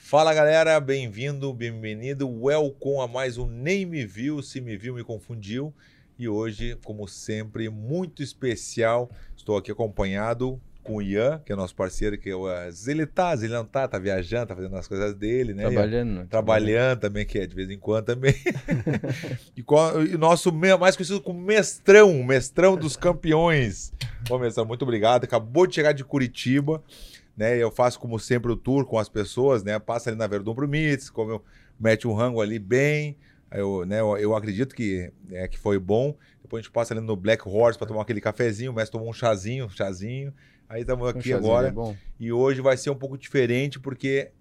Fala galera, bem-vindo, bem-vindo, welcome a mais um Nem Me Viu, Se Me Viu Me Confundiu. E hoje, como sempre, muito especial, estou aqui acompanhado com o Ian, que é nosso parceiro, que é o ele ele não tá, tá viajando, tá fazendo as coisas dele, né? Trabalhando. Ian? Trabalhando também, que é de vez em quando também. e, e nosso mais conhecido como mestrão, mestrão dos campeões. Bom, mestrão, muito obrigado. Acabou de chegar de Curitiba né? Eu faço, como sempre, o tour com as pessoas, né? Passa ali na Verdun pro Mitz, como eu mete um rango ali bem. Eu, né, eu, eu acredito que, é, que foi bom. Depois a gente passa ali no Black Horse para tomar aquele cafezinho. O mestre tomou um chazinho, um chazinho. Aí estamos aqui um agora. É e hoje vai ser um pouco diferente, porque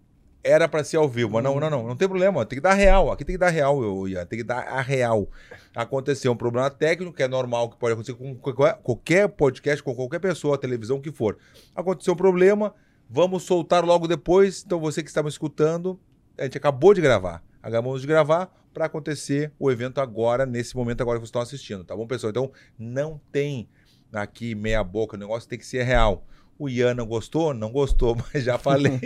era para ser ao vivo. Mas não, não, não, não tem problema. Tem que dar real. Aqui tem que dar real, eu ia. Tem que dar a real. Aconteceu um problema técnico, que é normal, que pode acontecer com qualquer podcast, com qualquer pessoa, televisão, que for. Aconteceu um problema Vamos soltar logo depois. Então, você que está me escutando, a gente acabou de gravar. Acabamos de gravar para acontecer o evento agora, nesse momento agora que vocês estão assistindo, tá bom, pessoal? Então, não tem aqui meia boca, o negócio tem que ser real. O Ian não gostou? Não gostou, mas já falei.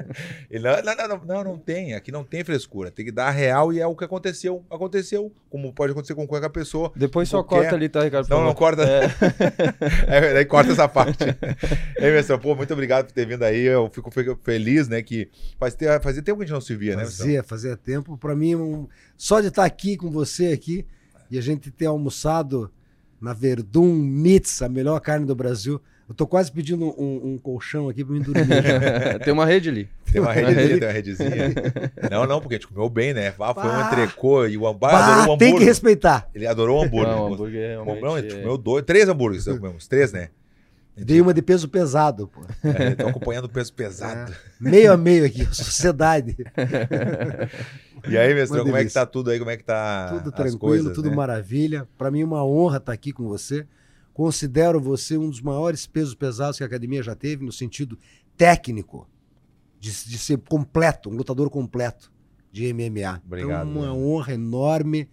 Ele, não, não, não, não, não tem. Aqui não tem frescura. Tem que dar real e é o que aconteceu. Aconteceu, como pode acontecer com qualquer pessoa. Depois só qualquer... corta ali, tá, Ricardo? Não, não corta. É. é, daí corta essa parte. Ei, Messão, pô, muito obrigado por ter vindo aí. Eu fico, fico feliz, né? Que faz ter, fazia tempo que a gente não se via, fazia, né? Fazia, fazia tempo. Para mim, um... só de estar aqui com você aqui e a gente ter almoçado na Verdun Mitz, a melhor carne do Brasil. Eu tô quase pedindo um, um colchão aqui pra me dormir. tem uma rede ali. Tem uma rede ali, tem uma redezinha. não, não, porque a gente comeu bem, né? Ah, foi um entrecô e o hambúrguer adorou o hambúrguer. Tem que respeitar. Ele adorou o hambúrguer. Não, o hambúrguer realmente... Não, a gente comeu dois, três hambúrgueres, comemos, três, né? Dei uma de peso pesado, pô. É, tô acompanhando o peso pesado. É, meio a meio aqui, sociedade. e aí, mestrão, como é que tá tudo aí? Como é que tá Tudo tranquilo, coisas, tudo né? maravilha. Para mim é uma honra estar aqui com você. Considero você um dos maiores pesos pesados que a academia já teve, no sentido técnico, de, de ser completo, um lutador completo de MMA. Obrigado. Então, uma honra enorme.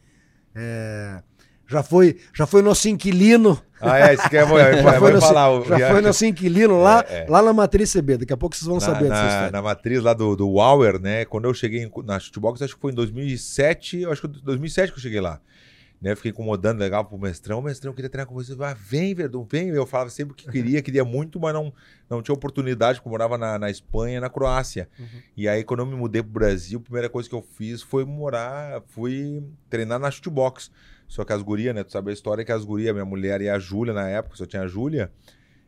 É... Já foi, já foi nosso inquilino. Ah, é, isso que é bom. já foi, nosso, falar, já foi nosso inquilino lá, é, é. lá na Matriz CB. Daqui a pouco vocês vão na, saber na, dessa Na matriz lá do, do Wauer, né? Quando eu cheguei na Shootbox, acho que foi em 2007, acho que 2007 que eu cheguei lá. Né, fiquei incomodando, legal pro mestrão. O mestrão queria treinar com você. Ah, vem, Verdun, vem. Eu falava sempre que queria, queria muito, mas não, não tinha oportunidade, porque eu morava na, na Espanha na Croácia. Uhum. E aí, quando eu me mudei pro Brasil, a primeira coisa que eu fiz foi morar, fui treinar na shootbox. Só que as gurias, né? Tu sabe a história que as gurias, minha mulher e a Júlia, na época, só tinha a Júlia,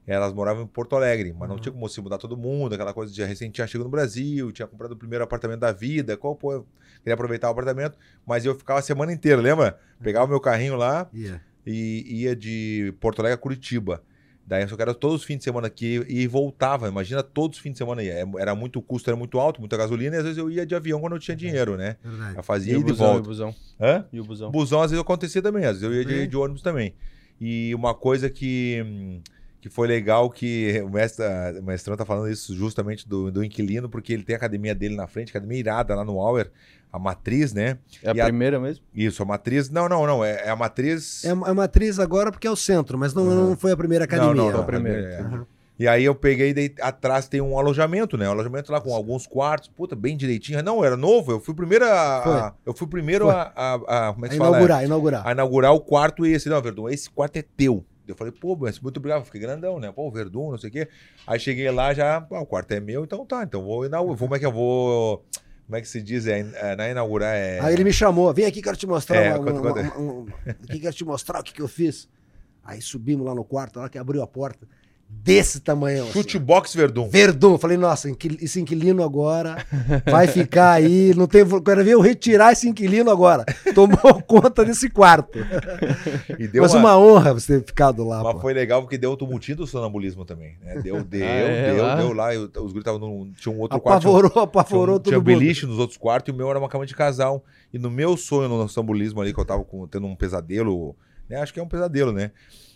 elas moravam em Porto Alegre, mas uhum. não tinha como se mudar todo mundo, aquela coisa de recente tinha chegado no Brasil, tinha comprado o primeiro apartamento da vida, qual, pô, queria aproveitar o apartamento, mas eu ficava a semana inteira, lembra? Pegava o meu carrinho lá yeah. e ia de Porto Alegre a Curitiba. Daí eu só quero todos os fins de semana aqui e voltava. Imagina todos os fins de semana aí. É, era muito custo, era muito alto, muita gasolina, e às vezes eu ia de avião quando eu tinha dinheiro, né? Eu fazia e, de busão, volta. E o busão? Hã? E o busão? Busão às vezes acontecia também, às vezes eu ia de, de ônibus também. E uma coisa que. Hum, que foi legal que o mestre, o mestrão tá falando isso justamente do, do inquilino, porque ele tem a academia dele na frente, academia irada lá no Auer, a matriz, né? É a e primeira mesmo? Isso, a matriz. Não, não, não. É, é a matriz. É, a matriz agora porque é o centro, mas não, uhum. não foi a primeira academia. Não, não, não a primeira. É. Uhum. E aí eu peguei, daí atrás tem um alojamento, né? Um alojamento lá com alguns quartos, puta, bem direitinho. Não, era novo, eu fui o primeiro a. a eu fui o primeiro a, a, a, Como é que a inaugurar, fala? inaugurar. A inaugurar o quarto esse. Não, Verdun, esse quarto é teu. Eu falei, pô, mas muito obrigado, fiquei grandão, né? Pô, Verdun, não sei o quê. Aí cheguei lá já, pô, o quarto é meu, então tá, então vou inaugurar. Como é que eu vou. Como é que se diz? É, é, na inaugurar é. Aí ele me chamou, vem aqui, quero te mostrar. É, uma, uma, uma, um, aqui quero te mostrar o que, que eu fiz. Aí subimos lá no quarto, na hora que abriu a porta desse tamanho. Assim. Chutebox assim. Verdun. Verdun. Falei, nossa, esse inquilino agora vai ficar aí. Não tem, quero ver eu retirar esse inquilino agora. Tomou conta desse quarto. Mas uma... uma... honra você ter ficado lá. Mas pô. foi legal porque deu o tumultinho do sonambulismo também. Né? Deu, deu, ah, é, deu, lá. deu lá. Eu, os guris estavam no. Tinha um outro apavorou, quarto. Apavorou, tinha, um, Tinha beliche nos outros quartos e o meu era uma cama de casal. E no meu sonho no sonambulismo ali, que eu tava com, tendo um pesadelo, né? Acho que é um pesadelo, né?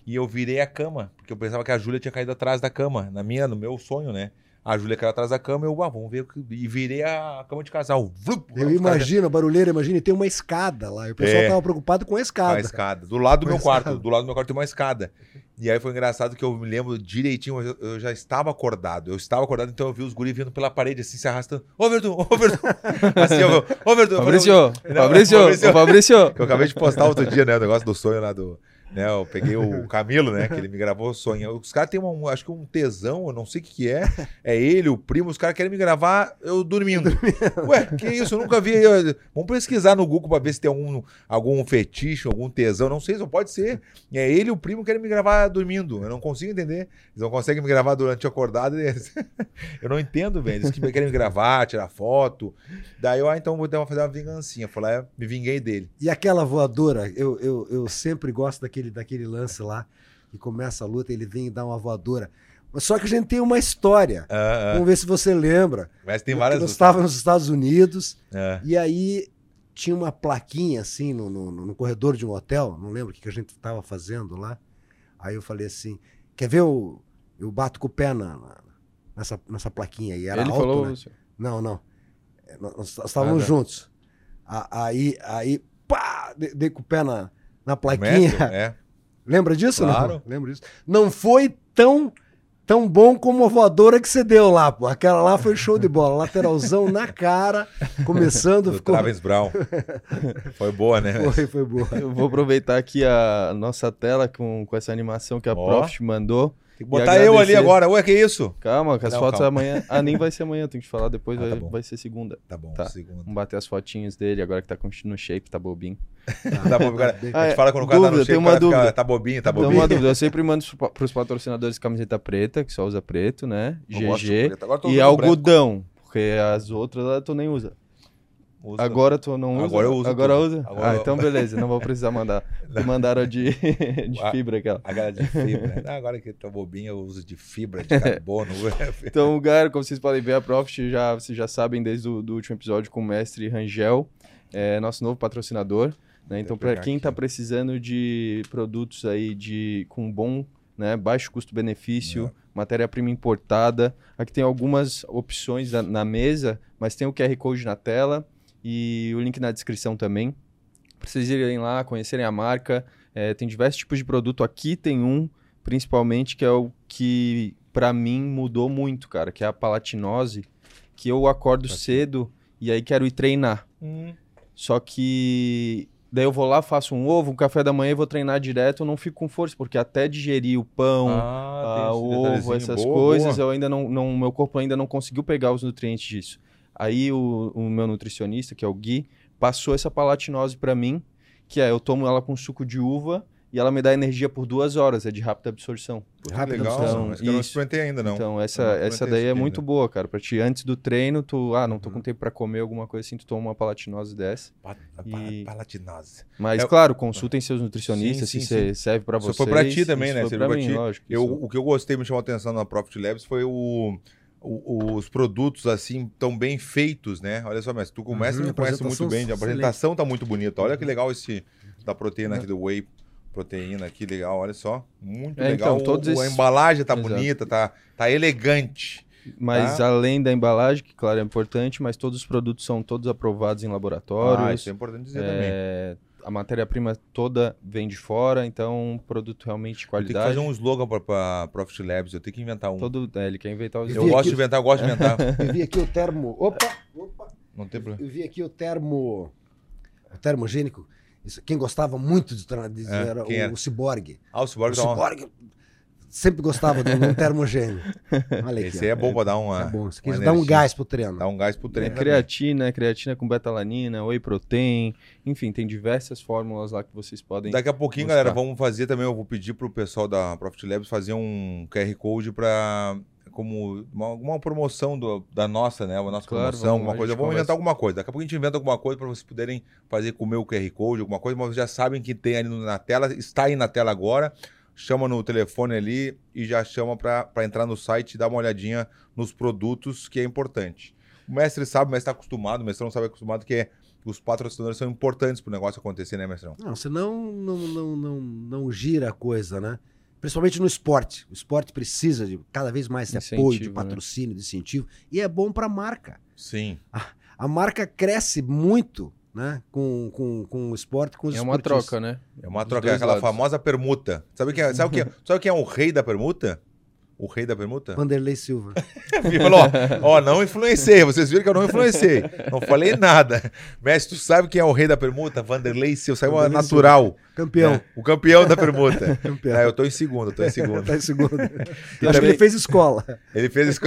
E eu virei a cama, porque eu pensava que a Júlia tinha caído atrás da cama, na minha, no meu sonho, né? A Júlia caiu atrás da cama, eu, ah, vamos ver. o que- E virei a cama de casal. Vlup, Eu imagino, a barulheira, imagina, e tem uma escada lá. E o pessoal É. tava preocupado com a Com escada. a escada. Do lado do meu quarto. escada. Do lado do meu quarto tem uma escada. E aí foi engraçado que eu me lembro direitinho, mas eu, eu já estava acordado. Eu estava acordado, então eu vi os guris vindo pela parede, assim, se arrastando. Ô, Verdun, ô, Verdun. Assim, eu, ô, Verdun. Fabrício, Fabrício, Fabrício. ô, Fabrício. Que eu acabei de postar outro dia, né? O negócio do sonho lá do. Né, eu peguei o Camilo, né? Que ele me gravou o sonho. Os caras têm um, acho que um tesão, eu não sei o que, que é. É ele, o primo, os caras querem me gravar eu dormindo. Ué, que isso? Eu nunca vi. Eu- Vamos pesquisar no Google pra ver se tem algum, algum fetiche, algum tesão. Não sei, só pode ser. É ele e o primo querem me gravar dormindo. Eu não consigo entender. Eles não conseguem me gravar durante o acordado. Eles... eu não entendo, velho. Eles que querem me gravar, tirar foto. Daí eu, ah, então vou fazer uma vingancinha. Lá, me vinguei dele. E aquela voadora, eu, eu, eu sempre gosto daquele, daquele lance lá, que começa a luta, ele vem e dá uma voadora. Mas Só que a gente tem uma história. Ah, ah. Vamos ver se você lembra. Mas tem várias. Nós estávamos nos Estados Unidos É. e aí tinha uma plaquinha assim no, no, no corredor de um hotel, não lembro o que que a gente estava fazendo lá. Aí eu falei assim: quer ver o. Eu bato com o pé na, na- nessa, nessa plaquinha aí. Era Ele alto, falou. né? Não, não. É, Nós, nós estávamos Ah, juntos. Aí, aí, pá, de- dei com o pé na, na plaquinha. Metro? É. Lembra disso? Claro. Não? Lembro disso. Não foi tão, tão bom como a voadora que você deu lá, pô. Aquela lá foi show de bola. Lateralzão na cara, começando, Do ficou. Travens Brown. Foi boa, né? Foi, foi boa. Eu vou aproveitar aqui a nossa tela com, com essa animação que a Ó. Profit mandou. Tem que botar eu ali agora. Ué, que isso? Calma, que as Não, fotos calma. amanhã. Ah, nem vai ser amanhã, tenho que te falar depois, Ah, tá vai, vai ser segunda. Tá bom, Tá. segundo. Vamos bater as fotinhos dele, agora que tá no shape, tá bobinho. Dá. A gente fala quando o cara tá no dúvida, shape, tem uma cara fica, dúvida. tá bobinho, tá bobinho. uma dúvida, eu sempre mando pros- patrocinadores camiseta preta, que só usa preto, né? Eu GG. E algodão, porque as outras lá tu nem usa. branco. Uso. Agora tu não usa? Agora eu uso Agora tudo. usa? Agora ah, eu- então beleza, não vou precisar mandar. Tu mandaram de, de fibra aquela. A galera de fibra. Ah, agora que eu tô bobinho, eu uso de fibra, de carbono. Então, galera, como vocês podem ver, a Profit já, vocês já sabem desde o do último episódio com o mestre Rangel, é nosso novo patrocinador. Né? Então, para pegar quem está precisando de produtos aí de com bom, né, baixo custo-benefício, É. matéria-prima importada, aqui tem algumas opções na, na mesa, mas tem o QR Code na tela e o link na descrição também. Pra vocês irem lá, conhecerem a marca. É, tem diversos tipos de produto. Aqui tem um, principalmente, que é o que para mim mudou muito, cara, que é a palatinose, que eu acordo cedo e aí quero ir treinar. Hum, Só que daí eu vou lá, faço um ovo, um café da manhã e vou treinar direto, eu não fico com força, porque até digerir o pão, ah, ah, o ovo, essas Boa, coisas, boa. eu ainda não, não, meu corpo ainda não conseguiu pegar os nutrientes disso. Aí o, o meu nutricionista, que é o Gui, passou essa palatinose pra mim, que é eu tomo ela com suco de uva e ela me dá energia por duas horas, é de rápida absorção. Puta, Rápido, legal, então, mas que eu não isso. experimentei ainda, não. Então essa, não essa daí é isso muito boa, cara, pra ti antes do treino, tu, ah, não tô Uhum. com tempo pra comer alguma coisa assim, tu toma uma palatinose dessa. Pa- E- Palatinose. Mas É- claro, consultem seus nutricionistas Sim, se sim, se serve pra Isso vocês. foi pra ti também, isso né? Foi pra pra mim, ti. lógico. Eu, isso- o que eu gostei, me chamou a atenção na Profit Labs foi o, o- os produtos, assim, tão bem feitos, né? Olha só, mas tu como Uhum, me conhece muito bem, a apresentação tá muito bonita. Olha que legal esse da proteína aqui, do whey proteína aqui, legal, olha só. Muito É, legal. então, todos O- esses- A embalagem tá Exato. bonita, tá, tá elegante. Mas tá? além da embalagem, que claro é importante, mas todos os produtos são todos aprovados em Ah, laboratórios. isso é importante dizer também. É, a matéria-prima toda vem de fora, então um produto realmente de Eu tenho que qualidade. fazer um slogan pra Profit Labs, eu tenho que inventar um. Todo, é, ele quer inventar os Eu gosto de inventar, eu gosto de inventar. Eu vi aqui o termo. Opa! Opa! Não tem problema. Eu vi aqui o termo. O termogênico. Isso, quem gostava muito de, de É, era o, era? o ciborgue. Ah, o O Cyborg uma... ciborgue sempre gostava de um termogênico. Olha aqui. Esse aí é bom pra dar uma. É bom. Isso aqui uma dá um gás pro treino. Dá um gás pro É, treino. também. creatina, creatina com betalanina, whey protein, enfim, tem diversas fórmulas lá que vocês podem. Daqui a pouquinho, buscar. galera, vamos fazer também. Eu vou pedir pro pessoal da Profit Labs fazer um QR Code para como uma, alguma promoção do- da nossa, né? Uma nossa Claro, promoção, vamos- alguma coisa. Vamos conversa. inventar alguma coisa. Daqui a pouco a gente inventa alguma coisa para vocês poderem fazer com o meu QR Code, alguma coisa, mas vocês já sabem que tem ali na tela, está aí na tela agora. Chama no telefone ali e já chama para entrar no site e dar uma olhadinha nos produtos, que é importante. O mestre sabe, o mestre está acostumado, o mestre não sabe acostumado que é, os patrocinadores são importantes para o negócio acontecer, né, mestrão? Não, senão não, não, não, não gira a coisa, né? Principalmente no esporte. O esporte precisa de cada vez mais de apoio, de né? patrocínio, de incentivo. E é bom para a marca. Sim. A marca cresce muito né, com, com, com o esporte, com os É uma troca, né? É uma Dos troca, aquela lados. famosa permuta. Sabe quem é, sabe quem é, sabe quem é o rei da permuta? O rei da permuta? Vanderlei Silva. Ele falou, ó, ó, não influenciei. Vocês viram que eu não influenciei. Não falei nada. Mestre, tu sabe quem é o rei da permuta? Vanderlei Silva. Saiu Vanderlei natural. Campeão. né? O campeão da permuta. Campeão. É, eu tô em segundo, eu tô em segundo. tá em segundo. Acho também- que ele fez escola. Ele fez isso.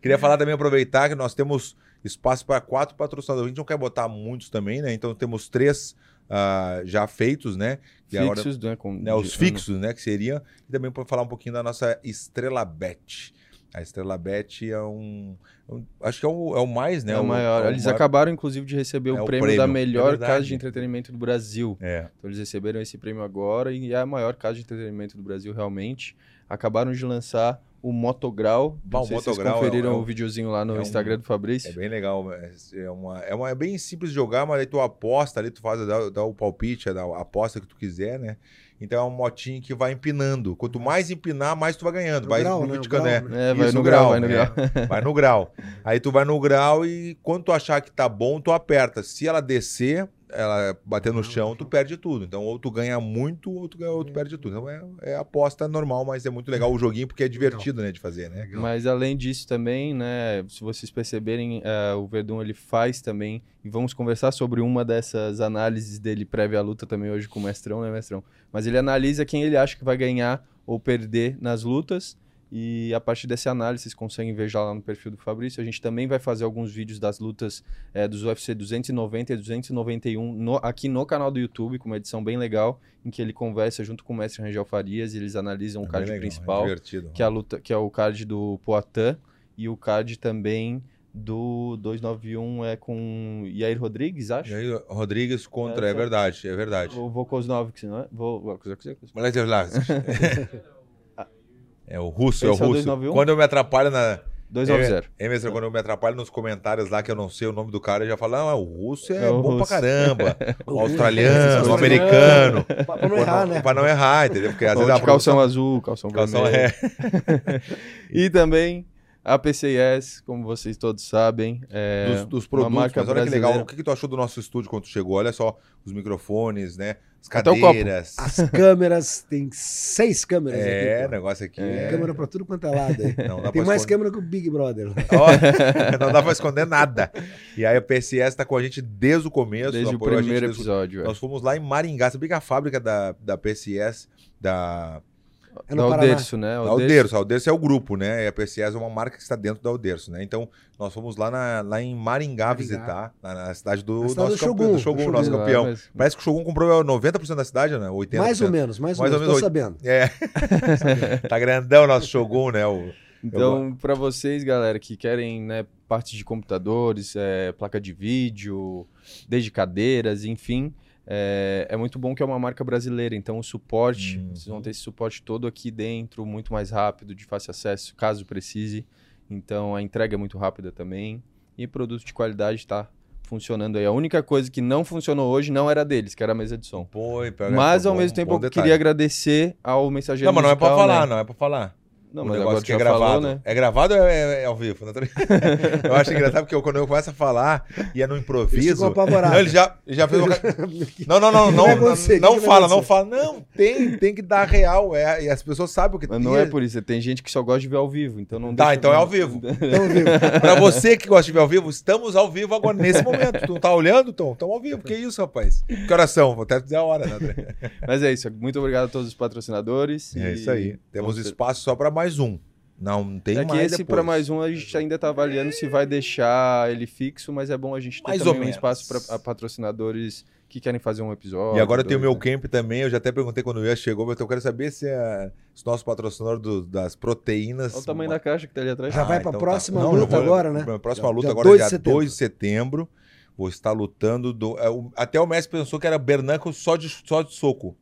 Queria falar também, aproveitar que nós temos espaço para quatro patrocinadores. A gente não quer botar muitos também, né? Então temos três ah, já feitos, né? Agora- Fixos, né? Com, né, os de- fixos, né, que seria, e também para falar um pouquinho da nossa Estrela Bet. A Estrela Bet é um, um- acho que é o, é o mais, né? É o maior. Eles maior- acabaram, inclusive, de receber É o o prêmio, prêmio, da é melhor casa de entretenimento do Brasil. É, Então eles receberam esse prêmio agora e é a maior casa de entretenimento do Brasil realmente. Acabaram de lançar o Motograu. Bah, Não o sei se vocês Motograu é- conferiram é um- o videozinho lá no é um- Instagram do Fabrício. é bem legal. É, é uma, é, uma, é bem simples de jogar, mas aí tu aposta ali, tu faz dá, dá o palpite, dá a aposta que tu quiser, né? Então é um motinho que vai empinando. Quanto mais empinar, mais tu vai ganhando. No vai grau, né? multiplicando, O é. grau, É, vai Isso, no grau, vai no é. grau. Vai no grau. Aí tu vai no grau e quando tu achar que tá bom, tu aperta. Se ela descer, ela bater no chão, tu perde tudo. Então, ou tu ganha muito, ou tu, ganha, ou tu perde tudo. Então, é, é aposta normal, mas é muito legal o joguinho, porque é divertido, né, de fazer, né? Mas além disso também, né, se vocês perceberem, eh, o Verdun ele faz também, e vamos conversar sobre uma dessas análises dele prévia à luta também hoje com o Mestrão, né, Mestrão? Mas ele analisa quem ele acha que vai ganhar ou perder nas lutas, e a partir dessa análise vocês conseguem ver já lá no perfil do Fabrício. A gente também vai fazer alguns vídeos das lutas eh, dos UFC 290 e 291 no- aqui no canal do YouTube, com uma edição bem legal, em que ele conversa junto com o mestre Rangel Farias e eles analisam o É card bem legal, principal É que é a luta, que é o card do Poitin e o card também do 291 é com Yair Rodrigues, acho. Aí, Rodrigues contra, É, é, verdade, é verdade. O Volkoznovix, não é? Vol- Volkoznovix. É o russo, é o Esse é o russo. 291? Quando eu me atrapalho na. 290. É, mesmo, quando eu me atrapalho nos comentários lá que eu não sei o nome do cara, eu já falo, não, o russo é, É o bom russo. pra caramba. O O australiano, o russo. americano. Pra não errar, né? Pra não errar, entendeu? Porque às vezes a de calção produção- azul, calção, calção vermelho. é. E também a PCS, como vocês todos sabem, é dos, dos uma produtos, marca mas olha que legal. brasileira. O que, que tu achou do nosso estúdio quando tu chegou? Olha só, os microfones, né? As cadeiras. As câmeras, tem seis câmeras É, aqui. o pô. negócio aqui. Tem É... câmera pra tudo quanto é lado aí. Tem mais esconder. câmera que o Big Brother. Ó, não dá pra esconder nada. E aí a PCS tá com a gente desde o começo. Desde o primeiro episódio. é. Nós fomos lá em Maringá. Sabia que a fábrica da, da PCS, da, É Da no Paraná. Alderso, né? da Alderso. Alderso. A Alderso é o grupo, né? E a PCS é uma marca que está dentro da Alderso, né? Então, nós fomos lá, na- lá em Maringá, Maringá. visitar, na, na cidade do Na cidade nosso do campeão, Shogun, do Shogun, do nosso Shogun. campeão. Lá, mas- Parece que o Shogun comprou 90% da cidade, né? 80%. Mais ou menos, mais ou Mais ou menos. Menos sabendo. É. tá grandão o nosso Shogun, né? O... Então, para vocês, galera, que querem né, parte de computadores, é, placa de vídeo, desde cadeiras, enfim, é, é muito bom que é uma marca brasileira. Então, o suporte, Uhum. vocês vão ter esse suporte todo aqui dentro, muito mais rápido, de fácil acesso, caso precise. Então, a entrega é muito rápida também. E produto de qualidade está funcionando aí. A única coisa que não funcionou hoje não era deles, que era a mesa de som. Pô, Mas, ao mesmo tempo, eu detalhe. queria agradecer ao mensageiro Não, mas não é pra musical, falar, né? não é pra falar. Não, o mas negócio agora que é gravado. falou, né? É gravado ou é, é ao vivo? Não eu acho engraçado porque eu- quando eu começo a falar e é no improviso. Não, ele já, ele já fez uma. Não, não, não, não. Não, acontecer? não O que que vai fala, não fala. Não, tem, tem que dar real. É, e as pessoas sabem o que Mas não é por isso, tem gente que só gosta de ver ao vivo, então não Tá, deixa- então é ao vivo. Então? Pra você que gosta de ver ao vivo, estamos ao vivo agora, nesse momento. Tu não tá olhando, Tom? Estamos ao vivo. Que isso, rapaz? Que horas são? Vou até dizer a hora, né, André? Mas é isso, muito obrigado a todos os patrocinadores. É e isso aí. Temos vamos ter- espaço só pra mais um. Não, tem É que mais esse para mais um a gente ainda tá avaliando se vai deixar ele fixo, mas é bom a gente ter Mais ou também um menos. espaço para patrocinadores que querem fazer um episódio. E agora tem o meu dois, camp também. Eu já até perguntei quando o Ian chegou, mas eu quero saber se é os nossos patrocinadores do- das proteínas. Olha o tamanho da caixa que tá ali atrás. Já vai pra então próxima Não, luta eu vou- agora, né? pra Próxima Dia- luta dia agora 2 é de dia setembro. 2 de setembro. Vou estar lutando. do- é, o- até o Messi pensou que era Bernanco só de, só de soco.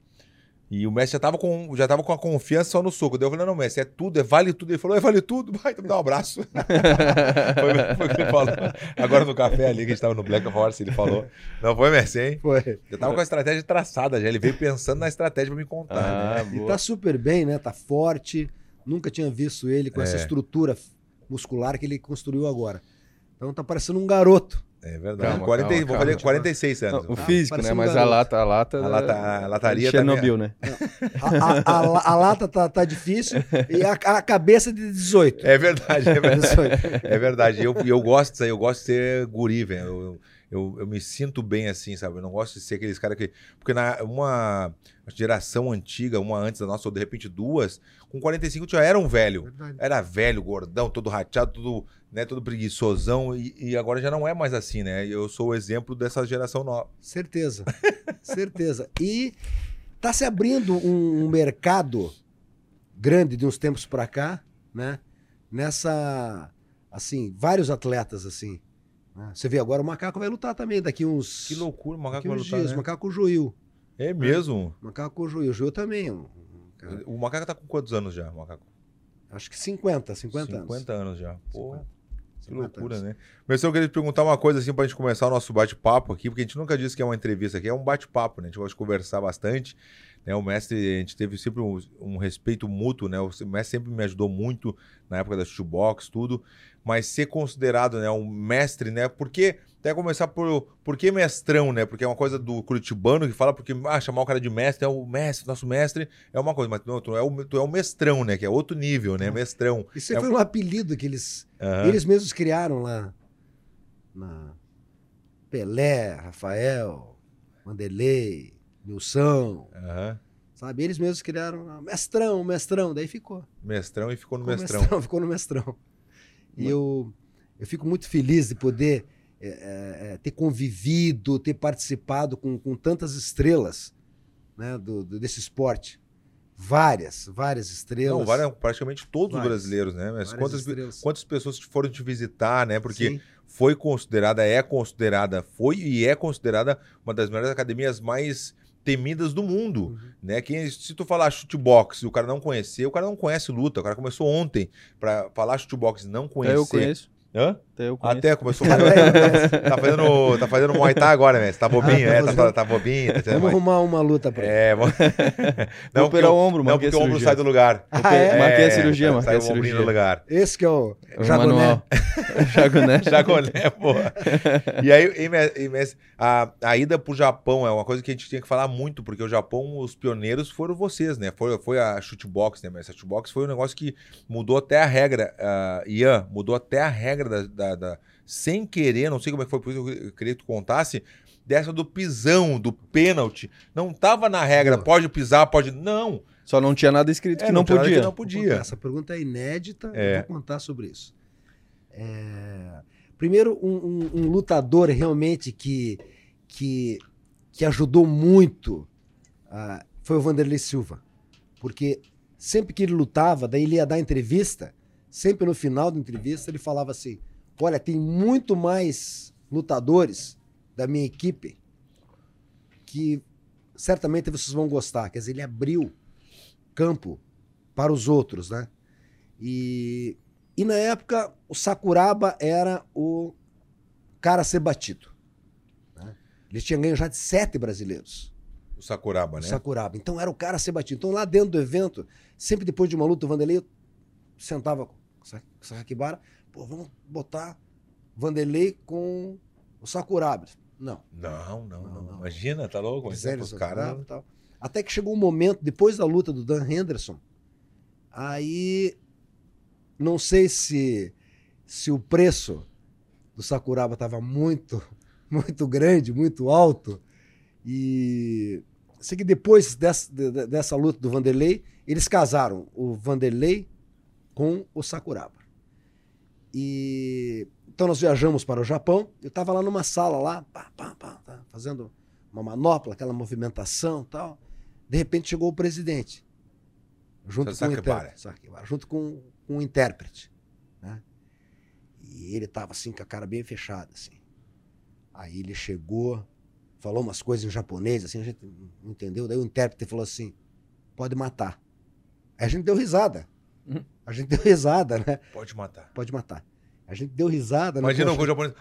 E o Messi já tava com, já tava com a confiança só no soco. Daí eu falei, não, Messi, é tudo, é vale tudo. Ele falou, é vale tudo, vai, então me dá um abraço. foi, foi o que ele falou. Agora no café ali, que a gente tava no Black Horse, ele falou. Não foi, Messi, hein? Foi. Já tava com a estratégia traçada, já. Ele veio pensando na estratégia pra me contar. né? Ah, E boa. tá super bem, né? Tá forte. Nunca tinha visto ele com essa É. estrutura muscular que ele construiu agora. Então tá parecendo um garoto. É verdade. Calma, 40, calma, vou calma. fazer 46 Não, anos. o Ah, físico, né? um Mas a garoto. lata, a lata. A lata- a lataria Chernobyl, né? A, a- a- a- a lata tá, tá difícil e a, a cabeça de 18. É verdade, é verdade. 18. É verdade. E eu, eu gosto disso aí, eu gosto de ser guri, velho. Eu, eu, eu, eu me sinto bem assim, sabe? Eu não gosto de ser aqueles caras que. Porque na uma geração antiga, uma antes da nossa, ou de repente duas, com 45 já era um velho. Verdade. Era velho, gordão, todo rateado, todo, né, todo preguiçosão. E, e agora já não é mais assim, né? Eu sou o exemplo dessa geração nova. Certeza. Certeza. E tá se abrindo um, um mercado grande de uns tempos pra cá, né? Nessa assim, vários atletas assim. né? Você vê agora o macaco vai lutar também daqui uns Que loucura, o macaco vai lutar, dias, né? o macaco Juiu. É mesmo? Macaco Juiu, Juiu também, um- um O macaco tá com quantos anos já, macaco? acho que 50, 50, 50 anos. anos já. Pô, 50. Que 50 loucura, né? Mas eu queria te perguntar uma coisa assim pra gente começar o nosso bate-papo aqui, porque a gente nunca disse que é uma entrevista aqui, é um bate-papo, né? A gente gosta de conversar bastante. Né? O mestre, a gente teve sempre um, um respeito mútuo, né? O mestre sempre me ajudou muito na época da shootbox, tudo. Mas ser considerado né, um mestre, né? Porque, até começar por, por que mestrão, né? Porque é uma coisa do curitibano que fala, porque ah, chamar o cara de mestre, é o mestre, nosso mestre, é uma coisa, mas não, tu, é o, tu é o mestrão, né? Que é outro nível, né? Mestrão. Isso É- foi um apelido que eles Aham. eles mesmos criaram lá na Pelé, Rafael, Vanderlei, Nilson, Aham. sabe? Eles mesmos criaram mestrão, mestrão, daí ficou. Mestrão e ficou no Ficou mestrão. ficou no mestrão. E eu, eu fico muito feliz de poder é, é, é, ter convivido, ter participado com, com tantas estrelas né, do, do- desse esporte. Várias, várias estrelas. Não, várias- praticamente todos os Várias. brasileiros, né? Mas quantas, estrelas. quantas pessoas foram te visitar, né? Porque Sim. foi considerada, é considerada, foi e é considerada uma das melhores academias mais temidas do mundo, Uhum. né? Quem, se tu falar chutebox e o cara não conhecer, o cara não conhece luta. O cara começou ontem pra falar chutebox e não conhecer. eu conheço. Hã? Até eu conheço. Até começou a tá, tá fazendo Tá fazendo Muay Thai agora, né? Você tá bobinho, Ah, tá é, tá, tá bobinho. Tá Vamos arrumar uma luta pra ele. É, vamos... Vou operar porque o ombro, Não, porque a o ombro sai do lugar. Ah, é? Marquei a cirurgia, sai- marquei sai a cirurgia. do lugar. Esse que é o O Jagoné. manual. Jagoné. Jagoné, porra. E aí, e, e, a, a ida pro Japão é uma coisa que a gente tinha que falar muito, porque o Japão, os pioneiros foram vocês, né? Foi, foi a shootbox, né? Mas a shootbox foi um negócio que mudou até a regra, ah, Ian, mudou até a regra da, da- da- Sem querer, não sei como é que foi, por isso eu queria que tu contasse, dessa do pisão, do pênalti. Não tava na regra, pode pisar, pode. Não. Só não tinha nada escrito É, que não não tinha nada que podia. não podia. Essa pergunta é inédita, É. eu vou contar sobre isso. É, Primeiro, um, um- um lutador realmente que, que, que ajudou muito ah, foi o Vanderlei Silva. Porque sempre que ele lutava, daí ele ia dar entrevista, sempre no final da entrevista ele falava assim: Olha, tem muito mais lutadores da minha equipe que certamente vocês vão gostar. Quer dizer, ele abriu campo para os outros, né? E, e na época o Sakuraba era o cara a ser batido. né? Ele tinha ganho já de sete brasileiros, O Sakuraba, o né? Sakuraba. Então era o cara a ser batido. Então lá dentro do evento, sempre depois de uma luta, o Vanderlei sentava Sakibara, pô, vamos botar Vanderlei com o Sakuraba. Não. Não, não, não, Não, não. Imagina, tá louco? Fizeram Os caras. Até que chegou um momento, depois da luta do Dan Henderson, aí não sei se, se o preço do Sakuraba estava muito, muito grande, muito alto. E sei que depois dessa, de- de- dessa luta do Vanderlei, eles casaram o Vanderlei com o Sakuraba. E então nós viajamos para o Japão. Eu estava lá numa sala lá, pá, pá, pá, tá, fazendo uma manopla, aquela movimentação tal. De repente chegou o presidente, junto com o intérprete, junto com, com o intérprete, né? E ele estava assim com a cara bem fechada, assim. Aí ele chegou, falou umas coisas em japonês, assim, a gente não entendeu. Daí o intérprete falou assim: pode matar. Aí a gente deu risada. A gente deu risada, né? Pode matar. Pode matar. A gente deu risada. né? Imagina o japonês.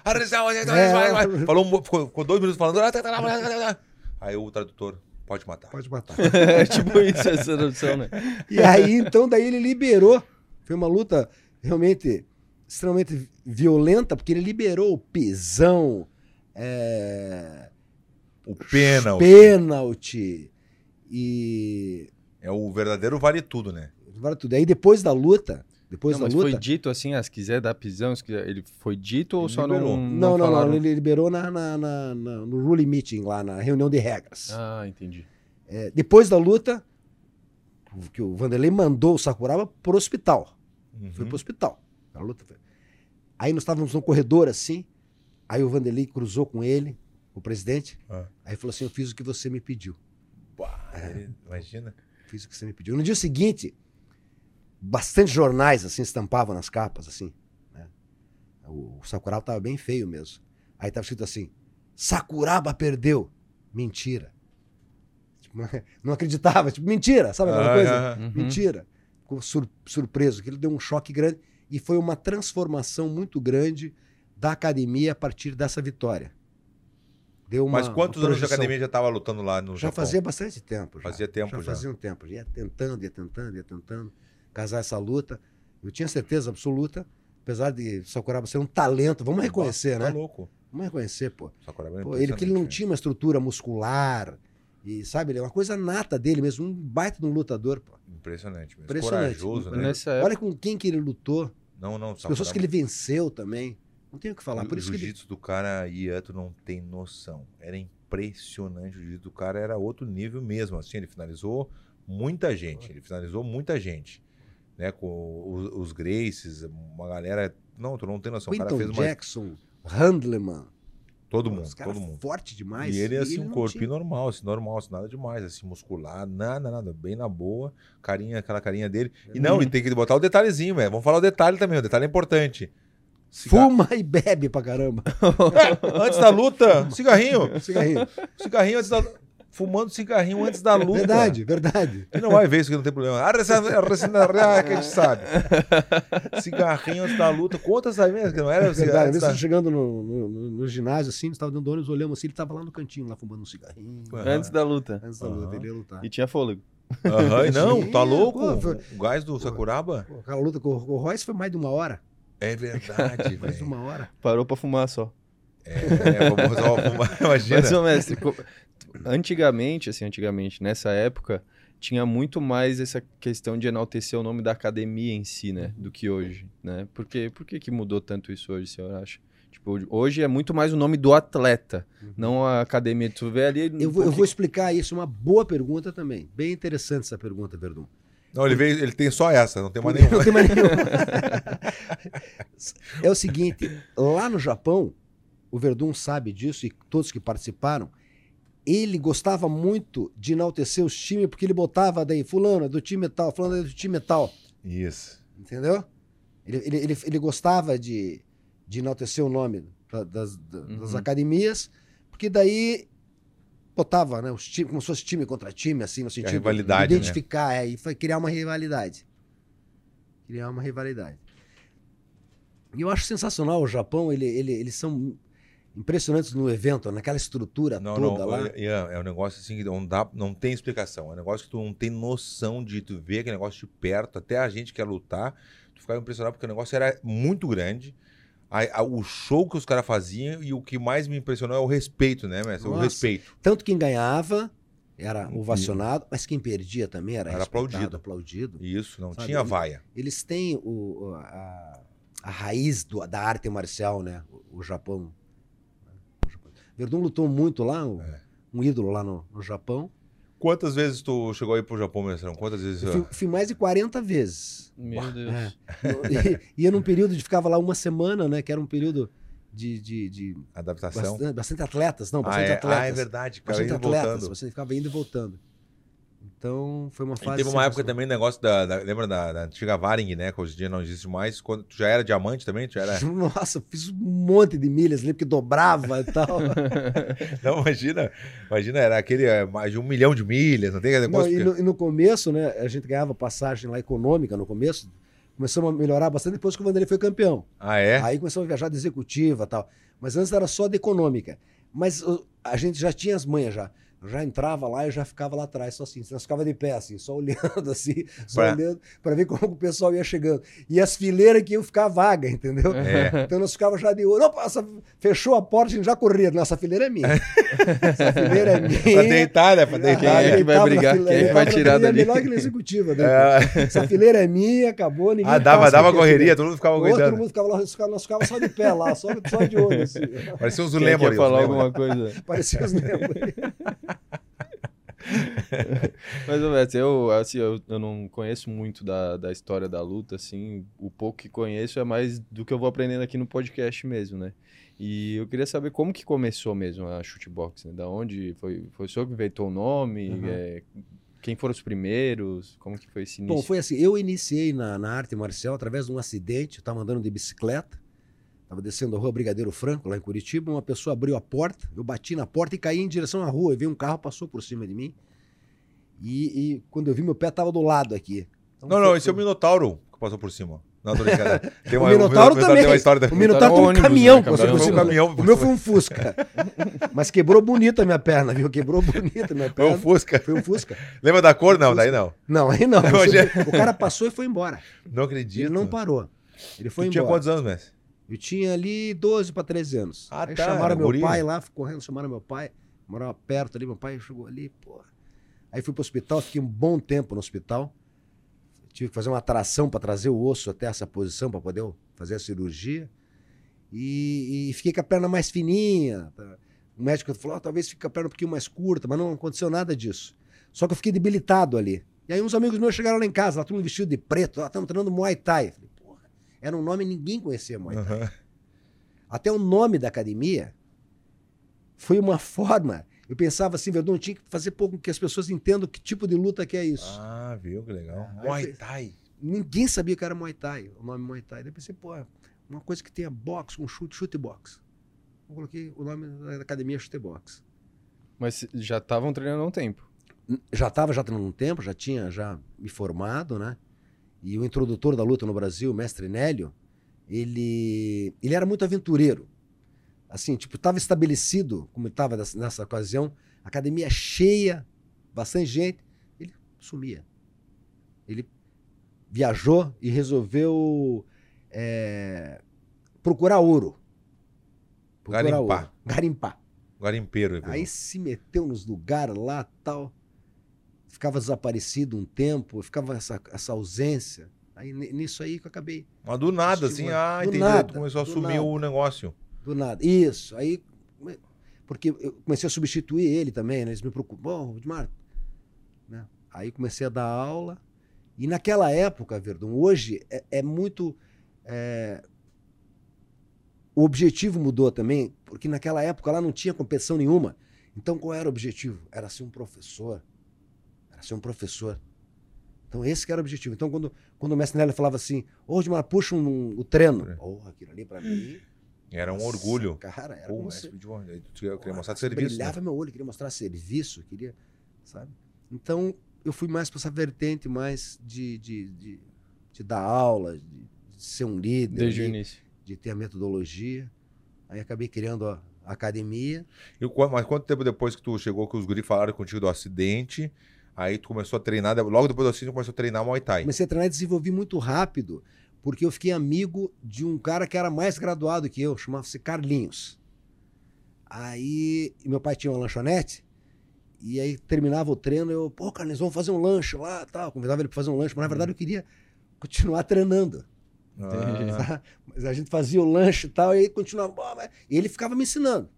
É. Falou, ficou, ficou dois minutos falando. Aí o tradutor, pode matar. Pode matar. É tipo isso, essa tradução, né? E aí, então, daí ele liberou. Foi uma luta realmente extremamente violenta, porque ele liberou o pisão, é, O pena pênalti e. é o verdadeiro vale tudo, né? Vale tudo. Aí depois da luta. Depois Não, da mas luta. foi dito assim, ah, se quiser dar pisão, se quiser, ele foi dito ou Ele só liberou. não, Não, não, falaram? não. Ele liberou na, na- na- na- no ruling meeting, lá na reunião de regras. Ah, entendi. É, depois da luta, o- que o Vanderlei mandou o Sakuraba pro hospital. Uhum. Foi pro hospital. A luta foi- Aí nós estávamos no corredor assim. Aí o Vanderlei cruzou com ele, o presidente. Ah. Aí falou assim: Eu fiz o que você me pediu. Pá, ele- imagina. Fiz o que você me pediu. No dia seguinte, bastante jornais assim estampavam nas capas, assim. né? O, o Sakuraba estava bem feio mesmo. Aí estava escrito assim: Sakuraba perdeu. Mentira. Tipo, não acreditava, tipo, mentira, sabe aquela Ah, coisa? Uhum. Mentira. Ficou sur- surpreso, que ele deu um choque grande e foi uma transformação muito grande da academia a partir dessa vitória. Deu uma, Mas quantos uma anos de academia já estava lutando lá no Já Japão? fazia bastante tempo. Já. Fazia tempo já. fazia um tempo. Ia tentando, ia tentando, ia tentando casar essa luta. Eu tinha certeza absoluta, apesar de Sakuraba ser um talento, vamos reconhecer, tá né? louco. Vamos reconhecer, pô. Sakuraba é Pô, ele que ele não tinha uma estrutura muscular e sabe, ele é uma coisa nata dele mesmo, um baita de um lutador, pô. né? Impressionante mesmo. Impressionante. Corajoso, né? Época, Olha com quem que ele lutou, Não, não. as pessoas que ele venceu também. Não tem o que falar. Por o isso que ele... jiu-jitsu do cara, Ian, tu não tem noção. Era impressionante. O jiu-jitsu do cara era outro nível mesmo. Assim, ele finalizou muita gente. Ele finalizou muita gente. Né, com os, os Graces, uma galera. Não, tu não tem noção. o cara Quinton fez uma. Jackson, Handleman. Todo mundo, os todo mundo. forte demais. E ele, assim, um corpinho normal, assim, normal, assim, nada demais, assim, muscular, nada, nada, bem na boa, carinha, aquela carinha dele. E não, Uhum. e tem que botar o detalhezinho, velho. Vamos falar o detalhe também, o detalhe é importante. Fuma e bebe pra caramba. É, antes da luta, cigarrinho. Cigarrinho. Cigarrinho antes da. Fumando cigarrinho antes da luta. Verdade, verdade. Tu não vai ver isso que não tem problema. Ah, ah, que a gente sabe. Cigarrinho antes da luta. Quantas mesmo? Que não era Verdade. cigarrinho Às vezes da... chegando no, no- no- ginásio assim, estávamos dando ônibus, olhamos assim, ele estava lá no cantinho, lá fumando um cigarrinho. Aham. antes da luta. Antes da luta, Aham. ele ia lutar. E tinha fôlego. Aham, e não, tá louco? pô, foi- O gás do Sakuraba? Pô, aquela luta com o Royce foi mais de uma hora. É verdade, Mais de uma hora. Parou pra fumar só. É, vamos só fumar, imagina. Mas, ô, mestre, antigamente, assim, antigamente, nessa época, tinha muito mais essa questão de enaltecer o nome da academia em si, né? Do que hoje, né? Por, quê? Por que, que mudou tanto isso hoje, o senhor acha? Tipo, hoje é muito mais o nome do atleta, não a academia. Tu vê ali... Eu vou, eu vou explicar isso, uma boa pergunta também. Bem interessante essa pergunta, Verdun. Não, ele, veio, ele tem só essa, não tem mais nenhuma. Não tem mais nenhuma. é o seguinte, lá no Japão, o Verdun sabe disso e todos que participaram, ele gostava muito de enaltecer os times porque ele botava daí, fulano é do time tal, fulano é do time tal, Isso. entendeu? Ele, ele, ele, ele gostava de, de enaltecer o nome da- das, da- das Uhum. academias, porque daí botava né, os times, como se fosse time contra time, assim, no sentido rivalidade, de né? identificar, é, e foi criar uma rivalidade. Criar uma rivalidade. E eu acho sensacional o Japão, ele, ele, eles são impressionantes no evento, naquela estrutura Não, toda não, lá. Ian, é um negócio assim que não, dá, não tem explicação. É um negócio que tu não tem noção de tu ver aquele negócio de perto, até a gente que quer lutar, tu ficava impressionado porque o negócio era muito grande. A- a- o show que os caras faziam e o que mais me impressionou é o respeito, né, mestre? O Nossa. respeito. Tanto quem ganhava era ovacionado, mas quem perdia também era, Era aplaudido. aplaudido. Isso, não Sabe, tinha vaia. Eles têm o, o- a, a raiz do- da arte marcial, né? O, o Japão. Verdun lutou muito lá, o- É. um ídolo lá no, no Japão. Quantas vezes tu chegou aí pro Japão, mestrão? Quantas vezes? Eu fui, fui mais de 40 vezes. Meu Deus. É. E- Ia num período de ficava lá uma semana, né? Que era um período de, de, de Adaptação? bastante, bastante atletas, não, ah, bastante é, atletas. ah, é verdade, cara, bastante atletas, voltando. você ficava indo e voltando. Então foi uma E fase. teve uma época também, negócio da, da- lembra da, da antiga Varing, né? Que hoje em dia não existe mais. Quando tu já era diamante também? Tu era... Nossa, fiz um monte de milhas ali, porque dobrava e tal. Não, imagina. Imagina, era aquele é, mais de um milhão de milhas, não tem aquele Não, negócio. e, que- no, e no começo, né, a gente ganhava passagem lá econômica no começo. Começamos a melhorar bastante depois que o Vanderlei foi campeão. Ah, é? Aí começamos a viajar de executiva e tal. Mas antes era só de econômica. Mas a gente já tinha as manhas já. Eu já entrava lá e já ficava lá atrás, só assim. Nós ficava de pé, assim, só olhando assim, só Pra- olhando, para ver como o pessoal ia chegando. E as fileiras que iam ficar vaga, entendeu? É. Então nós ficava já de olho. Opa, essa- fechou a porta, a gente já corria. Nossa, a fileira é minha. essa fileira é minha. Pra deitar, né? Pra Ah, Quem é deitar. que vai brigar? fileira, Quem é que vai tirar dali? melhor que na executiva, né? É. Essa fileira é minha, acabou, ninguém Ah, dava, dava correria, fileira. todo mundo ficava Outro cuidando. mundo ficava lá, nós ficava- só de pé lá, só, só de olho, assim. Parecia uns é alguma coisa? Parecia os Lemuri. Mas, ô, Beto, eu, assim, eu, eu não conheço muito da, da história da luta, assim, o pouco que conheço é mais do que eu vou aprendendo aqui no podcast mesmo, né? E eu queria saber como que começou mesmo a shootbox, né? Da onde foi, foi o senhor que inventou o nome? Uhum. É, quem foram os primeiros? Como que foi esse início? Bom, foi assim, eu iniciei na, na arte marcial através de um acidente, eu estava andando de bicicleta, estava descendo a rua Brigadeiro Franco, lá em Curitiba, uma pessoa abriu a porta, eu bati na porta e caí em direção à rua, e veio um carro, passou por cima de mim, e, e quando eu vi, meu pé estava do lado aqui. Então, Não, foi- não, esse é o foi- Minotauro que passou por cima. Não, tô brincando. Tem O Minotauro também. tem uma história da... O Minotauro tem um caminhão né? que passou Caminhão. por Foi cima. caminhão. O meu foi um Fusca. Mas quebrou bonito a minha perna, viu? Quebrou bonito a minha Foi perna. um Fusca. Foi um Fusca. Lembra da cor? Não, daí não. Não, aí não. O cara passou e foi embora. Não acredito. Ele não parou. Ele foi Tu tinha embora. quantos anos, Messi? Eu tinha ali 12 para 13 anos. Ah, aí tá, chamaram meu guri. pai lá, correndo, chamaram meu pai. Morava perto ali, meu pai chegou ali, porra. Aí fui pro hospital, fiquei um bom tempo no hospital. Tive que fazer uma atração para trazer o osso até essa posição para poder fazer a cirurgia. E, e fiquei com a perna mais fininha. tá? O médico falou: "Ah, talvez fique com a perna um pouquinho mais curta, mas não aconteceu nada disso. Só que eu fiquei debilitado ali. E aí uns amigos meus chegaram lá em casa, lá todo mundo vestido de preto, lá estamos treinando Muay Thai. Falei, era um nome que ninguém conhecia Muay Thai. Aham. Até o nome da academia foi uma forma. Eu pensava assim, Verdun, tinha que fazer pouco que as pessoas entendam que tipo de luta que é isso. Ah, viu? Que legal. Aí Muay Thai. Ninguém sabia que era Muay Thai, o nome Muay Thai. Daí eu pensei, pô, uma coisa que tenha boxe com chute, chute box. Eu coloquei o nome da academia chute box. Mas já estavam treinando há um tempo. Já estava já treinando um tempo, já tinha já me formado, né? E o introdutor da luta no Brasil, o mestre Nélio, ele, ele era muito aventureiro. Assim, tipo, estava estabelecido, como estava nessa, ocasião, academia cheia, bastante gente, ele sumia. Ele viajou e resolveu é, procurar ouro. Garimpar. ouro. Garimpar. Garimpeiro. Aí se meteu nos lugares lá tal. Ficava desaparecido um tempo, ficava essa, essa ausência. Aí ni- nisso aí que eu acabei. Mas do nada, assim, ah, Do entendi. nada, Começou a assumir nada. o negócio. Do nada. Isso. Aí. Porque eu comecei a substituir ele também, né? Eles me preocupam. Bom, Rudimar. Né? Aí comecei a dar aula. E naquela época, Verdun, hoje é, é muito. é, O objetivo mudou também, porque naquela época lá não tinha competição nenhuma. Então qual era o objetivo? Era ser um professor. Ser um professor. Então esse que era o objetivo. Então quando, quando o mestre Nélio falava assim, ô Rudimar, puxa um, o treino. É. Porra, aquilo ali pra mim. Era um nossa, orgulho. Cara, era Pô, como mas se- eu queria mostrar se serviço. né? Brilhava meu olho, queria mostrar serviço, queria, sabe? Então, eu fui mais para essa vertente mais de, de, de, de dar aula, de, de ser um líder, Desde o ali, início. de ter a metodologia. Aí acabei criando a, academia. E mas quanto tempo depois que tu chegou, que os guri falaram contigo do acidente, aí tu começou a treinar, logo depois do tu começou a treinar Muay Thai. Comecei a treinar e desenvolvi muito rápido, porque eu fiquei amigo de um cara que era mais graduado que eu, chamava-se Carlinhos. Aí, meu pai tinha uma lanchonete, e aí terminava o treino, eu, pô, Carlinhos, vamos fazer um lanche lá, tal. Convidava ele para fazer um lanche, mas na verdade eu queria continuar treinando. Ah? Mas a gente fazia o lanche e tal, e aí continuava. E ele ficava me ensinando.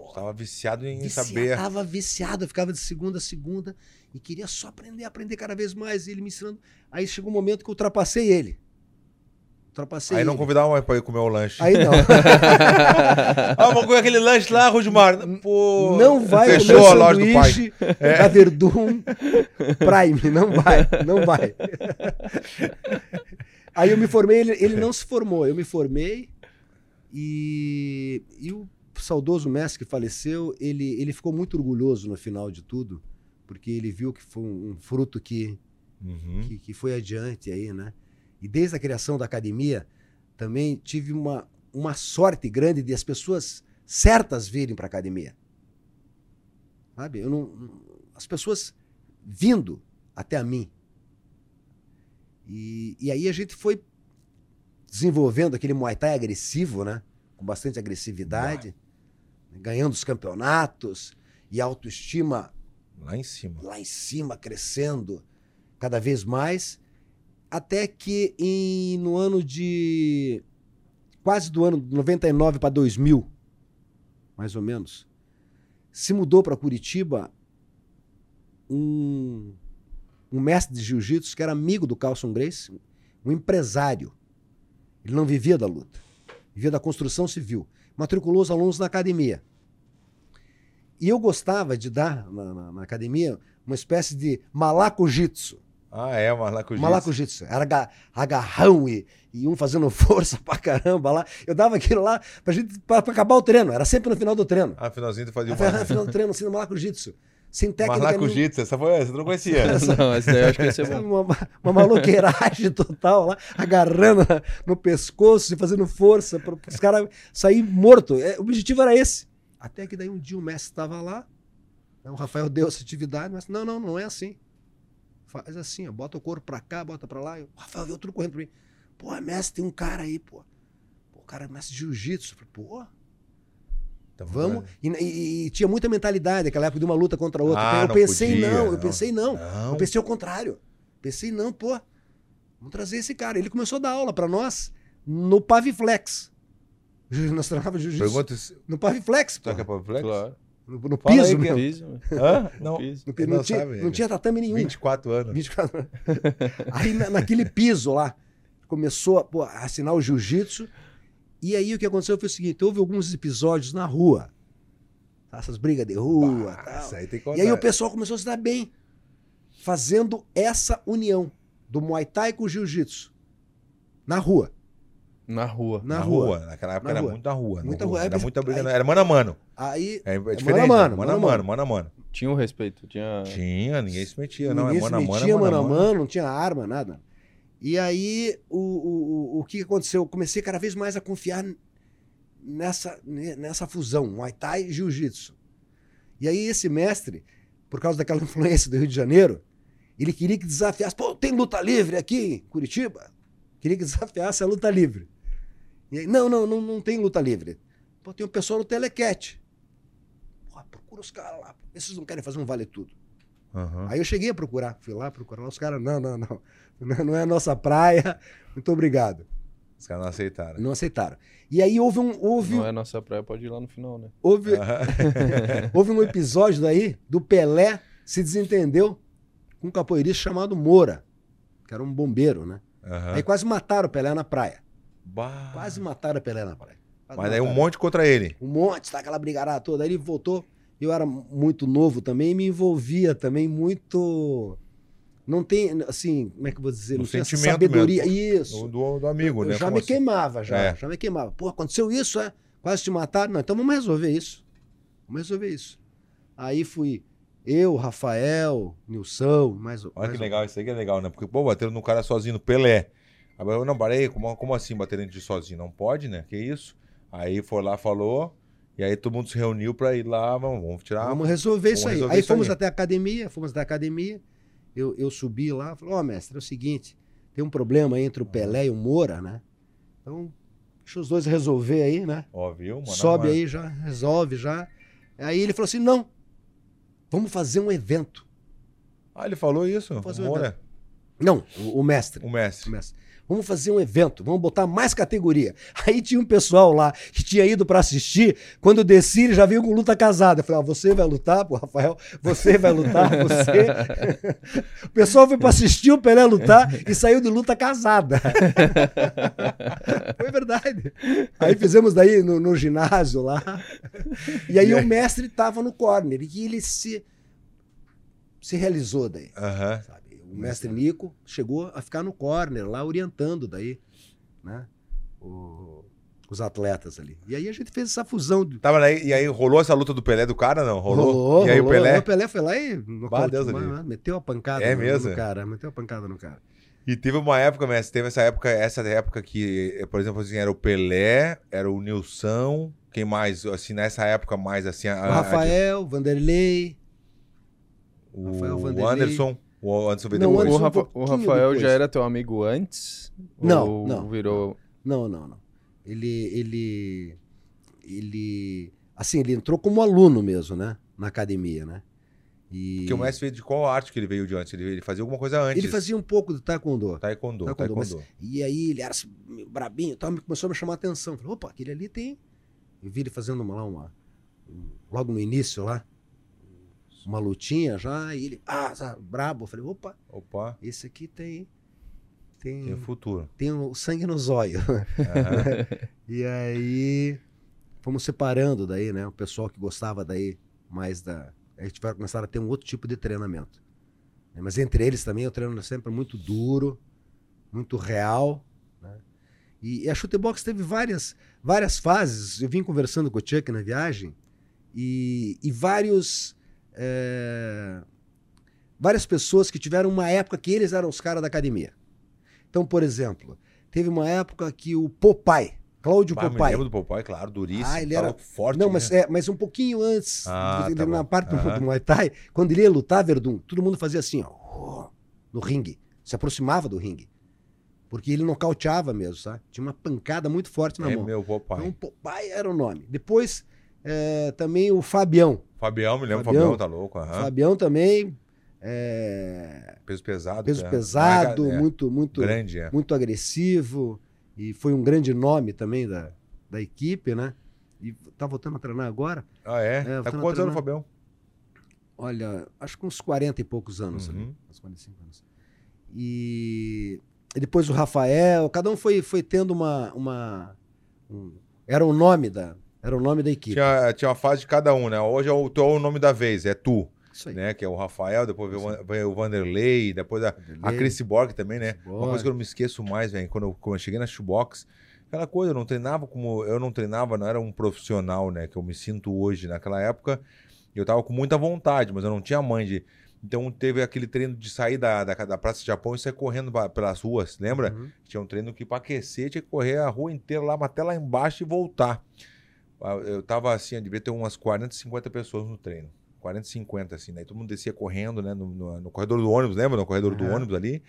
Pô, tava viciado em viciado, saber. tava viciado, eu ficava de segunda a segunda e queria só aprender, aprender cada vez mais. Ele me ensinando. Aí chegou um momento que eu ultrapassei ele. Ultrapassei Aí não ele. convidava pra ir comer o lanche. Aí não. ah, vamos comer aquele lanche lá, Rudimar. Pô, Não vai fechou comer a loja do pai. É. da Verdun Prime. Não vai, não vai. Aí eu me formei, ele, ele não se formou. Eu me formei e, e o saudoso mestre que faleceu, ele, ele ficou muito orgulhoso no final de tudo, porque ele viu que foi um, um fruto que, Uhum. que, que foi adiante aí, né? E desde a criação da academia, também tive uma, uma sorte grande de as pessoas certas virem para a academia. Sabe? Eu não, não- as pessoas vindo até a mim. E, e aí a gente foi desenvolvendo aquele Muay Thai agressivo, né? Com bastante agressividade, ganhando os campeonatos e a autoestima Lá em cima. lá em cima, crescendo cada vez mais, até que em, no ano de. quase do ano de 99 para 2000, mais ou menos, se mudou para Curitiba um, um mestre de jiu-jitsu que era amigo do Carlson Grace, um empresário. Ele não vivia da luta, vivia da construção civil. Matriculou os alunos na academia. E eu gostava de dar na, na- na academia uma espécie de malaco-jitsu. Ah, é, o Malaco-jitsu. Era aga- agarrão e, e um fazendo força pra caramba lá. Eu dava aquilo lá pra, gente, pra, pra acabar o treino. Era sempre no final do treino. Ah, finalzinho tu fazia No uma... final do treino, assim, no malaco-jitsu. Sem técnica Mas lá com o nenhuma. Jitsu, essa foi essa, não conhecia. Não, esse daí eu acho que ia ser bom. Uma, uma maloqueiragem total lá, agarrando no pescoço e fazendo força para os caras saírem mortos. o objetivo era esse. Até que daí um dia o mestre estava lá, né, o Rafael deu essa atividade, mas não, não, não é assim. Faz assim, ó, bota o corpo pra cá, bota pra lá. E o Rafael veio tudo correndo pra mim. Pô, mestre, tem um cara aí, pô. Pô, o cara é mestre de jiu-jitsu. Pô, Então, vamos. E, e- e tinha muita mentalidade naquela época de uma luta contra a outra. Ah, eu não pensei, podia, não, eu não. pensei, não. Eu pensei ao contrário. Pensei, não, pô, vamos trazer esse cara. Ele começou a dar aula pra nós no Paviflex. Nós treinávamos jiu-jitsu Pergunta se... no Paviflex, pô. Sabe que é pra flex? Claro. No, no piso aí, mesmo. Piso, Hã? Não. piso. No não, não tinha, sabe, não tinha tatame nenhum. 24 anos. 24 anos. Aí na- naquele piso lá, começou a, pô, a assinar o jiu-jitsu. E aí o que aconteceu foi o seguinte: houve alguns episódios na rua. Essas brigas de rua. Ah, tal. isso aí E aí o pessoal começou a se dar bem, fazendo essa união do Muay Thai com o Jiu-Jitsu. Na rua. Na rua. Na, Na rua. rua. Naquela época Na era rua. muita rua. Muita na rua. Era Aí- muita briga. aí- Era mano a mano. Aí. É, é mano a diferente. mano, Mano a mano a mano, mano a mano. Tinha um respeito. Tinha. Tinha, ninguém se metia. Não, é ninguém mano a mano, é mano mano a mano. mano, não tinha arma, nada. E aí, o, o, o, que aconteceu? Eu comecei cada vez mais a confiar nessa, ne- nessa fusão, Muay Thai e Jiu-Jitsu. E aí, esse mestre, por causa daquela influência do Rio de Janeiro, ele queria que desafiasse. Pô, tem luta livre aqui em Curitiba? Queria que desafiasse a luta livre. E aí, não, não, não, não tem luta livre. Pô, tem um pessoal no Telecat. Pô, procura os caras lá. Esses não querem fazer um vale tudo. Aham. Aí eu cheguei a procurar, fui lá procurar os caras, não, não, não, não, não é a nossa praia, muito obrigado. Os caras não aceitaram. Não aceitaram. E aí houve um, houve, Não é nossa praia, pode ir lá no final, né? houve, houve um episódio daí do Pelé se desentendeu com um capoeirista chamado Moura, que era um bombeiro, né? Aham. Aí quase mataram o Pelé na praia. Bah. Quase mataram o Pelé na praia. Quase Mas aí um monte contra ele. Um monte, tá aquela brigarada toda. Aí ele voltou. Eu era muito novo também e me envolvia também muito. Não tem, assim, como é que eu vou dizer? No não sentimento sabedoria. Do, Isso. do, do amigo, eu né? já Como me assim? queimava, já. É. Já me queimava. Pô, aconteceu isso, é? Quase te mataram? Não, então vamos resolver isso. Vamos resolver isso. Aí fui eu, Rafael, Nilson, mais Olha mais que legal, isso aí que é legal, né? Porque, pô, bateram no cara sozinho, no Pelé. Aí eu, não, parei, como, como assim bater de sozinho? Não pode, né? Que isso? Aí foi lá, falou, e aí todo mundo se reuniu pra ir lá, vamos, vamos tirar. Vamos resolver isso vamos aí. resolver aí isso fomos aí. até a academia, fomos até a academia. Eu, eu subi lá, falei, ó, mestre, é o seguinte, tem um problema entre o Pelé e o Moura, né? Então, deixa os dois resolver aí, né? Ó, viu? Mano, Sobe aí já, resolve já. Aí ele falou assim: não, vamos fazer um evento. Ah, ele falou isso? fazer um Moura. Não, o, o mestre. O mestre. O mestre. Vamos fazer um evento, vamos botar mais categoria. Aí tinha um pessoal lá que tinha ido pra assistir. Quando eu desci, ele já veio com luta casada. Eu falei: ó, você vai lutar, pô, Rafael, você vai lutar, você. o pessoal foi pra assistir o Pelé lutar e saiu de luta casada. Foi verdade. Aí fizemos daí no, no ginásio lá. E aí o mestre tava no corner e ele se, se realizou daí. Aham. O mestre Nico chegou a ficar no corner lá orientando daí, né? o- os atletas ali. E aí a gente fez essa fusão. De... Tava aí, e aí rolou essa luta do Pelé do cara, não? Rolou? e aí rolou. o Pelé. O Pelé foi lá e Bah, Deus mas meteu a pancada É no, mesmo? no cara. Meteu a pancada no cara. E teve uma época, mestre, teve essa época, essa época que, por exemplo, assim, era o Pelé, era o Nilson, quem mais, assim, nessa época mais, assim, a, O a- Rafael, Vanderlei. o, Rafael o Vanderlei. Anderson, o Anderson veio Não, depois. O, Anderson um Rafa- o Rafael depois. já era teu amigo antes? Não, Ou não. virou. Não, não, não. Ele, ele, ele, assim, ele entrou como aluno mesmo, né? Na academia, né? E Porque o mestre veio de qual arte que ele veio de antes? Ele, ele fazia alguma coisa antes. ele fazia um pouco de taekwondo. Taekwondo, Taekwondo, taekwondo. mas- E aí ele era assim, brabinho, e tal, me- começou a me chamar a atenção. Falei, opa, aquele ali tem. Eu vi ele fazendo uma lá, uma, um- logo no início lá, uma lutinha já, e ele, ah, sabe, brabo. Eu falei, opa, Opa, esse aqui tem. Tem, tem futuro. tem o sangue nos olhos. Aham. E aí fomos separando daí, né? O pessoal que gostava daí mais da. A gente vai começar a ter um outro tipo de treinamento. né? Mas entre eles também o treino é sempre muito duro, muito real. Né? E, e a chutebox teve várias, várias fases. Eu vim conversando com o Chuck na viagem e, e vários. É, várias pessoas que tiveram uma época que eles eram os caras da academia. Então, por exemplo, teve uma época que o Popeye, Cláudio Bah, Popeye. lembro do Popeye, claro, duríssimo. Ah, ele era- forte. Não, né? mas, é, mas um pouquinho antes, Ah, tá na bom. parte do, Muay Thai, quando ele ia lutar, Verdun, todo mundo fazia assim, ó, no ringue. Se aproximava do ringue. Porque ele nocauteava mesmo, sabe? Tinha uma pancada muito forte na É mão. meu Popeye. Então, Popeye era o nome. Depois, é, também o Fabião. Fabião, me lembro, Fabião. Fabião, tá louco. aham. Fabião também, é, Peso pesado. peso é. pesado, É, muito, muito, Grande, é. muito agressivo. E foi um grande nome também da, da equipe, né? E tá voltando a treinar agora. Ah, é? É, tá quantos anos. Fabião? Olha, acho que uns 40 e poucos anos Uhum. ali. Uns 45 anos. E, e depois o Rafael, cada um foi, foi tendo uma. uma um- era o nome da, era o nome da equipe. Tinha, tinha uma fase de cada um, né? Hoje é o, tu é o nome da vez, é tu, Isso aí. né? Que é o Rafael, depois veio, o Vanderlei, depois a, a Vanderlei, Chris Borg também, né? Chris Uma Borg. coisa que eu não me esqueço mais, velho, quando eu, quando eu cheguei na shoebox, aquela coisa, eu não treinava como. Eu não treinava, não era um profissional, né? Que eu me sinto hoje. Naquela época, eu tava com muita vontade, mas eu não tinha mãe de. Então teve aquele treino de sair da, da, da Praça de Japão e sair correndo ba- pelas ruas, lembra? Uhum. Tinha um treino que pra aquecer tinha que correr a rua inteira lá, até lá embaixo e voltar. Ah, Eu tava assim, eu devia ter umas 40, 50 pessoas no treino. 40, 50, assim, né? Todo mundo descia correndo, né? No, no- no corredor do ônibus, lembra? No corredor do Aham. ônibus ali.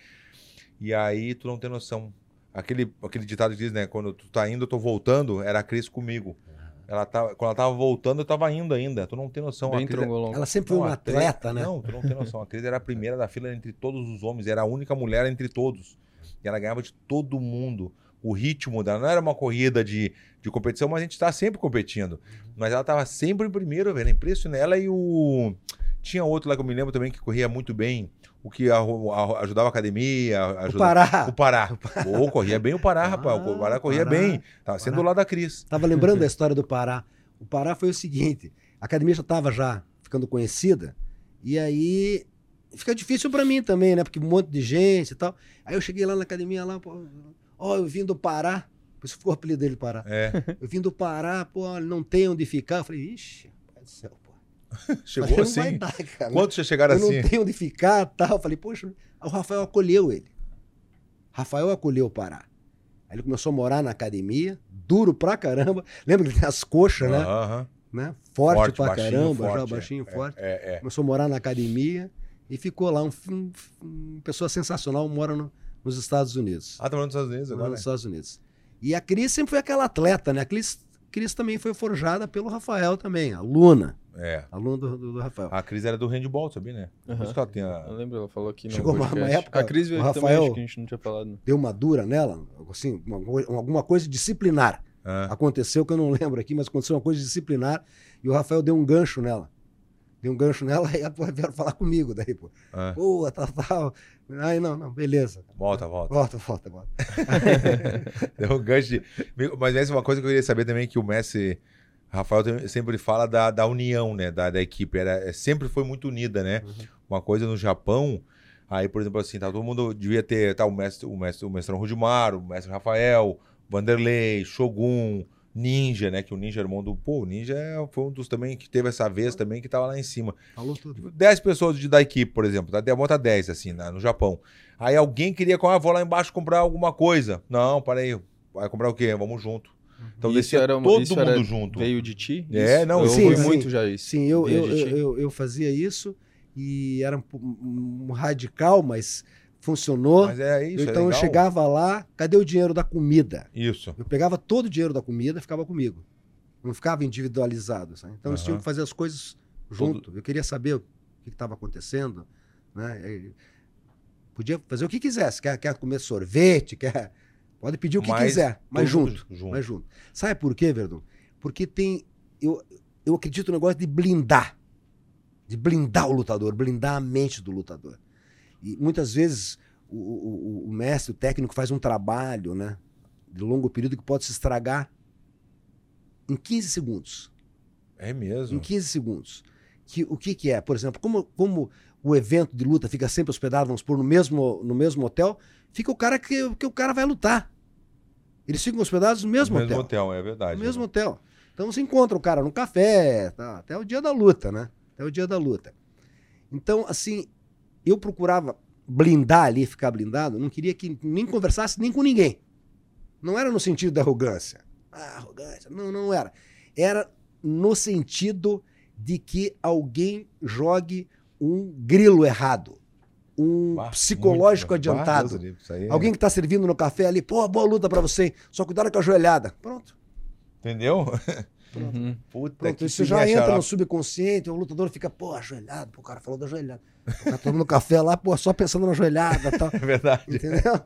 E aí tu não tem noção. Aquele, aquele ditado que diz, né? Quando tu tá indo, eu tô voltando, era a Cris comigo. Ela tava, quando ela tava voltando, eu tava indo ainda. Tu não tem noção. Bem a Cris- trongolão. Ela sempre foi uma a Cris- atleta, né? Não, tu não tem noção. A Cris era a primeira da fila entre todos os homens. Era a única mulher entre todos. E ela ganhava de todo mundo. O ritmo dela não era uma corrida de, de competição, mas a gente tá sempre competindo. Mas ela tava sempre em primeiro, velho. Impressionante. Ela e o. Tinha outro lá que eu me lembro também que corria muito bem. O que a- a- ajudava a academia. O. Pará. O Pará. Pô, corria bem o Pará, rapaz. O Ah, Pará corria Pará. bem. Tava sendo do lado da Cris. Tava lembrando da história do Pará. O Pará foi o seguinte: a academia já estava já ficando conhecida, e aí fica difícil para mim também, né? Porque um monte de gente e tal. Aí eu cheguei lá na academia lá, pô, ó, eu vim do Pará, por isso ficou o apelido dele Pará. É. Eu vim do Pará, pô, não tem onde ficar. Eu falei, ixi, pai do céu, pô. Chegou Falei, assim. dar, cara. Quantos já chegaram eu assim? não tenho onde ficar tal. Eu falei, poxa, o Rafael acolheu ele. Rafael acolheu o Pará. Aí ele começou a morar na academia, duro pra caramba. Lembra que ele tem as coxas, né? Né? Forte, pra baixinho, caramba, já forte, baixinho, é, forte. É, é. Começou a morar na academia e ficou lá. Um, um- uma pessoa sensacional, mora no- nos Estados Unidos. Ah, tá falando dos Estados Unidos agora? nos Estados Unidos. E a Cris sempre foi aquela atleta, né? A Cris Cris também foi forjada pelo Rafael também, aluna. É. Aluna do, do, do Rafael. A Cris era do handball, sabia, né? Por Aham. isso que ela tem a... Eu lembro, ela falou aqui no Chegou uma- uma época, A Cris veio aqui também, Rafael- acho que a gente não tinha falado. Deu uma dura nela, assim, uma alguma coisa disciplinar. Ah, Aconteceu que eu não lembro aqui, mas aconteceu uma coisa disciplinar e o Rafael deu um gancho nela. Deu um gancho nela e ela vieram falar comigo daí, pô. ah. Pô, tal, tal. Aí, não, não, beleza. Volta, volta. Volta, volta, volta. Deu um gancho de... Mas essa é uma coisa que eu queria saber também, que o Messi... Rafael sempre fala da, da união, né? Da, da equipe. Era, é, sempre foi muito unida, né? Uhum. Uma coisa no Japão... Aí, por exemplo, assim, tá, todo mundo devia ter... Tá, o mestre, o mestre, o mestrão Rudimar, o mestre Rafael, Vanderlei, Shogun... Ninja, né? Que o Ninja era irmão do. Pô, o Ninja é- foi um dos também que teve essa vez também que tava lá em cima. Falou tudo. 10 pessoas de, da equipe, por exemplo, tá? bota 10, assim, na- no Japão. Aí alguém queria, ah, vou lá embaixo comprar alguma coisa. Não, para aí. Vai comprar o quê? Vamos junto. Então Isso descia era todo isso mundo era- junto. Veio de ti? É, Isso? não, eu sim, ouvi sim. muito já isso. Sim, eu, eu, de ti? eu, eu fazia isso e era um, um radical, mas funcionou. Mas é isso, é então eu legal. chegava lá, cadê o dinheiro da comida? Isso. Eu pegava todo o dinheiro da comida e ficava comigo. Não ficava individualizado. sabe? Então eles Aham. tinham que fazer as coisas junto. Eu queria saber o que estava acontecendo. Né? Podia fazer o que quisesse. Quer, quer comer sorvete, quer. Pode pedir o que Mas quiser, mas todo junto. junto. Mas junto. Sabe por quê, Verdun? Porque tem. Eu, eu acredito no negócio de blindar. De blindar o lutador, blindar a mente do lutador. E muitas vezes o, o- o- mestre, o técnico, faz um trabalho né, de longo período que pode se estragar em 15 segundos. É Em mesmo. 15 segundos. Que, o que, que é? Por exemplo, como, como o evento de luta fica sempre hospedado, vamos supor, no mesmo, no mesmo hotel, fica o cara que, que o cara vai lutar. Eles ficam hospedados no mesmo, No mesmo hotel. hotel, é verdade. No mesmo hotel. Então você encontra o cara no café, tá, até o dia da luta, né? Até o dia da luta. Então, assim, eu procurava blindar ali, ficar blindado, não queria que nem conversasse nem com ninguém. Não era no sentido da arrogância. Ah, arrogância. Não, não era. Era no sentido de que alguém jogue um grilo errado. Um Bah, psicológico muito- bah, adiantado. Aí é- Alguém que tá servindo no café ali, pô, boa luta pra você, só cuidado com a joelhada. Pronto. Entendeu? Uhum. Puta Pronto, isso já entra no subconsciente, o lutador fica, pô, ajoelhado, pô, o cara falou da joelhada. O cara tomando café lá, pô, só pensando na joelhada e tal. É verdade. Entendeu?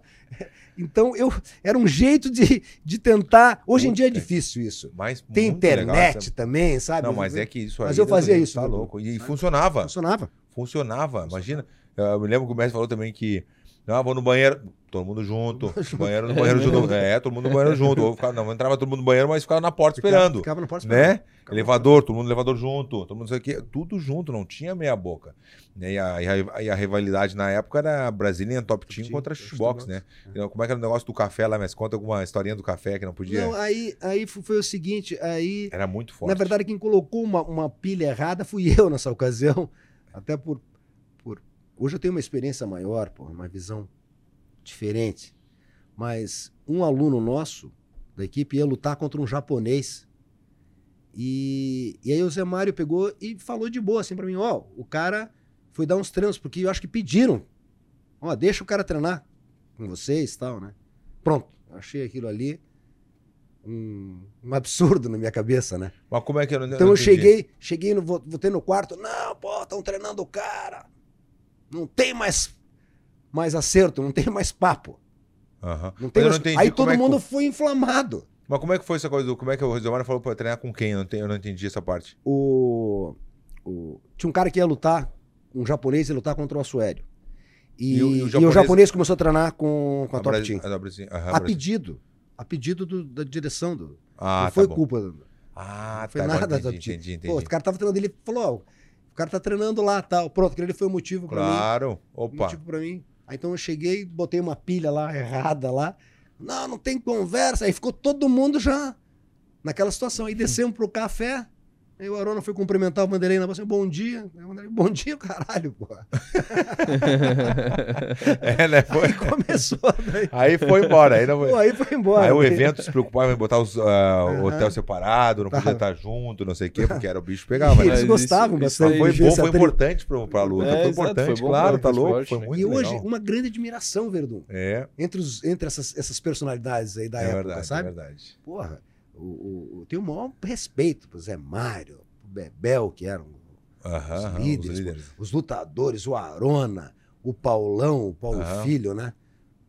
Então, eu era um jeito de, de tentar. Hoje em dia é difícil isso. Mas Tem muito legal internet essa- também, sabe? Não, mas é que isso aí. Mas eu fazia isso, Tá louco. E funcionava. Funcionava. Funcionava. Imagina. Eu me lembro que o mestre falou também que. Ah, vou no banheiro. Todo mundo junto. Banheiro no banheiro junto. É, todo mundo no banheiro junto. Ou ficava- não, entrava todo mundo no banheiro, mas ficava na porta Ficava- esperando. Ficava na porta esperando. Né? Elevador, todo mundo no elevador junto, todo mundo não sei o quê, tudo junto, não tinha meia boca. Né? E, a, e, a, e a rivalidade na época era Brazilian Top Team contra Xbox, né? Então, como é que era o negócio do café lá, mas conta alguma historinha do café que não podia. Não, aí, aí foi o seguinte, aí Era muito forte. Na verdade, quem colocou uma, uma pilha errada fui eu nessa ocasião. Até por. Hoje eu tenho uma experiência maior, pô, uma visão diferente. Mas um aluno nosso da equipe ia lutar contra um japonês. E, e aí o Zé Mário pegou e falou de boa assim pra mim: ó, o cara foi dar uns treinos, porque eu acho que pediram. Ó, deixa o cara treinar com vocês e tal, né? Pronto, achei aquilo ali um, um absurdo na minha cabeça, né? Mas como é que eu não Então eu cheguei, cheguei no vo- voltei no quarto, não, pô, estão treinando o cara. Não tem mais mais acerto, não tem mais papo. Aham. Não tem mais... não entendi Aí todo é que- mundo foi inflamado. Mas como é que foi essa coisa do. Como é que o Rosemar falou pra treinar com quem? Eu não, entendi, eu não entendi essa parte. O, o- tinha um cara que ia lutar, um japonês ia lutar contra o Assuério. E, E o- e o e o japonês- japonês começou a treinar com, com a, Top Brasi- Team. a Brasi- aham, A pedido. A pedido do- da direção. Do, Ah, não tá foi bom. culpa. Ah, não foi tá. nada da entendi, entendi, entendi. Pô, o cara tava treinando, ele falou, ó, cara tá treinando lá tal. Pronto, aquele foi o motivo pra mim. Claro. Opa. motivo pra mim. Aí então eu cheguei, botei uma pilha lá errada lá. Não, não tem conversa. Aí ficou todo mundo já naquela situação. Aí descemos pro café. Aí o Arona foi cumprimentar o Vanderlei na bolsa. Bom dia. Aí o Vanderlei, Bom dia, caralho, pô. É, né? Foi. Aí começou. Daí, Aí foi embora. Aí, não... pô, aí foi embora. aí o evento se preocupava em botar os, ah, o hotel separado, não podia Tá. estar junto, não sei o quê, porque era o bicho pegava. Eles Né? Mas gostavam isso- bastante. Foi bom, foi importante pro, pra luta. É, foi importante, foi bom claro, pra tá louco. esporte, Foi né? muito E hoje, legal. uma grande admiração, Verdun. É, Entre, os, entre essas, essas personalidades aí da é época, verdade, sabe? é verdade. Porra, o, o- eu tenho o maior respeito pro Zé Mário, pro Bebel, que eram Aham, os líderes, os líderes. os lutadores, o Arona, o Paulão, o Paulo Aham. Filho, né?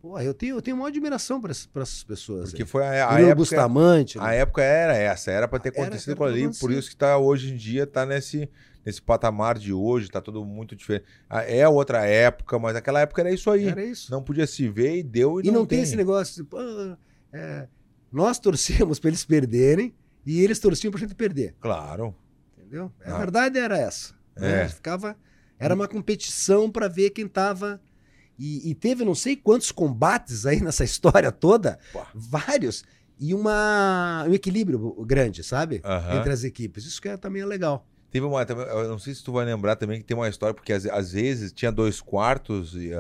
Porra, eu tenho, eu tenho maior admiração para essas pessoas. Porque aí. foi a, a época. Bustamante, A né? época era essa, era pra ter Era, acontecido com ali, por isso que tá hoje em dia tá nesse nesse patamar de hoje, tá tudo muito diferente. Ah, É outra época, mas aquela época era isso aí. Era isso. Não podia se ver e deu e, E não, tem esse negócio de, pô, é, nós torcíamos para eles perderem e eles torciam pra gente perder. Claro. Entendeu? A Ah. verdade era essa. né? É. Ficava, era uma competição para ver quem tava. E, e teve não sei quantos combates aí nessa história toda, Pá. vários, e uma, um equilíbrio grande, sabe? Entre as equipes. Isso que é, também é legal. Teve uma, eu não sei se tu vai lembrar também que tem uma história, porque às, às vezes tinha dois quartos, e,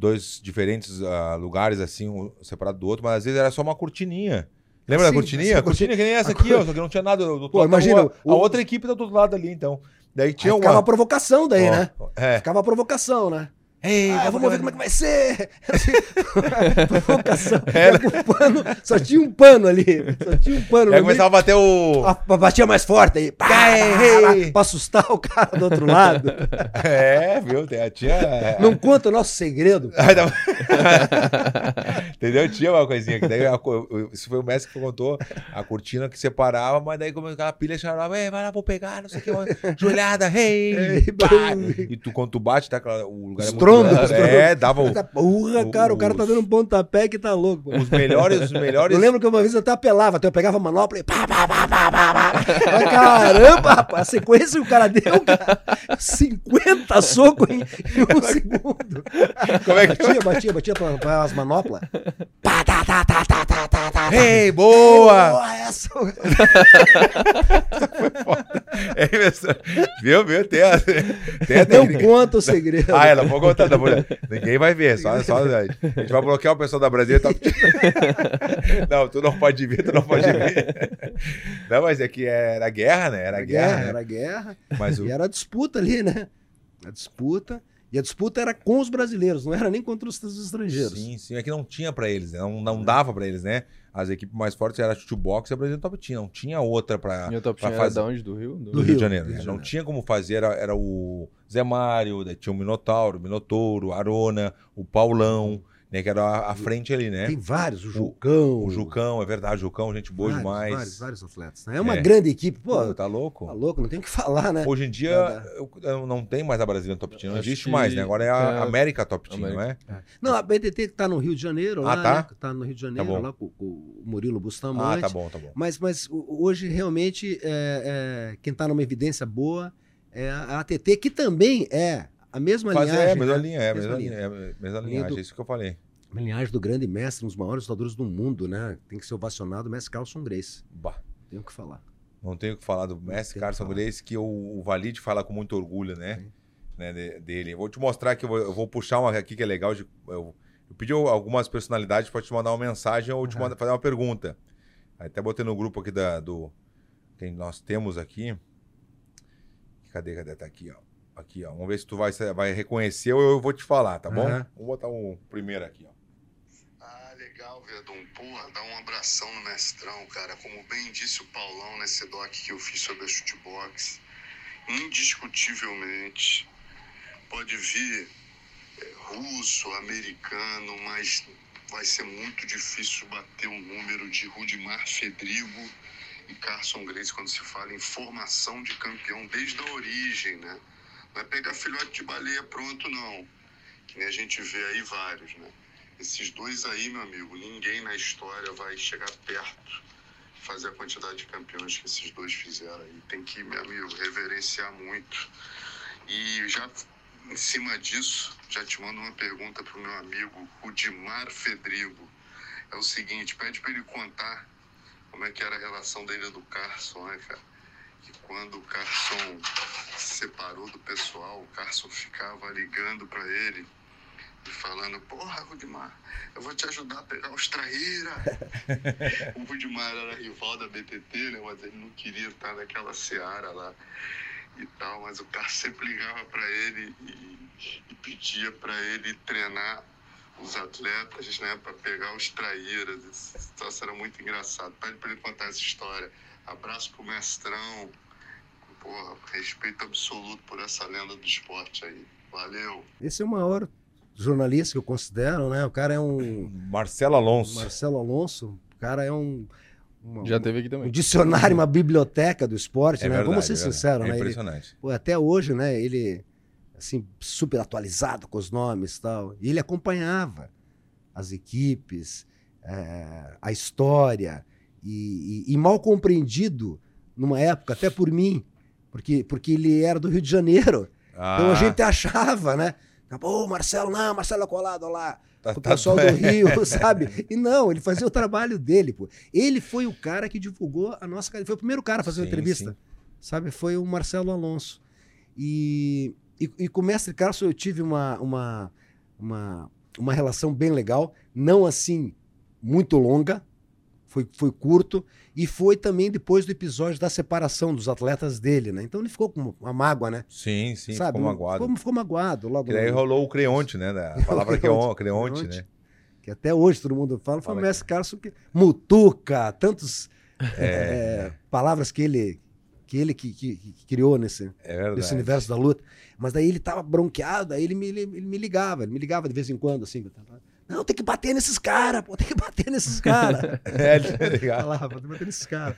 dois diferentes ah, lugares assim, um separado do outro, mas às vezes era só uma cortininha. Lembra da cortininha? cortininha que nem essa aqui, ó, só que não tinha nada do outro Pô, imagina, A, o- a outra equipe tá do outro lado ali, então. Daí tinha Aí uma. ficava a provocação daí, Ó, né? É. Ficava a provocação, né? Ei, Ah, vamos ver como é que vai ser. Provocação. Era. Um pano, só tinha um pano ali. Só tinha um pano. Aí começava a bater o. Ah, Batia mais forte aí. Pá, pá, pra assustar o cara do outro lado. É, viu? Tinha. Não conta o nosso segredo. Tava- Entendeu? Tinha uma coisinha que daí a isso foi o mestre que contou a cortina que separava, mas daí começou aquela pilha chamava, "Ei, vai lá, vou pegar, não sei o que, uma joelhada, hey! Ei, pá." E tu, quando tu bate, tá, o lugar é muito Estrondo. É, dava o- Porra, cara, o cara tá dando um pontapé que tá louco. os melhores, os melhores. Eu lembro que uma vez eu até apelava, até eu pegava a manopla e pá, pá, pá, pá, pá. Mas, Caramba, rapaz, a sequência que o cara deu, cara, 50 socos em, em um segundo. Como é que Batia, batia, batia pra, pra as manoplas. Pá, tá, tá, tá, tá, tá, tá, tá. Ei, boa! Boa essa. É, mas- viu, viu? Tem a, tem a Não conta o segredo. Ah, ela pode contar, tá bom. Ninguém vai ver, só, só a gente vai bloquear o pessoal da Brasília. Tá... Não, tu não pode ver, tu não pode ver. Não, mas é que era guerra, né? Era Era guerra. guerra, né? era guerra. Mas o... E era a disputa ali, né? A disputa. E a disputa era com os brasileiros, não era nem contra os estrangeiros. Sim, sim, é que não tinha pra eles, né? não, não dava pra eles, né? As equipes mais fortes eram a Chutebox e a Brasília Top Team, não tinha outra era fazer. da onde? Do Rio? Do do Rio, Rio, de Janeiro. Rio né? Não tinha como fazer, era, era o Zé Mário, tinha o Minotauro, o Minotouro, a Arona, o Paulão, né? Que era a, a frente ali, né? Tem vários, o Jucão. O Jucão, é verdade, o Jucão, gente boa vários, demais. Vários, vários atletas. né? É uma É. grande equipe. Pô, Pô, tá louco? tá louco, não tem o que falar, né? Hoje em dia Tá, tá. eu- não tem mais a Brasília Top Team, não Acho existe que mais, né? Agora é a é- América Top Team, não é? Não, a BTT que tá no Rio de Janeiro, Ah, lá, tá? né? Tá no Rio de Janeiro, bom. lá com, com o Murilo Ah, Bustamante. tá bom, tá bom. Mas, mas hoje, realmente, é, é, quem está numa evidência boa é a ATT, que também é a mesma Fazer, linhagem. é, mesma né? linha, é, Mesma mesma linha. linha, é, mesma Linha linhagem, do- é isso que eu falei. Uma linhagem do grande mestre, um dos maiores lutadores do mundo, né? Tem que ser ovacionado o mestre Carlson Grace. Bah, Tenho o que falar. não tenho o que falar do mestre tem o que. Grace, que o, o Valide fala com muito orgulho, né? Né de- dele. Eu vou te mostrar que eu vou, eu vou puxar uma aqui que é legal. de- eu, eu pedi algumas personalidades para te mandar uma mensagem ou te Aham. mandar, fazer uma pergunta. Até botei no grupo aqui da, do. Tem, nós temos aqui. Cadê, cadê? Tá aqui, ó. Aqui, ó. Vamos ver se tu vai, vai reconhecer ou eu vou te falar, tá bom? Aham. Vamos botar um primeiro aqui, ó. Ah, legal, Verdun. Porra, dá um abração no mestrão, cara. Como bem disse o Paulão nesse doc que eu fiz sobre a chutebox, indiscutivelmente pode vir é, russo, americano, mas vai ser muito difícil bater o número de Rudimar Fedrigo e Carson Grace quando se fala em formação de campeão desde a origem, né? É pegar filhote de baleia pronto, não. Que nem a gente vê aí vários, né? Esses dois aí, meu amigo, ninguém na história vai chegar perto fazer a quantidade de campeões que esses dois fizeram aí. Tem que, meu amigo, reverenciar muito. E já em cima disso, já te mando uma pergunta pro meu amigo Rudimar Fedrigo. É o seguinte, pede para ele contar como é que era a relação dele e do Carson, né, cara? Que quando o Carson se separou do pessoal, o Carson ficava ligando para ele e falando, porra, Rudimar, eu vou te ajudar a pegar os traíra. o Rudimar era rival da BTT, né? Mas ele não queria estar naquela seara lá e tal. Mas o cara sempre ligava para ele e, e pedia para ele treinar os atletas, né, para pegar os traíras. Esse troço era muito engraçado. Pede para ele contar essa história. Abraço pro mestrão. Porra, respeito absoluto por essa lenda do esporte aí. Valeu. Esse é o maior jornalista que eu considero, né? O cara é um. Marcelo Alonso. Marcelo Alonso, o cara é um. uma- Já teve aqui um também. dicionário, uma biblioteca do esporte, É né? verdade, Vamos ser é sinceros, É né? Ele, impressionante. pô, até hoje, né? Ele, assim, super atualizado com os nomes e tal. E ele acompanhava as equipes, eh, a história, e, e- e mal compreendido numa época, até por mim, porque, porque ele era do Rio de Janeiro. Então Ah, a gente achava, né? Pô, Marcelo, não, Marcelo é colado lá. tá- O tá- pessoal do Rio, sabe? E não, ele fazia o trabalho dele, pô. Ele foi o cara que divulgou a nossa. Foi o primeiro cara a fazer uma Sim, entrevista. sim. Sabe? Foi o Marcelo Alonso. E, e, e com o mestre Carlos eu tive uma, uma, uma, uma relação bem legal. Não assim, muito longa. Foi, foi curto. E foi também depois do episódio da separação dos atletas dele, né? Então ele ficou com uma mágoa, né? Sim, sim, Sabe? ficou magoado. Ficou, ficou magoado logo. Daí no- rolou o creonte, né? A palavra que é on- creonte, Creonte. né? que até hoje todo mundo fala, foi o mestre Carlos que mutuca, tantos é, palavras que ele que ele que, que- que criou nesse, É nesse universo da luta. Mas daí ele tava bronqueado, aí ele me, ele, ele me ligava, ele me ligava de vez em quando, assim. Não, tem que bater nesses caras, pô, tem que bater nesses caras. É, tá ligado? Falava, tem que bater nesses caras.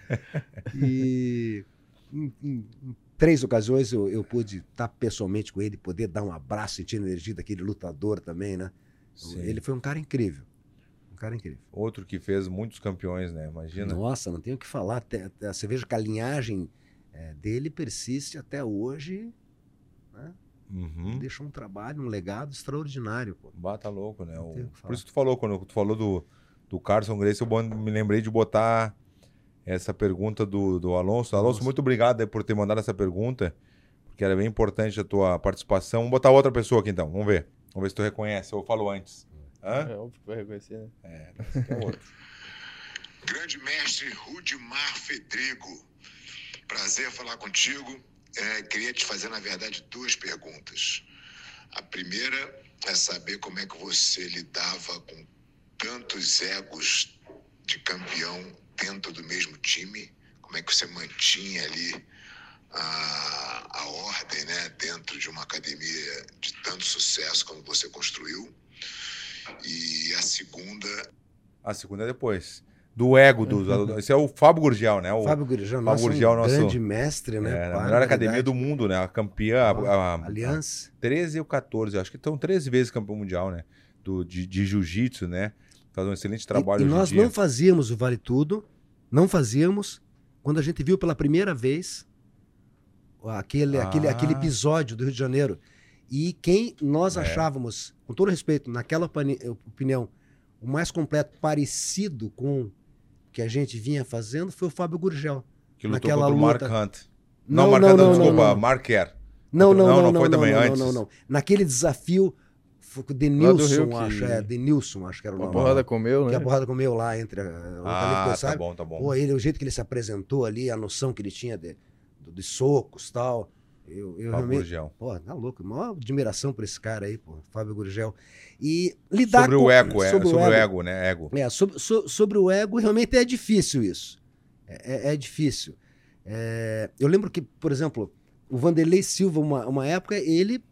E em, em- em três ocasiões eu, eu pude estar pessoalmente com ele, poder dar um abraço, sentir a energia daquele lutador também, né? Sim. Ele foi um cara incrível. Um cara incrível. Outro que fez muitos campeões, né? Imagina. Nossa, não tenho o que falar. Você veja que a linhagem eh, dele persiste até hoje. Uhum. Deixou um trabalho, um legado extraordinário. Pô. Bata louco, né? O-. Por isso que tu falou, quando tu falou do, do Carson Grace, eu me lembrei de botar essa pergunta do, do Alonso. Alonso, Nossa. muito obrigado por ter mandado essa pergunta, porque era bem importante a tua participação. Vamos botar outra pessoa aqui então, vamos ver. Vamos ver se tu reconhece, ou eu falo antes. Hã? É óbvio que vai reconhecer, né? É, é outro. Grande mestre Rudimar Fedrigo, prazer falar contigo. É, queria te fazer, na verdade, duas perguntas. A primeira é saber como é que você lidava com tantos egos de campeão dentro do mesmo time, como é que você mantinha ali a, a ordem né, dentro de uma academia de tanto sucesso como você construiu. E a segunda A segunda é depois. Do ego dos. Esse é o Fábio Gurgel, né? O, Fábio Gurgel, Fábio nosso, Gurgel, um nosso- grande mestre, né? é, a melhor academia do mundo, né? A campeã. A, a, Aliança. 13 ou 14, acho que estão 13 vezes campeão mundial, né? Do, de de jiu-jitsu, né? Faz um excelente trabalho e, e nós não fazíamos o Vale Tudo, não fazíamos. Quando a gente viu pela primeira vez aquele, aquele, Ah. aquele episódio do Rio de Janeiro. E quem nós É. achávamos, com todo respeito, naquela opini- opinião, o mais completo, parecido com que a gente vinha fazendo, foi o Fábio Gurgel. Que lutou naquela contra o Mark luta. Hunt. Não, Mark Hunt, não, desculpa, Mark. Não, não, Não, não, não não, foi não, também não, antes? não, não. Naquele desafio, foi com o Denilson, Rio que- acho, é, Denilson, acho que era o nome. porrada comeu, Que a né? porrada comeu lá entre a, Ah, tá sabe? bom, tá bom. Pô, ele, o jeito que ele se apresentou ali, a noção que ele tinha de, do- de socos e tal. Eu, eu Fábio realmente. Gurgel. Pô, tá louco. Maior admiração por esse cara aí, pô, Fábio Gurgel. E lidar Sobre com, o ego, é, sobre, sobre, o o ego. ego, né? Ego. É, sobre, so- sobre o ego, realmente é difícil isso. É, é- é difícil. É, eu lembro que, por exemplo, o Vanderlei Silva, uma, uma época, ele.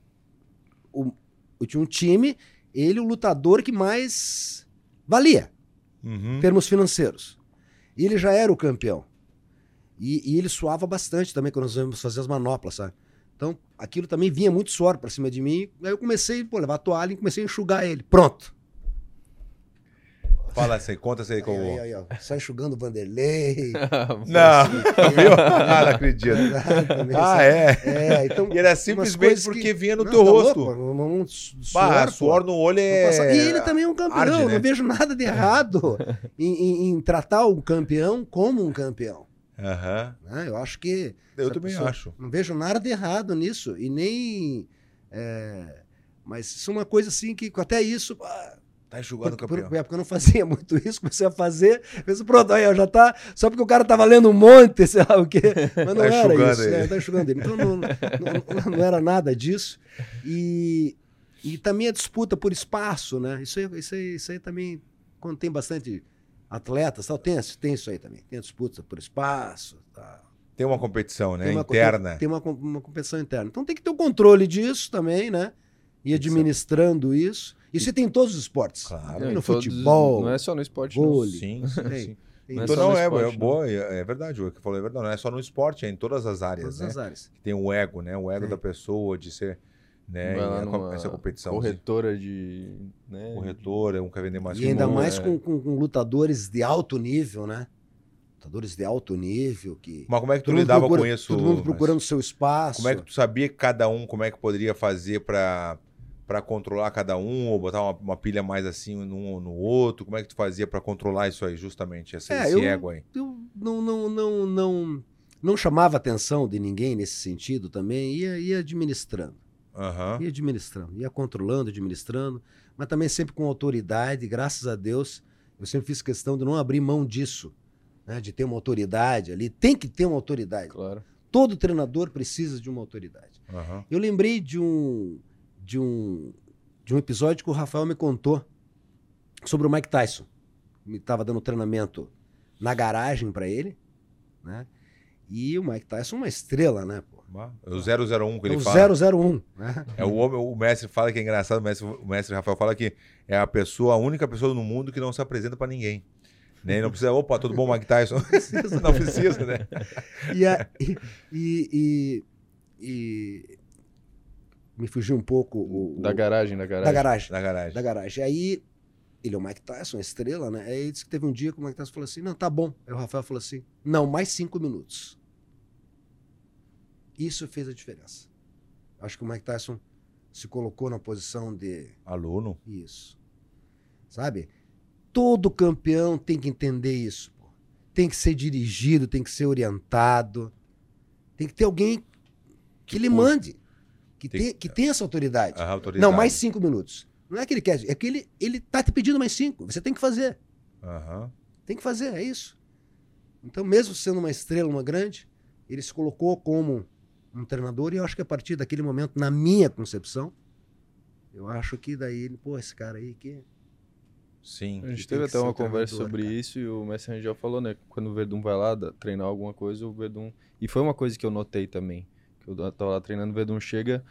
O, eu tinha um time, ele o lutador que mais valia Uhum. em termos financeiros. E ele já era o campeão. E, e ele suava bastante também quando nós íamos fazer as manoplas, sabe? Então, aquilo também vinha muito suor pra cima de mim. Aí eu comecei, pô, levar a toalha e comecei a enxugar ele. Pronto. Fala assim, conta isso aí com Aí, o. aí, aí, só enxugando o Vanderlei. Não, viu? Ah, não acredito. Ah, sabe? é? É, então. E era umas simplesmente porque que- vinha no Não, teu tá rosto. louco, um, um su- Bah, suor, suor no olho é. E ele também é um campeão. arde, né? Não vejo nada de errado em, em- em tratar o campeão como um campeão. Aham. né? Eu acho que. Eu também pessoa- acho. Não vejo nada de errado nisso. E nem. é, Mas isso é uma coisa assim que até isso. ah, Tá enxugando o campeão. por época eu não fazia muito isso, comecei a fazer. Pensei, pronto, aí já tá. Só porque o cara tava lendo um monte, sei lá o quê. Mas não Tá era isso. ele. né? Tá enxugando ele. Então não, não, não- era nada disso. E, E também a disputa por espaço, né? Isso aí, isso aí, isso aí também, tem bastante atletas, tal, tem, tem isso aí também. Tem a disputa por espaço, tal. Tem uma competição, né? Tem uma, Interna. Tem, tem uma, uma competição interna. Então tem que ter o controle disso também, né? E administrando isso. Isso tem em todos os esportes. Claro. No todos- futebol. Não é só no esporte, vôlei. Sim, sim, Tem, sim. tem Não é Então não é, esporte, é né? boa, é é verdade, o que falou é verdade. Não é só no esporte, é em todas as áreas, todas né? as áreas. Tem o ego, né? O ego Tem. da pessoa de ser, né? Vai e essa competição. corretora de... Né, Corretora, um quer vender mais E ainda mais é. com, com- com lutadores de alto nível, né? Lutadores de alto nível que. Mas como é que tu lidava procura- com isso? Todo mundo Mas procurando seu espaço. Como é que tu sabia que cada um, como é que poderia fazer pra para controlar cada um, ou botar uma, uma pilha mais assim num ou no outro? Como é que tu fazia pra controlar isso aí, justamente, esse, É, esse eu- ego aí? eu não, não, não, não, não chamava a atenção de ninguém nesse sentido também, ia, ia administrando, Aham. ia administrando, ia controlando, administrando, mas também sempre com autoridade, graças a Deus, eu sempre fiz questão de não abrir mão disso, né, de ter uma autoridade ali, tem que ter uma autoridade, Claro. todo treinador precisa de uma autoridade. Aham. Eu lembrei de um, de um, de um episódio que o Rafael me contou sobre o Mike Tyson. Me estava dando treinamento na garagem para ele, né? E o Mike Tyson é uma estrela, né? Pô? O 001 que É ele o fala. 001, né? É o homem, o mestre fala que é engraçado, o mestre, o mestre Rafael fala que é a pessoa, a única pessoa no mundo que não se apresenta pra ninguém. Né? Não precisa, opa, tudo bom, Mike Tyson? não precisa, né? E, a- e, e- e- e- me fugiu um pouco o, o- Da garagem, da garagem. da garagem. Na garagem. da garagem. Aí ele é o Mike Tyson, estrela, né? Aí disse que teve um dia que o Mike Tyson falou assim: não, tá bom. Aí o Rafael falou assim: não, mais cinco minutos. Isso fez a diferença. Acho que o Mike Tyson se colocou na posição de Aluno. isso. Sabe? Todo campeão tem que entender isso. pô. Tem que ser dirigido, tem que ser orientado. Tem que ter alguém que lhe mande. Que, Tem tem, que tenha essa autoridade. Autoridade. Não, mais cinco minutos. Não é que ele quer, é que ele, ele tá te pedindo mais cinco. Você tem que fazer. Aham. Tem que fazer, é isso. Então, mesmo sendo uma estrela, uma grande, ele se colocou como um treinador e eu acho que a partir daquele momento, na minha concepção, eu acho que daí ele, pô, esse cara aí que. Sim. A gente teve até uma conversa sobre cara. isso e o Messi Rangel falou, né? Quando o Verdun vai lá da- treinar alguma coisa, o Verdun. E foi uma coisa que eu notei também. Que eu tava lá treinando, o Verdun chega,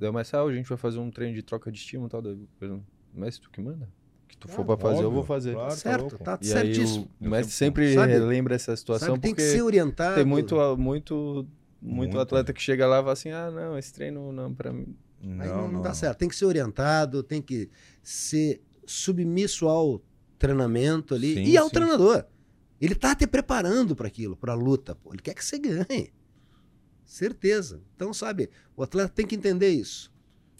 daí o Messi, ah, a gente vai fazer um treino de troca de estímulo e tal. Daí o Verdun, Messi, tu que manda? O que tu for pra fazer, eu vou fazer. claro, tá certo, louco. tá, E certíssimo. aí o, Messi sempre Sabe- relembra essa situação Sabe, tem porque que ser orientado. tem muito, muito, muito, Muito, atleta que chega lá e fala assim, ah, não, esse treino não pra mim. Aí não, não dá certo. Tem que ser orientado, tem que ser submisso ao treinamento ali Sim, e ao sim. treinador. Ele tá te preparando para aquilo, para a luta. Pô. Ele quer que você ganhe. Certeza. Então, sabe, o atleta tem que entender isso.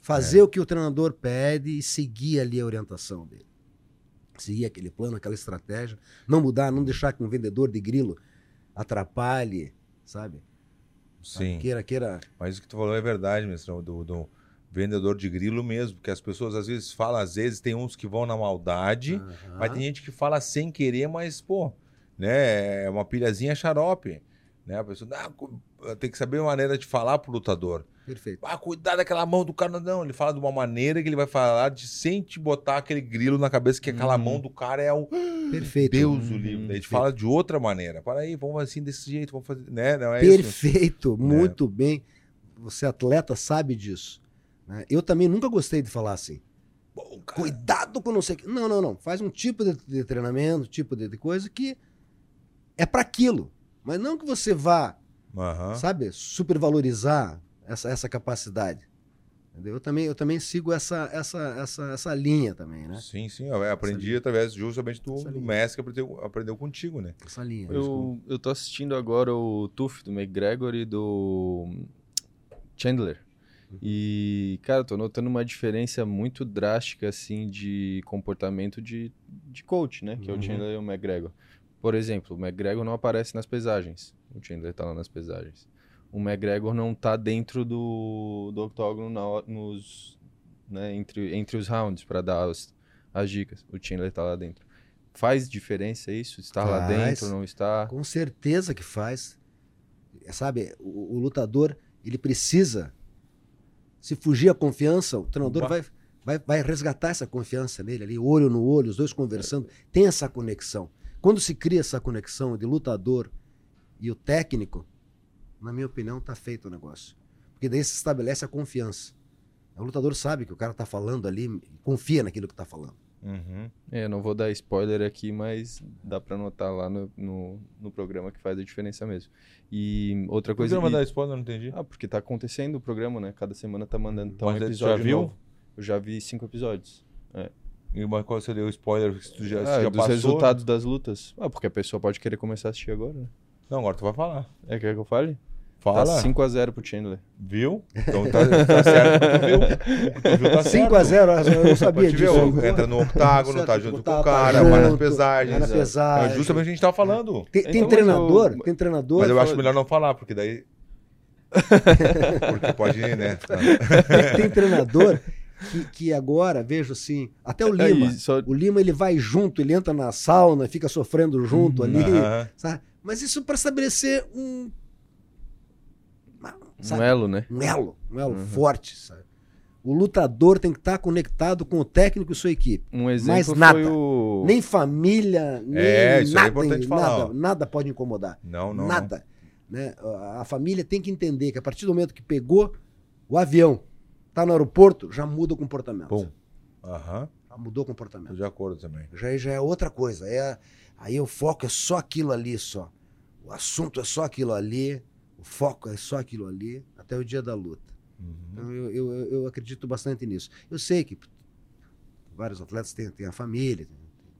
Fazer É. o que o treinador pede e seguir ali a orientação dele. Seguir aquele plano, aquela estratégia. Não mudar, não deixar que um vendedor de grilo atrapalhe, sabe? Sim. Queira, queira. Mas o que tu falou é verdade, mestrão, do, do vendedor de grilo mesmo, porque as pessoas às vezes falam, às vezes tem uns que vão na maldade, Aham. mas tem gente que fala sem querer, mas, pô, né, é uma pilhazinha xarope, né, a pessoa, ah, tem que saber a maneira de falar pro lutador. Perfeito. Ah, cuidado daquela mão do cara. Não, ele fala de uma maneira que ele vai falar de sem te botar aquele grilo na cabeça que aquela Uhum. mão do cara é o Perfeito. Deus o Uhum, livre. Daí a gente perfeito. fala de outra maneira. Para aí, vamos assim desse jeito, vamos fazer, né? Não é isso? Perfeito, muito bem. Você, atleta, sabe disso. né? Eu também nunca gostei de falar assim. Bom, Cuidado com não sei o que. Não, não, não. Faz um tipo de, de treinamento, tipo de, de coisa que é para aquilo. Mas não que você vá, Aham. sabe, supervalorizar essa, essa capacidade. Entendeu? Eu também, eu também sigo essa, essa, essa, essa linha também, né? Sim, sim. Eu aprendi através justamente do, do mestre que aprendeu, aprendeu contigo, né? Essa linha. Eu, eu tô assistindo agora o Tooth do McGregor e do Chandler. E, cara, eu tô notando uma diferença muito drástica, assim, de comportamento de, de coach, né? Que é Uhum. o Chandler e o McGregor. Por exemplo, o McGregor não aparece nas pesagens. O Chandler tá lá nas pesagens. O McGregor não tá dentro do, do octógono na nos, né, entre, entre os rounds para dar as, as dicas. O Chandler tá lá dentro. Faz diferença isso? Estar lá Faz. dentro, não estar? Com certeza que faz. Sabe, o, o lutador, ele precisa. Se fugir a confiança, o treinador vai, vai, vai resgatar essa confiança nele ali, olho no olho, os dois conversando. Tem essa conexão. Quando se cria essa conexão de lutador e o técnico, na minha opinião, tá feito o negócio. Porque daí se estabelece a confiança. O lutador sabe que o cara tá falando ali, confia naquilo que tá falando. Uhum. É, não vou dar spoiler aqui, mas dá pra notar lá no, no, no programa que faz a diferença mesmo. E outra Por que coisa. não vai e- dar spoiler? Eu Não entendi. Ah, porque tá acontecendo o programa, né? Cada semana tá mandando então, Mas um tu episódio já viu? novo. Eu já vi cinco episódios. E mas qual você deu spoiler? Se tu já, Ah, já dos passou? resultados das lutas. Ah, porque a pessoa pode querer começar a assistir agora, né? Não, agora tu vai falar. É, quer que eu fale? Fala. Tá 5x0 pro Chandler. Viu? Então tá, tá certo. Tu viu? Tu viu, tá certo. 5x0, eu não sabia ver, disso. ó, entra no octágono, tá junto com tá- o tá cara, vai nas pesagens. vai na É pesagem. justamente o que a gente tava falando. Tem, tem Então, treinador, eu- tem treinador. Mas eu acho melhor não falar, porque daí. porque pode, né? tem, tem treinador que, que agora, vejo assim, até o Lima. Aí, só- O Lima ele vai junto, ele entra na sauna, fica sofrendo junto ali. Aham. sabe? Mas isso para estabelecer um. Uma- Um sabe? elo, né? Um elo, um elo Uhum. forte. Sabe? O lutador tem que estar conectado com o técnico e sua equipe. Um exemplo foi nada. o... Nem família, nem É, isso aí é nada, importante falar, nada, ó. nada pode incomodar. Não, não. nada. Né? A família tem que entender que a partir do momento que pegou o avião, tá no aeroporto, já muda o comportamento. Pum. Aham. Já mudou o Tô comportamento. de acordo também. Já, já é outra coisa. É, aí o foco é só aquilo ali só. O assunto é só aquilo ali. O foco é só aquilo ali até o dia da luta. Uhum. Então eu, eu, eu- acredito bastante nisso. Eu sei que vários atletas têm, têm a família, tem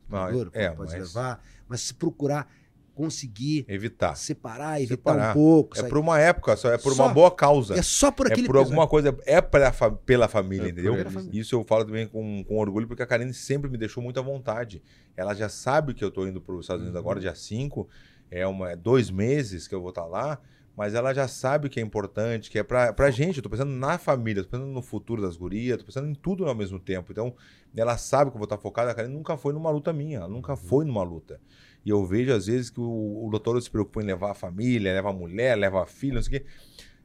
Não, treinador, é, pode mas- levar, mas se procurar conseguir Evitar. separar, evitar Separar. um pouco. É sabe? por uma época, só é por Só- uma boa causa. É só por É aquele por alguma coisa, é pela, fa- pela família, É entendeu? eles. Isso eu falo também com, com orgulho, porque a Karine sempre me deixou muito à vontade. Ela já sabe que eu tô indo para os Estados Unidos Uhum. agora, dia 5, é, uma, é dois meses que eu vou estar lá, mas ela já sabe que é importante, que é pra, pra gente. Eu tô pensando na família, tô pensando no futuro das gurias, tô pensando em tudo ao mesmo tempo. Então, ela sabe que eu vou estar focada. A Karine nunca foi numa luta minha, ela Uhum. nunca foi numa luta. E eu vejo, às vezes, que o, o doutor se preocupa em levar a família, leva a mulher, leva a filha, não sei o quê.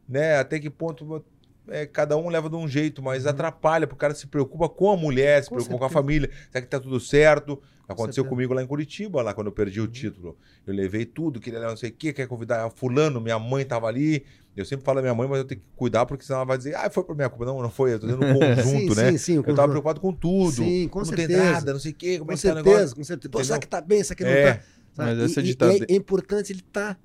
Né? Até que ponto é, cada um leva de um jeito, mas atrapalha, porque o cara se preocupa com a mulher, se Uhum. Com preocupa com a certeza. família, será que tá tudo certo? Aconteceu certeza. comigo lá em Curitiba, lá quando eu perdi o Uhum. título. Eu levei tudo, queria levar não sei o quê, quer convidar a fulano, minha mãe tava ali. Eu sempre falo da minha mãe, mas eu tenho que cuidar, porque senão ela vai dizer, ah, foi por minha culpa. Não, não foi, eu tô dizendo um conjunto, sim, né? Sim, sim, o Eu tava preocupado com tudo. Sim, com não certeza. tem nada, não sei o quê, como Com é que tá o certeza, negócio. com certeza. Pô, Entendeu? será que tá bem? Será que não É. tá? Sabe? Mas essa E- e ditada- é, é importante ele estar.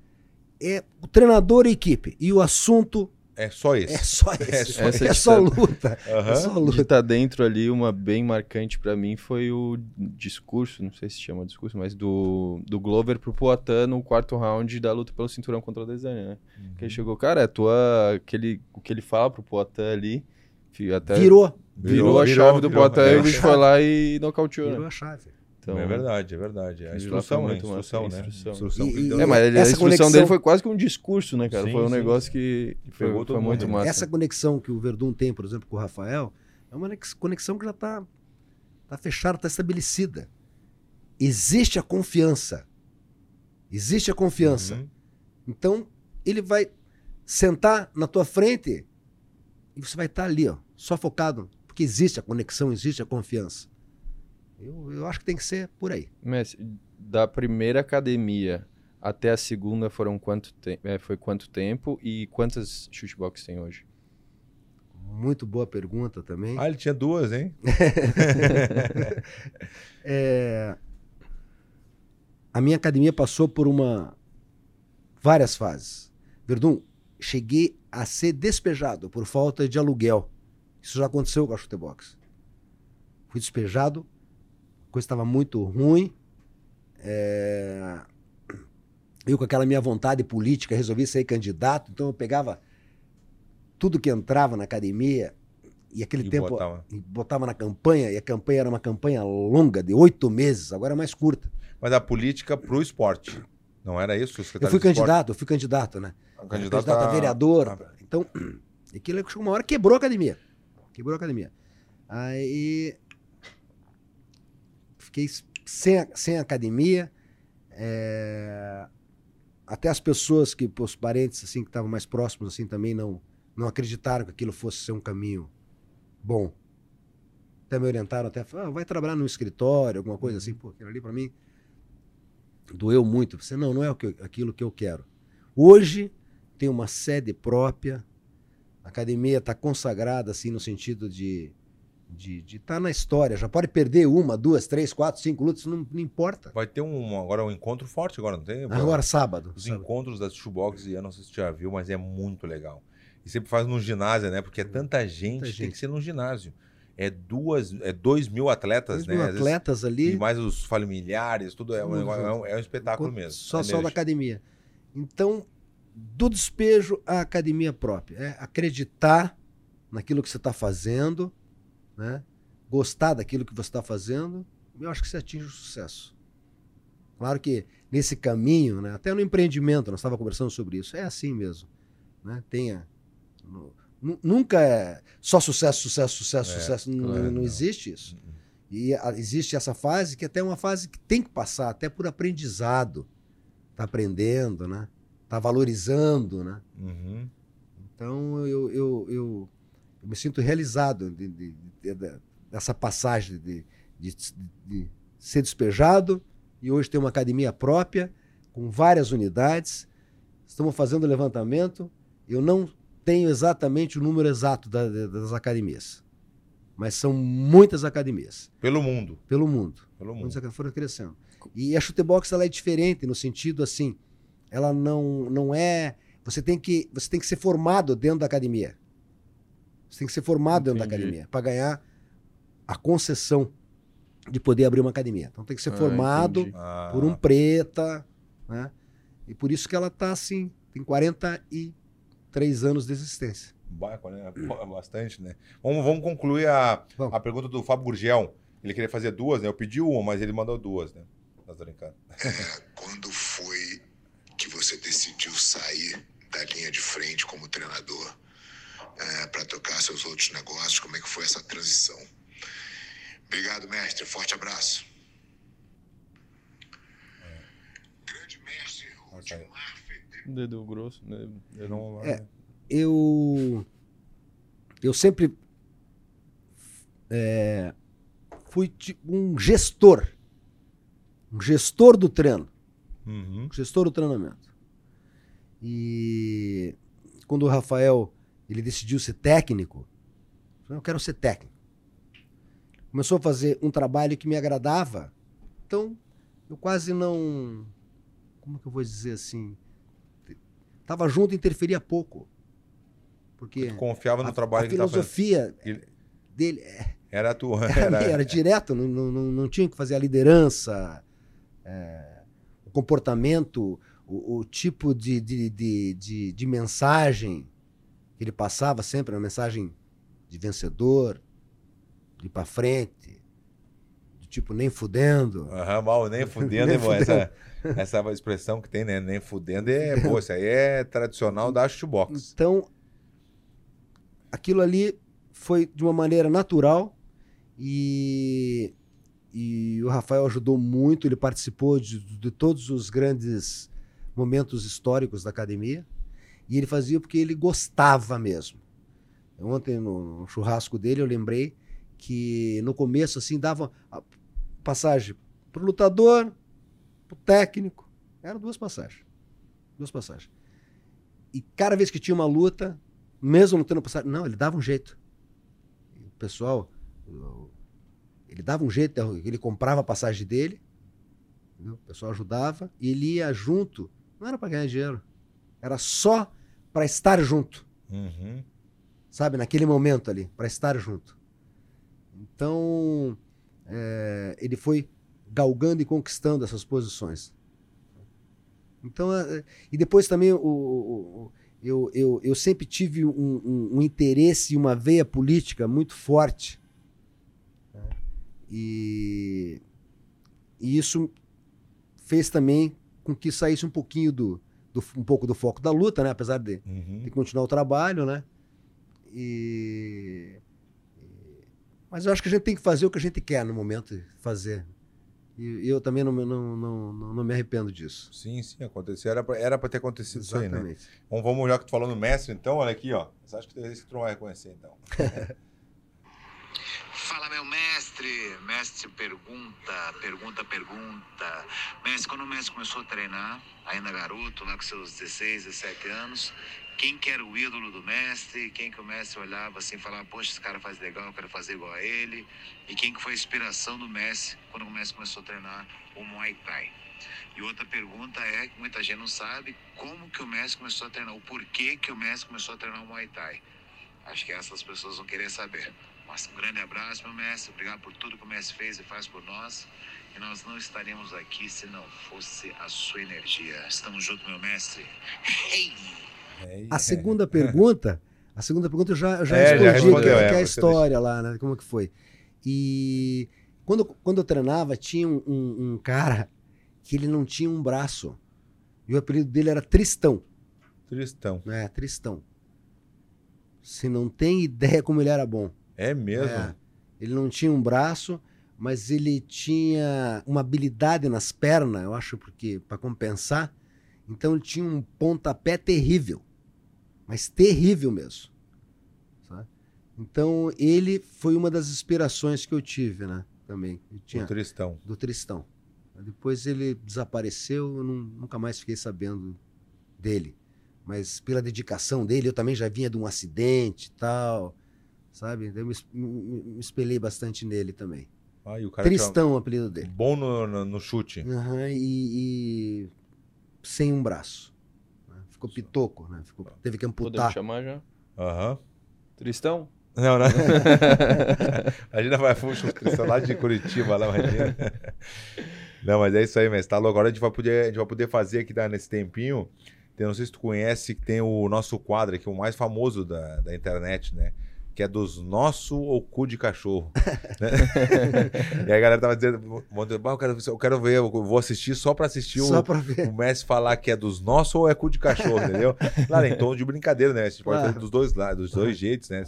é, o treinador e a equipe. E o assunto É só esse. é só esse. É só É só, luta. Aham. É só De luta. estar dentro ali, uma bem marcante pra mim foi o discurso, não sei se chama discurso, mas do, do Glover pro Poatan no quarto round da luta pelo cinturão contra o Desânia, né? Uhum. Que ele chegou, cara, é tua, aquele, o que ele fala pro Poatan ali, até Virou. virou, a virou, chave do virou. Poatan É. e o bicho foi lá e nocauteou, Virou né? a chave. Então, é verdade, é verdade. A aquilo lá instrução, né? muito Instrução, a né? instrução. Instrução E- e- É, mas ele- a Essa instrução conexão- dele foi quase que um discurso, né, cara? Sim, foi um sim. negócio que foi, Pegou foi muito mundo. massa. Essa conexão que o Verdun tem, por exemplo, com o Rafael, é uma nex- conexão que já está tá fechada, está estabelecida. Existe a confiança. Existe a confiança. Uhum. Então, ele vai sentar na tua frente e você vai estar ali, ó, só focado. Porque existe a conexão, existe a confiança. Eu, eu acho que tem que ser por aí. Messi, da primeira academia até a segunda foram quanto te- é, foi quanto tempo e quantas shootbox tem hoje? Muito boa pergunta também. Ah, ele tinha duas, hein? É, a minha academia passou por uma várias fases. Verdun, cheguei a ser despejado por falta de aluguel. Isso já aconteceu com a Chutebox. Fui despejado, coisa estava muito ruim. É, Eu, com aquela minha vontade política, resolvi ser candidato, então eu pegava tudo que entrava na academia e aquele E tempo botava. botava na campanha, e a campanha era uma campanha longa, de oito meses, agora é mais curta. Mas a política pro esporte. Não era isso? o Eu fui candidato, eu fui candidato, né? Um Candidato, candidato a vereador. Ah, Então, aquilo chegou uma hora quebrou a academia. Quebrou a academia. Aí fiquei sem, sem academia. é, Até as pessoas que, os parentes assim, que estavam mais próximos assim também não, não acreditaram que aquilo fosse ser um caminho bom. até me orientaram, até falaram, ah, vai trabalhar no escritório, alguma coisa assim. Pô, aquilo ali para mim doeu muito. Você, não, não é aquilo que eu quero. Hoje tem uma sede própria, a academia está consagrada assim no sentido de de estar tá na história. Já pode perder uma, duas, três, quatro, cinco lutas, não, não importa. Vai ter um agora um encontro forte agora, não tem? Agora sábado. Os sábado. encontros das shoebox, eu não sei se você já viu, mas é muito legal. E sempre faz no ginásio, né? Porque é tanta gente, tanta gente. tem que ser no ginásio. É duas, é dois mil atletas, dois né? Mil atletas vezes, ali. E mais os familiares, tudo é um, é um, é um espetáculo mesmo. Só, só da academia. Então, do despejo à academia própria. É acreditar naquilo que você está fazendo, né? gostar daquilo que você está fazendo, eu acho que você atinge o sucesso. Claro que nesse caminho, né? até no empreendimento, nós estávamos conversando sobre isso, é assim mesmo. Né? Tenha. Nunca é só sucesso, sucesso, sucesso, é, sucesso. Claro, não, não, existe isso. Uhum. E a, existe essa fase que até é uma fase que tem que passar, até por aprendizado. Está aprendendo, né? Está valorizando, né? Uhum. Então eu, eu, eu, eu, me sinto realizado de, de, dessa passagem de, de ser despejado e hoje ter uma academia própria com várias unidades. Estamos fazendo levantamento. Eu não tenho exatamente o número exato da, das academias, mas são muitas academias. Pelo mundo. Pelo mundo. Pelo mundo. Muitas foram crescendo. E a chutebox ela é diferente no sentido assim, ela não, não é. Você tem, que, você tem que ser formado dentro da academia. Você tem que ser formado Entendi. dentro da academia para ganhar a concessão de poder abrir uma academia. Então tem que ser ah, formado ah. por um preta, né? E por isso que ela está assim, tem 40 e três anos de existência. É bastante, né? Vamos, vamos concluir a, a pergunta do Fábio Gurgel. Ele queria fazer duas, né? Eu pedi uma, mas ele mandou duas, né? Tá brincando. É, quando foi que você decidiu sair da linha de frente como treinador é, para tocar seus outros negócios? Como é que foi essa transição? Obrigado, mestre. Forte abraço. É. Grande mestre Rudimar Dedo grosso, né? Eu não. É, eu. Eu sempre. É, fui tipo um gestor. Um gestor do treino. Uhum. Gestor do treinamento. E quando o Rafael ele decidiu ser técnico, eu quero ser técnico. Começou a fazer um trabalho que me agradava. Então, eu quase não. Como que eu vou dizer assim? Tava junto e interferia pouco. Porque tu confiava no a, trabalho a que filosofia dele é, era a tua. Era, era, era direto, não, não, não, tinha que fazer a liderança, é, o comportamento, o, o tipo de, de, de, de, de mensagem ele passava sempre, uma mensagem de vencedor, de ir para frente, do tipo nem fudendo. Aham, mal, nem fudendo, nem fudendo. Essa, essa expressão que tem, né? Nem fudendo é boa. Isso aí é tradicional da shoebox. Então, aquilo ali foi de uma maneira natural e, e o Rafael ajudou muito. Ele participou de, de todos os grandes momentos históricos da academia e ele fazia porque ele gostava mesmo. Ontem, no, churrasco dele, eu lembrei que no começo, assim, dava passagem para o lutador, pro técnico. Eram duas passagens. Duas passagens. E cada vez que tinha uma luta, mesmo não tendo passagem, não, ele dava um jeito. O pessoal, ele dava um jeito, ele comprava a passagem dele, entendeu? o pessoal ajudava, e ele ia junto. Não era para ganhar dinheiro, era só para estar junto. Uhum. Sabe, naquele momento ali, para estar junto. Então, é, ele foi galgando e conquistando essas posições. Então, é, e depois também o, o, eu, eu, eu sempre tive um, um, um interesse e uma veia política muito forte. E, e isso fez também com que saísse um pouquinho do, do, um pouco do foco da luta, né? Apesar de, uhum. de continuar o trabalho, né? E, mas eu acho que a gente tem que fazer o que a gente quer no momento fazer. E eu também não, não, não, não, me arrependo disso. Sim, sim, aconteceu. Era pra, era ter acontecido Exatamente. isso aí, né? Bom, vamos já que tu falando mestre, então, olha aqui, ó. Você acha que talvez que tu não vai reconhecer, então. Fala, meu mestre mestre, mestre pergunta, pergunta, pergunta. Mestre, quando o mestre começou a treinar, ainda garoto, lá com seus 16, 17 anos, quem que era o ídolo do mestre? Quem que o mestre olhava assim e falava, poxa, esse cara faz legal, eu quero fazer igual a ele? E quem que foi a inspiração do mestre quando o mestre começou a treinar o Muay Thai? E outra pergunta é, que muita gente não sabe, como que o mestre começou a treinar, o porquê que o mestre começou a treinar o Muay Thai? Acho que essas pessoas vão querer saber. Mas um grande abraço, meu mestre. Obrigado por tudo que o mestre fez e faz por nós. E nós não estaríamos aqui se não fosse a sua energia. Estamos juntos, meu mestre. Hey! É, A segunda pergunta, a segunda pergunta eu já, eu já É, já respondi, respondeu, que é, é a história lá, né? Como que foi. E quando, quando eu treinava, tinha um, um- um cara que ele não tinha um braço. E o apelido dele era Tristão, Tristão. né? Tristão. Você não tem ideia como ele era bom. É mesmo? É. Ele não tinha um braço, mas ele tinha uma habilidade nas pernas, eu acho, porque para compensar. Então ele tinha um pontapé terrível, mas terrível mesmo. sabe? Então ele foi uma das inspirações que eu tive, né? Também. Tinha, O Tristão. do Tristão. Depois ele desapareceu, eu não- nunca mais fiquei sabendo dele. Mas pela dedicação dele, eu também já vinha de um acidente e tal, sabe? Eu me, me- me espelhei bastante nele também. Ah, e o cara tinha- Tristão o apelido dele. Bom no, no, no chute. Aham, e, e sem um braço. né? Ficou pitoco, né? Ficou- teve que Podemos amputar. chamar já? Aham. Tristão? Não, não. a gente vai puxa o Tristão lá de Curitiba, lá, imagina. Não, mas é isso aí, mestre. Tá louco. Agora a gente vai poder, a gente vai poder fazer aqui tá, nesse tempinho. Tem, não sei se tu conhece, que tem o nosso quadro aqui, o mais famoso da, da internet, né? Que é dos nosso ou cu de cachorro. né? e aí a galera tava dizendo, "Ah, eu quero, eu quero ver, eu vou assistir só pra assistir Só o, pra ver. o Messi falar que é dos nossos ou é cu de cachorro, entendeu? Claro, em tom de brincadeira, né? A gente pode fazer dos dois lados, dos dois jeitos, né?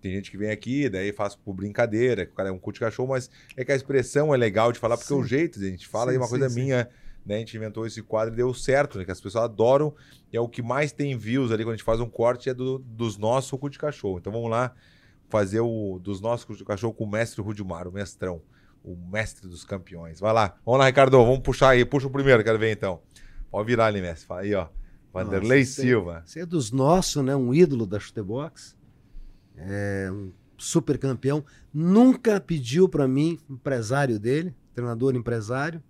Tem gente que vem aqui, daí faz por brincadeira, que o cara é um cu de cachorro, mas é que a expressão é legal de falar, porque Sim. o jeito a gente fala Sim, é uma sim, coisa sim. minha, né? A gente inventou esse quadro e deu certo, né? Que as pessoas adoram, e é o que mais tem views ali quando a gente faz um corte, é do, dos nossos cu de cachorro. Então vamos lá fazer o dos nossos cu de cachorro com o mestre Rudimar, o mestrão, o mestre dos campeões. Vai lá, vamos lá, Ricardo, vamos puxar aí, puxa o primeiro, quero ver então. Pode virar ali, mestre. Fala aí, ó. Vanderlei Nossa, Silva. Esse é dos nossos, né? Um ídolo da chutebox. É um super campeão. Nunca pediu pra mim, empresário dele, treinador empresário,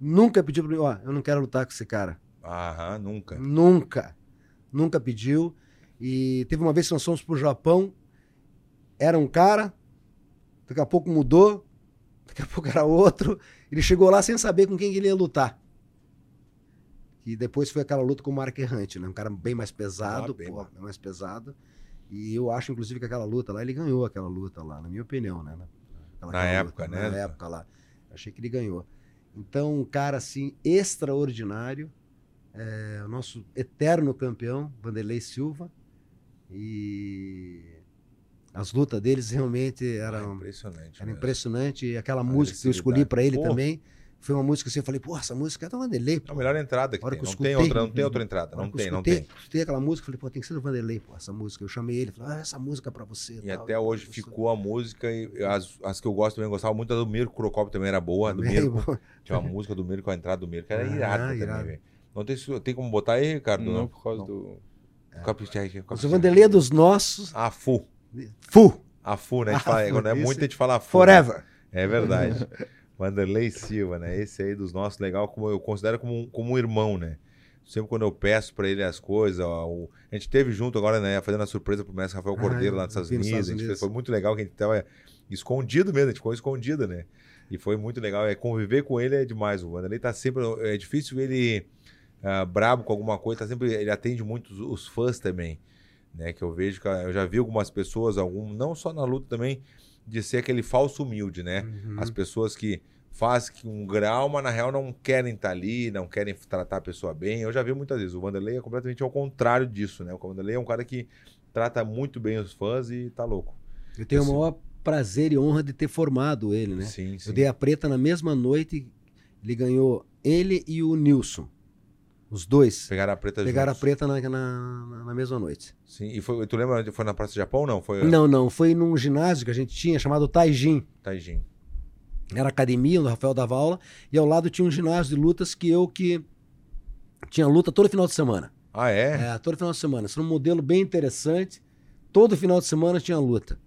nunca pediu pra mim, ó, eu não quero lutar com esse cara. Aham, nunca. Nunca. Nunca pediu. E teve uma vez que nós fomos pro Japão, era um cara, daqui a pouco mudou, daqui a pouco era outro. Ele chegou lá sem saber com quem que ele ia lutar. E depois foi aquela luta com o Mark Errante, né? Um cara bem mais pesado, Ah, bem pô, mais. bem mais pesado. E eu acho, inclusive, que aquela luta lá, ele ganhou aquela luta lá, na minha opinião, né? Aquela- Na aquela época, né? Na época lá. Achei que ele ganhou. Então, um cara, assim, extraordinário. É, o nosso eterno campeão, Vanderlei Silva. E as lutas deles realmente eram, impressionante. era mesmo. impressionante. E aquela A música que eu escolhi para ele também foi uma música assim, eu falei, pô, essa música é do Vanderlei. É pô. a melhor entrada que A tem. que Não tem, outra, não tem outra entrada. A Não tem, não escutei, tem. escutei aquela música, falei, pô, tem que ser do Vanderlei, pô, essa música. Eu chamei ele, falei, ah, essa música é pra você. E tal. até hoje ficou a música. E as, as que eu gosto também, eu gostava muito da do Mirko Crocop também era boa. Do Também, Mirko. pô. Tinha uma música do Mirko, a entrada do Mirko, era Ah, irada também, irado. velho. Não tem, tem como botar aí, Ricardo? Não, por causa do. Caprichete, Mas o Vanderlei é dos nossos. A Fu. Fu, A Fu, né? A gente A fala, Fu, quando é isso. muito, a gente fala Fu. forever. É verdade. Vanderlei Silva, né? Esse aí dos nossos, legal, como eu considero como um, como um irmão, né? Sempre quando eu peço pra ele as coisas, ó, o- a gente teve junto agora, né? Fazendo a surpresa pro mestre Rafael Ah, Cordeiro lá eu nos Estados Unidos. Fez- foi muito legal que a gente tava escondido mesmo, a gente ficou escondido, né? E foi muito legal. É, conviver com ele é demais. O Vanderlei tá sempre. É difícil ele ah, brabo com alguma coisa, tá sempre. Ele atende muito os, os fãs também. Né? Que eu vejo que eu já vi algumas pessoas, algum, não só na luta também, de ser aquele falso humilde, né? Uhum. As pessoas que fazem um grau, mas na real não querem estar ali, não querem tratar a pessoa bem. Eu já vi muitas vezes. O Vanderlei é completamente ao contrário disso, né? O Vanderlei é um cara que trata muito bem os fãs e tá louco. Eu tenho Assim. o maior prazer e honra de ter formado ele, né? Sim, sim. Eu dei a preta na mesma noite, ele ganhou ele e o Nilson. Os dois. Pegaram a preta Pegaram a juntos. preta na, na, na mesma noite. Sim, e foi, tu lembra onde foi na Praça do Japão ou não? Foi Não, não. Foi num ginásio que a gente tinha chamado Taijin. Taijin. Era academia, onde o Rafael dava aula. E ao lado tinha um ginásio de lutas que eu que tinha luta todo final de semana. Ah, é? É, todo final de semana. Isso era um modelo bem interessante. Todo final de semana tinha luta.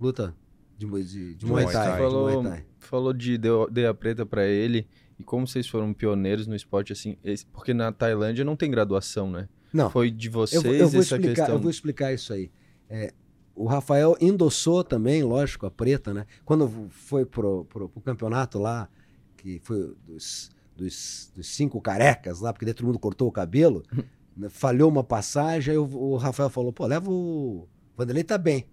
Luta de, de, de, De Muay Thai. Thai. de falou, Muay Thai. falou de deu, dei a preta pra ele e como vocês foram pioneiros no esporte assim, esse- porque na Tailândia não tem graduação, né? Não, Foi de eu, vocês vou- eu vou essa explicar, questão. eu vou explicar isso aí. É, o Rafael endossou também, lógico, a preta, né? Quando foi pro, pro, pro campeonato lá, que foi dos, dos, dos cinco carecas lá, porque daí todo mundo cortou o cabelo, né, falhou uma passagem, aí o, o Rafael falou, pô, leva o... Vanderlei tá bem.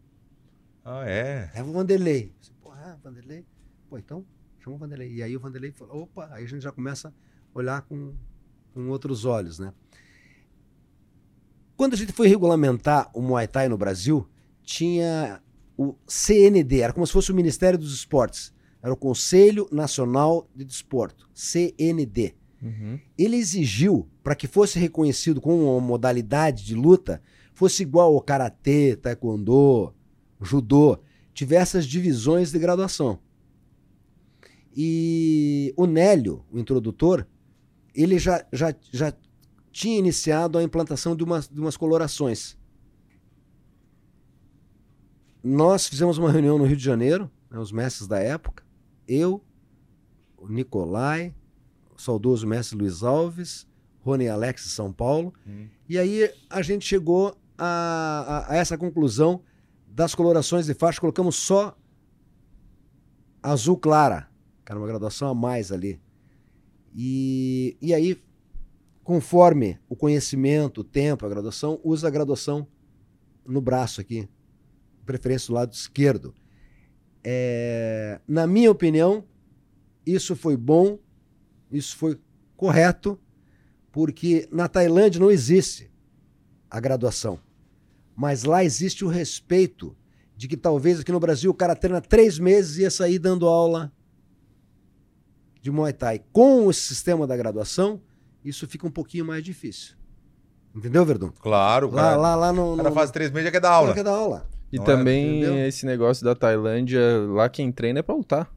Ah, é? Leva o Vanderlei. Eu Pô, ah, Vanderlei? Pô, então chama o Vanderlei. E aí o Vanderlei falou, opa, aí a gente já começa a olhar com, com outros olhos, né? Quando a gente foi regulamentar o Muay Thai no Brasil, tinha o CND, era como se fosse o Ministério dos Esportes. Era o Conselho Nacional de Desporto, CND Uhum. ele exigiu para que fosse reconhecido como uma modalidade de luta, fosse igual ao karatê, taekwondo, judô, tivesse as divisões de graduação. E o Nélio, o introdutor, ele já, já, já tinha iniciado a implantação de umas, de umas colorações. Nós fizemos uma reunião no Rio de Janeiro, né, os mestres da época, eu, o Nicolai, o saudoso mestre Luiz Alves, Rony Alex de São Paulo, Hum. e aí a gente chegou a, a- a essa conclusão das colorações de faixa, colocamos só azul clara, era uma graduação a mais ali. E, e aí, conforme o conhecimento, o tempo, a graduação, usa a graduação no braço aqui, preferência do lado esquerdo. É, na minha opinião, isso foi bom, isso foi correto, porque na Tailândia não existe a graduação. Mas lá existe o respeito de que talvez aqui no Brasil o cara treina três meses e ia sair dando aula de Muay Thai. Com o sistema da graduação, isso fica um pouquinho mais difícil. Entendeu, Verdun? Claro, Lá, cara, lá, lá no. o cara no- faz três meses já quer dar Lá aula. quer dar aula. E Não é? também Entendeu? esse negócio da Tailândia, lá quem treina é pra lutar.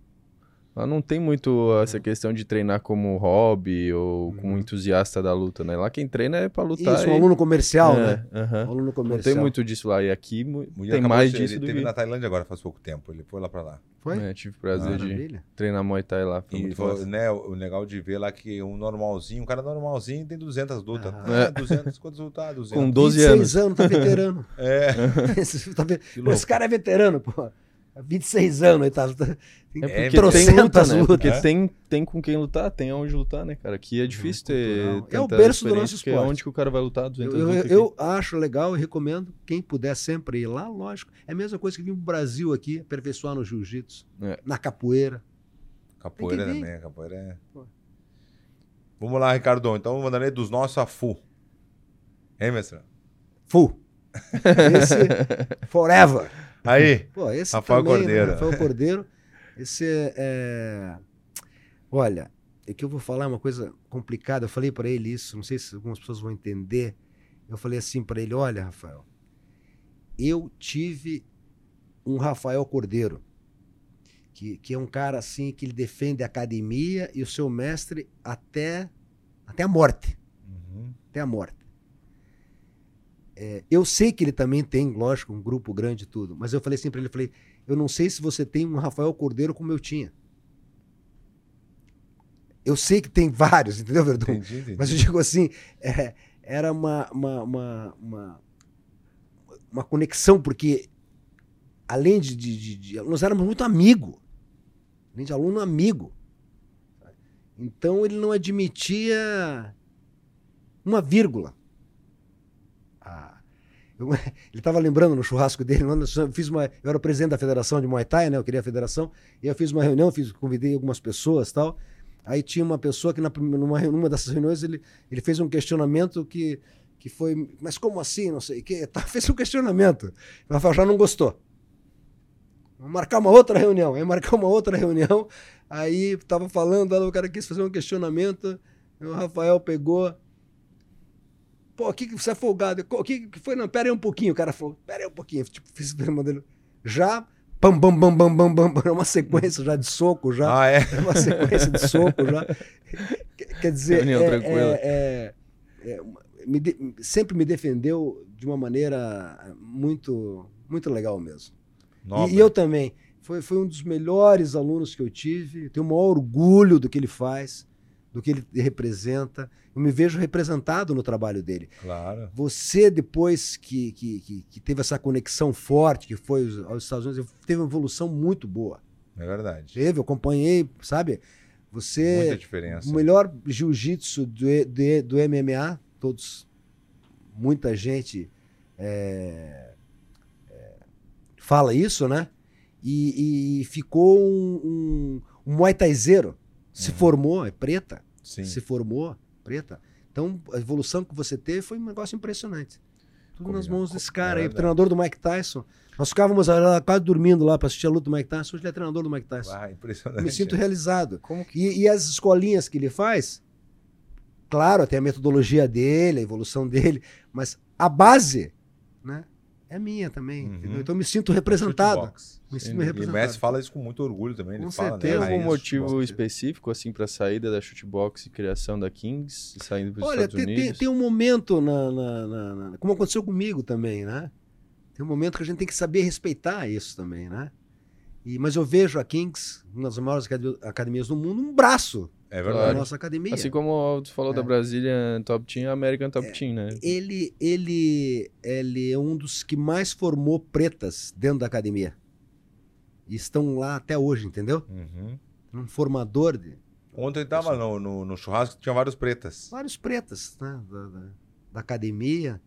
Lá não tem muito essa questão de treinar como hobby ou como entusiasta da luta, né? Lá quem treina é pra lutar. Isso, um e- aluno comercial, é, né? Um aluno Não comercial. tem muito disso lá. E aqui tem mais de- disso Ele teve que... na Tailândia agora faz pouco tempo. Ele foi lá pra lá. Foi? É, tive o prazer de Maravilha. treinar Muay Thai lá. Foi E muito foi, né, o legal de ver lá que um normalzinho, um cara normalzinho tem 200 lutas. Ah. Ah, É. 200, quantos lutar? 200. Com 12 26 anos. anos, tá veterano. É. Esse, tá esse cara é veterano, pô. Há 26 anos, ele tá. tá tem É É, porque tem luta, trocentas né? lutas. Porque É. tem, tem com quem lutar, tem onde lutar, né, cara? Aqui é difícil ter cultural. É o berço do nosso porque esporte. É onde que o cara vai lutar 200 Eu, eu, lutas eu acho legal e recomendo quem puder sempre ir lá, lógico. É a mesma coisa que vir pro Brasil aqui, aperfeiçoar no jiu-jitsu, É. na capoeira. Capoeira que também, capoeira é. Pô. Vamos lá, Ricardo. Então, aí dos nossos a full. Hein, mestre? Full. Esse, forever. Aí. Pô, esse Rafael também, Cordeiro. Né? Rafael Cordeiro. Esse é, Olha, é que eu vou falar uma coisa complicada. Eu falei para ele isso, não sei se algumas pessoas vão entender. Eu falei assim para ele: olha, Rafael, eu tive um Rafael Cordeiro, que, que é um cara assim que ele defende a academia e o seu mestre até, até a morte Uhum. até a morte. É, eu sei que ele também tem, lógico, um grupo grande e tudo, mas eu falei assim para ele, eu falei, eu não sei se você tem um Rafael Cordeiro como eu tinha. Eu sei que tem vários, entendeu, Verdun? Entendi, entendi. Mas eu digo assim, é, era uma, uma, uma, uma, uma conexão, porque além de, de, de- de- Nós éramos muito amigos. Além de aluno amigo. Então ele não admitia uma vírgula. Ele estava lembrando no churrasco dele, eu fiz uma, eu era presidente da federação de Muay Thai, né? Eu queria a federação, e eu fiz uma reunião, fiz, convidei algumas pessoas tal. Aí tinha uma pessoa que na, numa, numa dessas reuniões ele, ele fez um questionamento que, que foi, mas como assim, não sei o quê, tá, fez um questionamento. Rafael já não gostou. Vamos marcar uma outra reunião. Aí marcar uma outra reunião, aí tava falando, o cara quis fazer um questionamento, o Rafael pegou Pô, o que, você é folgado? O que, que foi? Não, pera aí um pouquinho. O cara falou, pera aí um pouquinho. Tipo, fiz o modelo. Já, pam, bam, bam, bam, bam, bam, bam, uma sequência já de soco, já. Ah, é? Uma sequência de soco já. Quer dizer, Reunião é, é- é- é me de- sempre me defendeu de uma maneira muito, muito legal mesmo. E-. E, eu também. Foi, foi um dos melhores alunos que eu tive. Tenho o maior orgulho do que ele faz, do que ele representa. Eu me vejo representado no trabalho dele. Claro. Você, depois que, que, que, que teve essa conexão forte, que foi aos- Estados Unidos, teve uma evolução muito boa. É verdade. Teve, eu acompanhei, sabe? Você. Muita diferença. O melhor jiu-jitsu do, do, do MMA, todos. Muita gente é, é, fala isso, né? E, e ficou um, um, um Muay Thaizeiro. Se Uhum. formou, é preta. Sim. Se formou, preta. Então, a evolução que você teve foi um negócio impressionante. Tudo nas Combina- mãos desse cara aí, treinador do Mike Tyson. Nós ficávamos quase dormindo lá para assistir a luta do Mike Tyson. Hoje ele é treinador do Mike Tyson. Ah, Eu impressionante. me sinto realizado. Que. E, e as escolinhas que ele faz, claro, tem a metodologia dele, a evolução dele, mas a base, né, é minha também. Uhum. Então eu me sinto representado. Me sinto E o E o representado. Messi fala isso com muito orgulho também. Ele Com fala, certeza. Tem né? algum Raiz, motivo específico, assim, pra saída da shootbox e criação da Kings, saindo para os Olha, Estados tem, tem, Unidos? tem um momento, na, na- na- na- como aconteceu comigo também, né? Tem um momento que a gente tem que saber respeitar isso também, né? E, mas eu vejo a Kings, uma das maiores acad- academias do mundo, um braço É da verdade. nossa academia. Assim como tu falou É. da Brazilian Top Team, a American Top Team, né? ele, ele, ele é um dos que mais formou pretas dentro da academia. E estão lá até hoje, entendeu? Uhum. Um formador de Ontem ele tava no, no, no churrasco, tinha vários pretas. vários pretas né? da, da- da academia.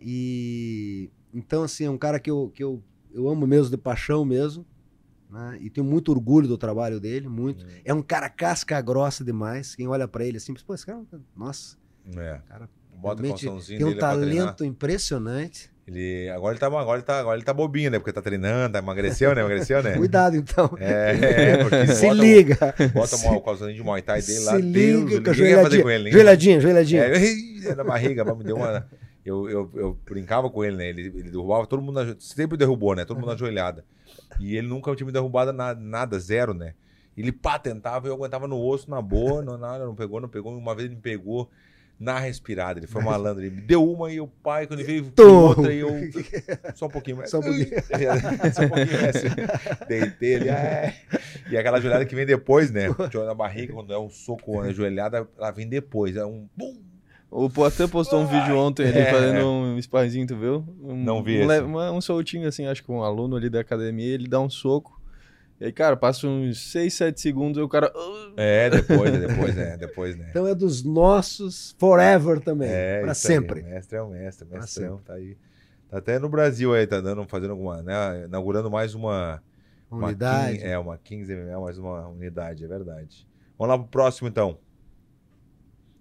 E então, assim, é um cara que eu, que eu, eu amo mesmo, de paixão mesmo. Né? E tenho muito orgulho do trabalho dele, muito. É um cara casca grossa demais. Quem olha pra ele assim, pô, esse cara, nossa, É. Cara, Bota tem um talento impressionante. Ele, agora, ele tá, agora, ele tá, agora ele tá bobinho, né? Porque tá treinando, tá, emagreceu, né? Emagreceu, né? Cuidado, então. É, é, porque Se bota, liga. Bota o calçãozinho de Muay Thai dele lá, Se Deus, liga a ninguém fazer joelhadinha. com ele. ninguém- Joelhadinha, joelhadinha. É, é, na barriga, mas me deu uma. Eu, eu, eu brincava com ele, né? Ele, ele derrubava todo mundo, na, sempre derrubou, né? Todo mundo ajoelhada. E ele nunca tinha me derrubado na, nada, zero, né? Ele pá, tentava, eu aguentava no osso, na boa, não, nada, não pegou, não pegou. Uma vez ele me pegou na respirada, ele foi malandro, ele me deu uma e o pai, quando ele veio Tom. outra, e eu. Só um pouquinho mais. Só um pouquinho. Só um pouquinho mais. Deitei ele. é. E aquela joelhada que vem depois, né? Na barriga, quando é um soco na joelhada, ela vem depois. É um bum, O Poitin postou um vídeo ontem ali É. fazendo um sparring, tu viu? Um, Não vi um, uma- um soltinho assim, acho que um aluno ali da academia, ele dá um soco. E aí, cara, passa uns 6, 7 segundos e o cara. "Ah", É, depois, é depois, né? Depois, né? Então é dos nossos forever também. É, pra isso aí, sempre. o mestre é o mestre, mestrão, tá aí. Tá até no Brasil aí, tá dando, fazendo alguma, né? Inaugurando mais uma. uma Unidade. 15, é, uma 15 ml, mais uma unidade, é verdade. Vamos lá pro próximo, então.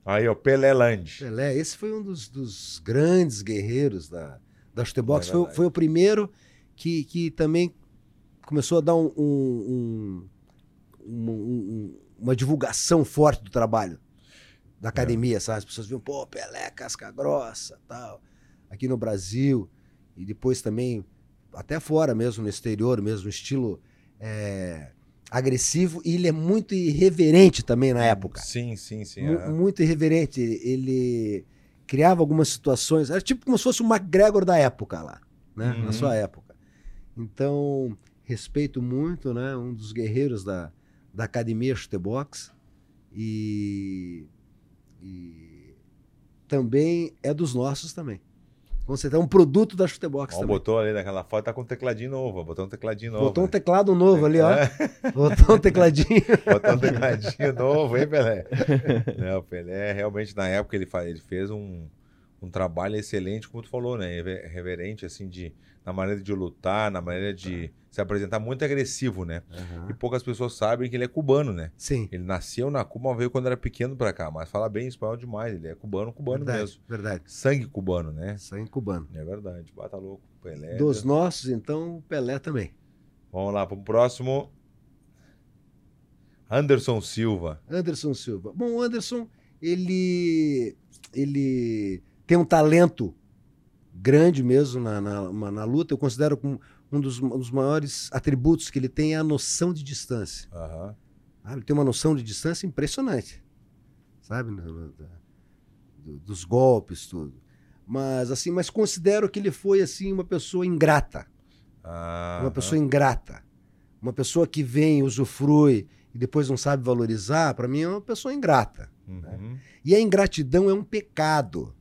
Aí, ó, Pelé Land. Pelé, esse foi um dos, dos grandes guerreiros da, da chutebox. É foi, foi o primeiro que, que também começou a dar um, um- um- um- um- uma divulgação forte do trabalho da academia, sabe? As pessoas viam, pô, Pelé, casca grossa, tal. Aqui no Brasil. E depois também, até fora mesmo, no exterior mesmo, estilo é, agressivo. E ele é muito irreverente também na época. Sim, sim, sim. Mu- é. muito irreverente. Ele criava algumas situações, era tipo como se fosse o McGregor da época lá, né? Uhum. Na sua época. Então, respeito muito, né? Um dos guerreiros da, da academia chutebox e, e também é dos nossos também. Com certeza, é um produto da chutebox Ó, também. botou ali naquela foto, tá com um tecladinho novo, botou um tecladinho novo. Botou um né? teclado novo ali, ó. É, Botou um tecladinho. botou um tecladinho novo, hein, Pelé? Não, o Pelé, realmente, na época, ele, fa- ele fez um, um trabalho excelente, como tu falou, né? Rever- Reverente, assim, de, na maneira de lutar, na maneira de se apresentar, muito agressivo, né? E poucas pessoas sabem que ele é cubano, né? Sim. Ele nasceu na Cuba, mas veio quando era pequeno pra cá, mas fala bem espanhol demais, ele é cubano, cubano verdade, mesmo. verdade. Sangue cubano, né? Sangue cubano. É verdade, bata louco. Pelé. Dos nossos, então, o Pelé também. Vamos lá, pro próximo. Anderson Silva. Anderson Silva. Bom, o Anderson, ele, ele tem um talento grande mesmo na, na, na luta. Eu considero como um dos, um dos maiores atributos que ele tem é a noção de distância. Aham. Ah, Ele tem uma noção de distância impressionante, sabe? Dos golpes, tudo. Mas assim, mas considero que ele foi assim uma pessoa ingrata, Aham. uma pessoa ingrata, uma pessoa que vem, usufrui e depois não sabe valorizar. Para mim é uma pessoa ingrata. Uhum. E a ingratidão é um pecado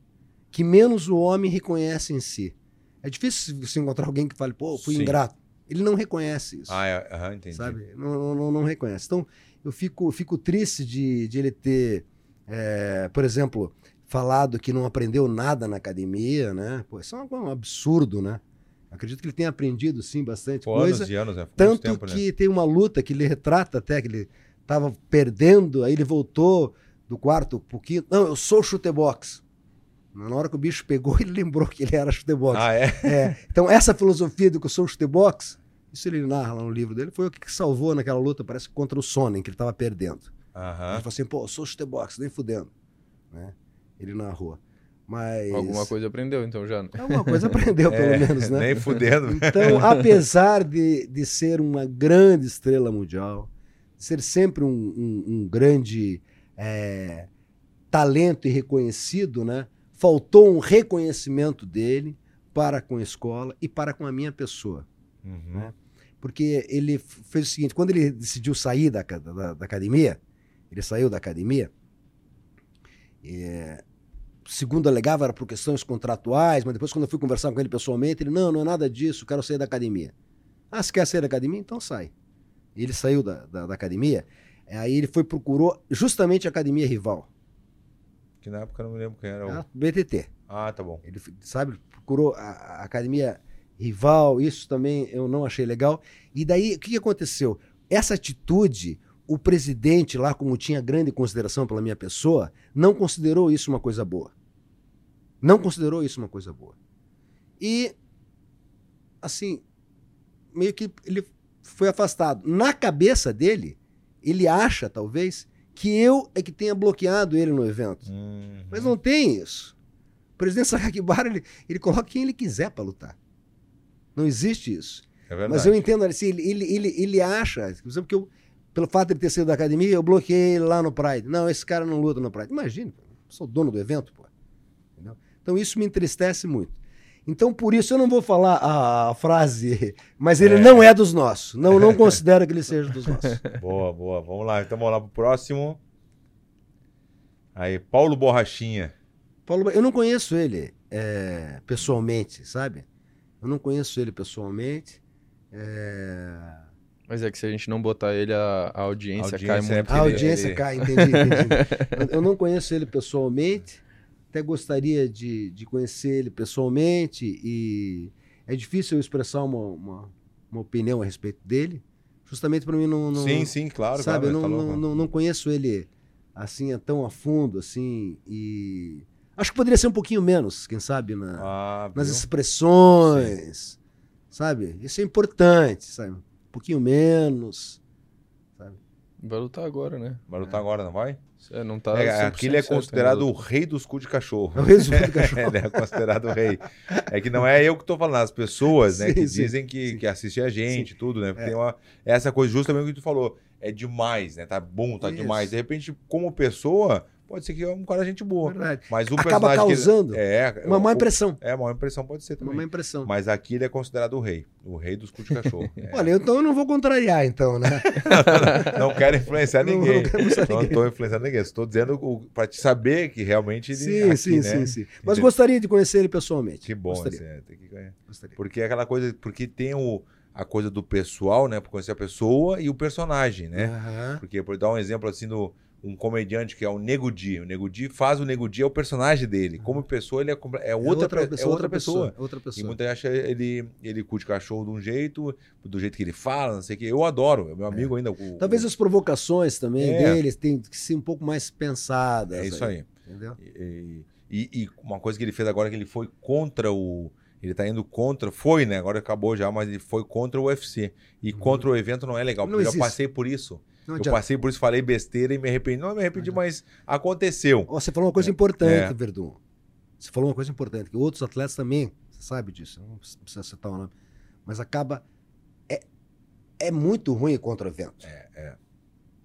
que menos o homem reconhece em si. É difícil você encontrar alguém que fale, pô, fui Sim. ingrato. Ele não reconhece isso Ah, é, aham, entendi. sabe? Não, não, não reconhece. Então, eu fico, fico triste de, de ele ter, é, por exemplo, falado que não aprendeu nada na academia, né? Pô, isso é um, um absurdo, né? Acredito que ele tenha aprendido, sim, bastante Pô, coisa. anos e anos, né? Muito Tanto tempo, né? que tem uma luta que ele retrata até, que ele estava perdendo, aí ele voltou do quarto um pouquinho. Não, eu sou chutebox. Na hora que o bicho pegou, ele lembrou que ele era chutebox. Ah, é? É, então, essa filosofia do que eu sou chutebox, isso ele narra lá no livro dele, foi o que salvou naquela luta, parece que contra o Sonnen, que ele estava perdendo. Ele falou assim, pô, eu sou chutebox, nem fudendo. Né? Ele narrou. Mas. Alguma coisa aprendeu, então já. Alguma coisa aprendeu, pelo É, menos, né? Nem fudendo. Então, apesar de, de ser uma grande estrela mundial, ser sempre um, um- um grande é, talento e reconhecido, né? Faltou um reconhecimento dele para com a escola e para com a minha pessoa. Uhum. né? Porque ele fez o seguinte: quando ele decidiu sair da, da- da academia, ele saiu da academia, é, segundo alegava, era por questões contratuais, mas depois, quando eu fui conversar com ele pessoalmente, ele: não, não é nada disso, quero sair da academia. Ah, se quer sair da academia? Então sai. Ele saiu da, da, da academia, é, aí ele foi procurou justamente a academia rival, Que na época eu não me lembro quem era. o- a BTT. Ah, tá bom. Ele, sabe, procurou a, academia rival, isso também eu não achei legal. E daí, o que aconteceu? Essa atitude, o presidente lá, como tinha grande consideração pela minha pessoa, não considerou isso uma coisa boa. Não considerou isso uma coisa boa. E, assim, meio que ele foi afastado. Na cabeça dele, ele acha, talvez, que eu é que tenha bloqueado ele no evento. Uhum. Mas não tem isso. O presidente Sakakibara, ele, ele coloca quem ele quiser para lutar. Não existe isso. É. Mas eu entendo, assim, ele, ele, ele, ele acha, por exemplo, que eu, pelo fato de ele ter saído da academia, eu bloqueei ele lá no Pride. Não, esse cara não luta no Pride. Imagina, sou dono do evento, pô. Entendeu? Então isso me entristece muito. Então, por isso, eu não vou falar a, a frase, mas ele não é dos nossos. Não, não considero que ele seja dos nossos. Boa, boa. Vamos lá. Então vamos lá pro próximo. Aí, Paulo Borrachinha. Paulo, eu não conheço ele é, pessoalmente, sabe? Eu não conheço ele pessoalmente. É, Mas é que se a gente não botar ele, a, a audiência, Audiência cai é muito. A audiência cai, entendi, entendi. Eu não conheço ele pessoalmente, até gostaria de, de conhecer ele pessoalmente e é difícil eu expressar uma, uma, uma opinião a respeito dele, justamente para mim não, não sim, sim, claro. sabe, eu claro, não, tá não, não, não conheço ele assim tão a fundo assim e acho que poderia ser um pouquinho menos, quem sabe na, Ah, nas expressões, sabe? Isso é importante, sabe? Um pouquinho menos. Vai lutar agora, né? Vai lutar agora, não vai? É, não tá É, 100% aqui ele é considerado o rei dos cu de cachorro. É o resumo do cachorro. ele é considerado o rei. É que não é eu que tô falando, as pessoas, né, Sim, que sim, dizem que, sim. que assistem a gente, tudo, né? Porque É. tem uma, essa coisa justamente o que tu falou. É demais, né? Tá bom, tá Isso. demais. De repente, como pessoa, pode ser que é um cara gente boa. Verdade. Mas o Acaba causando é, Uma má o- impressão. É, uma má impressão pode ser Uma também. má impressão. Mas aqui ele é considerado o rei. O rei dos cu de cachorro. É. Olha, então eu não vou contrariar, então, né? não quero influenciar Não- não ninguém. Não ninguém. estou influenciando ninguém. Estou dizendo pra te saber que realmente ele. sim, aqui, sim, né? sim, sim. Mas Entendeu? gostaria de conhecer ele pessoalmente. Que bom, Gostaria. assim, é, tem que ganhar. gostaria. Porque é aquela coisa, porque tem o, a coisa do pessoal, né? Pra conhecer a pessoa e o personagem, né? Aham. Porque, por dar um exemplo assim, do, um comediante que é o Nego Di. O Nego Di faz o Nego Di, é o personagem dele. Como pessoa, ele é, comple- é outra, é outra pessoa. Outra E pessoa. muita gente acha ele, ele curte cachorro de um jeito, do jeito que ele fala, não sei o que. Eu adoro, é meu amigo ainda. o- Talvez o- as provocações também É. deles tenham que ser um pouco mais pensadas. É isso aí. Entendeu? E, e- e uma coisa que ele fez agora é que ele foi contra o. Ele tá indo contra. Foi, né? Agora acabou já, mas ele foi contra o UFC. E contra o evento não é legal, Não porque eu já passei por isso. Não eu passei por isso, falei besteira e me arrependi. Não me arrependi, mas aconteceu. Você falou uma coisa importante, É. Verdun. Você falou uma coisa importante, que outros atletas também, você sabe disso, não precisa citar o nome, mas acaba. É, é muito ruim contra o vento. É, é.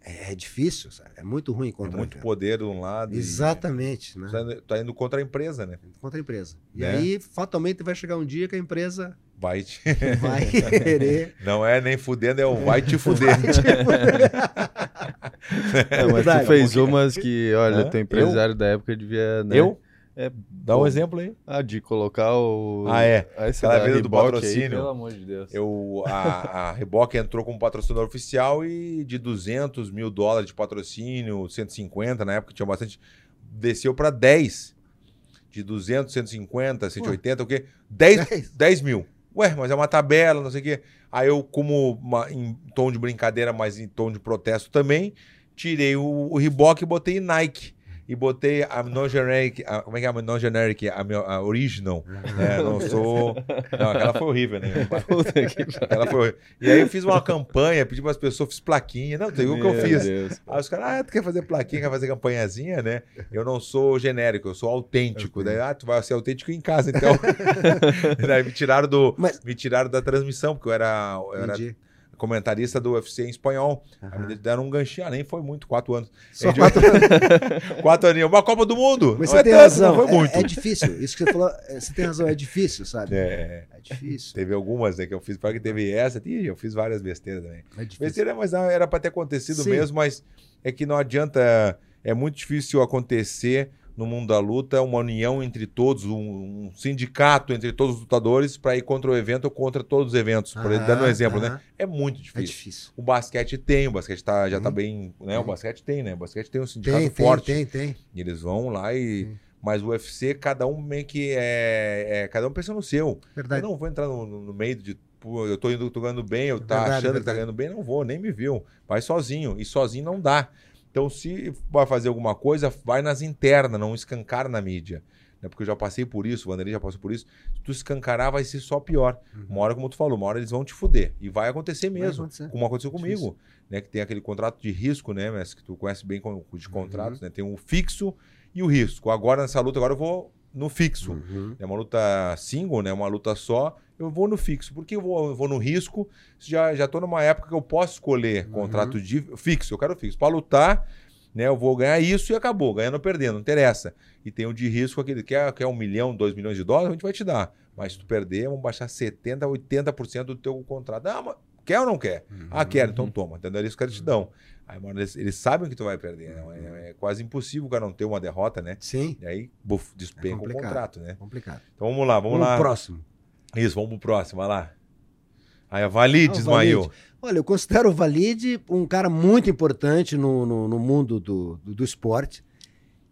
É, é difícil, sabe? É muito ruim É contra o muito vento. poder de um lado. e- Exatamente, né? Tá indo- Tá indo contra a empresa, né? Contra a empresa. E Né? aí, fatalmente, vai chegar um dia que a empresa Vai te... vai querer. Não é nem fudendo, é o vai te fuder. É, mas Verdade. tu fez umas que, olha, Hã? teu empresário da época devia. Né? Eu? É, Dá um Pô. exemplo aí. Ah, de colocar o. Ah, é. Essa Aquela da vez do Reebok aí, patrocínio. pelo amor de Deus. Eu, a, a Reebok entrou como patrocinador oficial e de 200 mil dólares de patrocínio, 150 na época tinha bastante, desceu para 10. De 200, 150, 180, o quê? 10, 10. 10 mil. Ué, mas é uma tabela, não sei o quê. Aí eu, como uma- em tom de brincadeira, mas em tom de protesto também, tirei o, o e botei Nike. E botei a non-generic, como é que é a non-generic, a, a original. né? Não sou... Não, aquela foi horrível, né? Puta que pariu. Ela foi. E aí eu fiz uma campanha, pedi para as pessoas, fiz plaquinha. Não, tem o que eu fiz. Deus. Aí os caras, ah, tu quer fazer plaquinha, quer fazer campanhazinha, né? Eu não sou genérico, eu sou autêntico. Daí, ah, tu vai ser autêntico em casa, então. Daí me tiraram do. Mas- Me tiraram da transmissão, porque eu era, eu era Entendi. Comentarista do UFC em espanhol. Me deram um ganchinho, ah, nem foi muito, quatro anos. Só quatro Quatro aninhos, uma Copa do Mundo! Mas não você é tem tanto, razão. não foi é- muito. É, difícil. Isso que você falou, é, você tem razão, é difícil, sabe? É, É difícil. teve algumas, né, que eu fiz, para que teve essa, Ih, eu fiz várias besteiras também. É difícil. Besteira, mas não, era para ter acontecido Sim. mesmo, mas é que não adianta. É muito difícil acontecer no mundo da luta uma união entre todos, um, um sindicato entre todos os lutadores para ir contra o evento ou contra todos os eventos. Por dando um Aham, exemplo, né? aham. É muito É difícil. difícil. O basquete tem, o basquete tá, já tá Uhum. bem. Né? O Uhum. basquete tem, né? O basquete tem um sindicato Tem, tem, forte. tem, tem. E eles vão lá e. Sim. Mas o UFC, cada um meio que é. é- cada um pensa no seu. Verdade. Eu não vou entrar no, no- meio de. pô, eu tô indo, tô ganhando bem, eu É tá verdade, achando que tá verdade. ganhando bem, não vou, nem me viu. Vai sozinho. E sozinho não dá. Então, se vai fazer alguma coisa, vai nas internas, não escancar na mídia. Né? Porque eu já passei por isso, o Vanderlei já passou por isso. Se tu escancarar, vai ser só pior. Uma hora, como tu falou, uma hora eles vão te fuder. E vai acontecer Uhum. Vai mesmo. acontecer. Como aconteceu comigo. Né? Que tem aquele contrato de risco, né, Messi? Que tu conhece bem com- Uhum. de contratos, né? Tem o fixo e o risco. Agora, nessa luta, agora eu vou no fixo. Uhum. É uma luta single, né? Uma luta só. Eu vou no fixo. Por que eu vou, eu vou no risco? Já, já tô numa época que eu posso escolher Uhum. contrato de fixo. Eu quero fixo. Para lutar, né? Eu vou ganhar isso e acabou. Ganhando ou perdendo, não interessa. E tem o de risco, aquele que é, que é um milhão, dois milhões de dólares, a gente vai te dar. Mas se tu perder, vamos baixar 70%, 80% do teu contrato. Ah, mas quer ou não quer? Ah, quero, então toma. Entendeu? Eles querem te dão. Aí, mano, eles, eles sabem que tu vai perder. né? É, é quase impossível o cara não ter uma derrota, né? Sim, E aí, buf, despenca o complicado. contrato, né? complicado. Então vamos lá, vamos Vamos lá. pro próximo. Isso, vamos pro próximo, vai lá. Aí a Valide Ah, o desmaiou. Valide. Olha, eu considero o Valide um cara muito importante no, no, no mundo do, do, do esporte.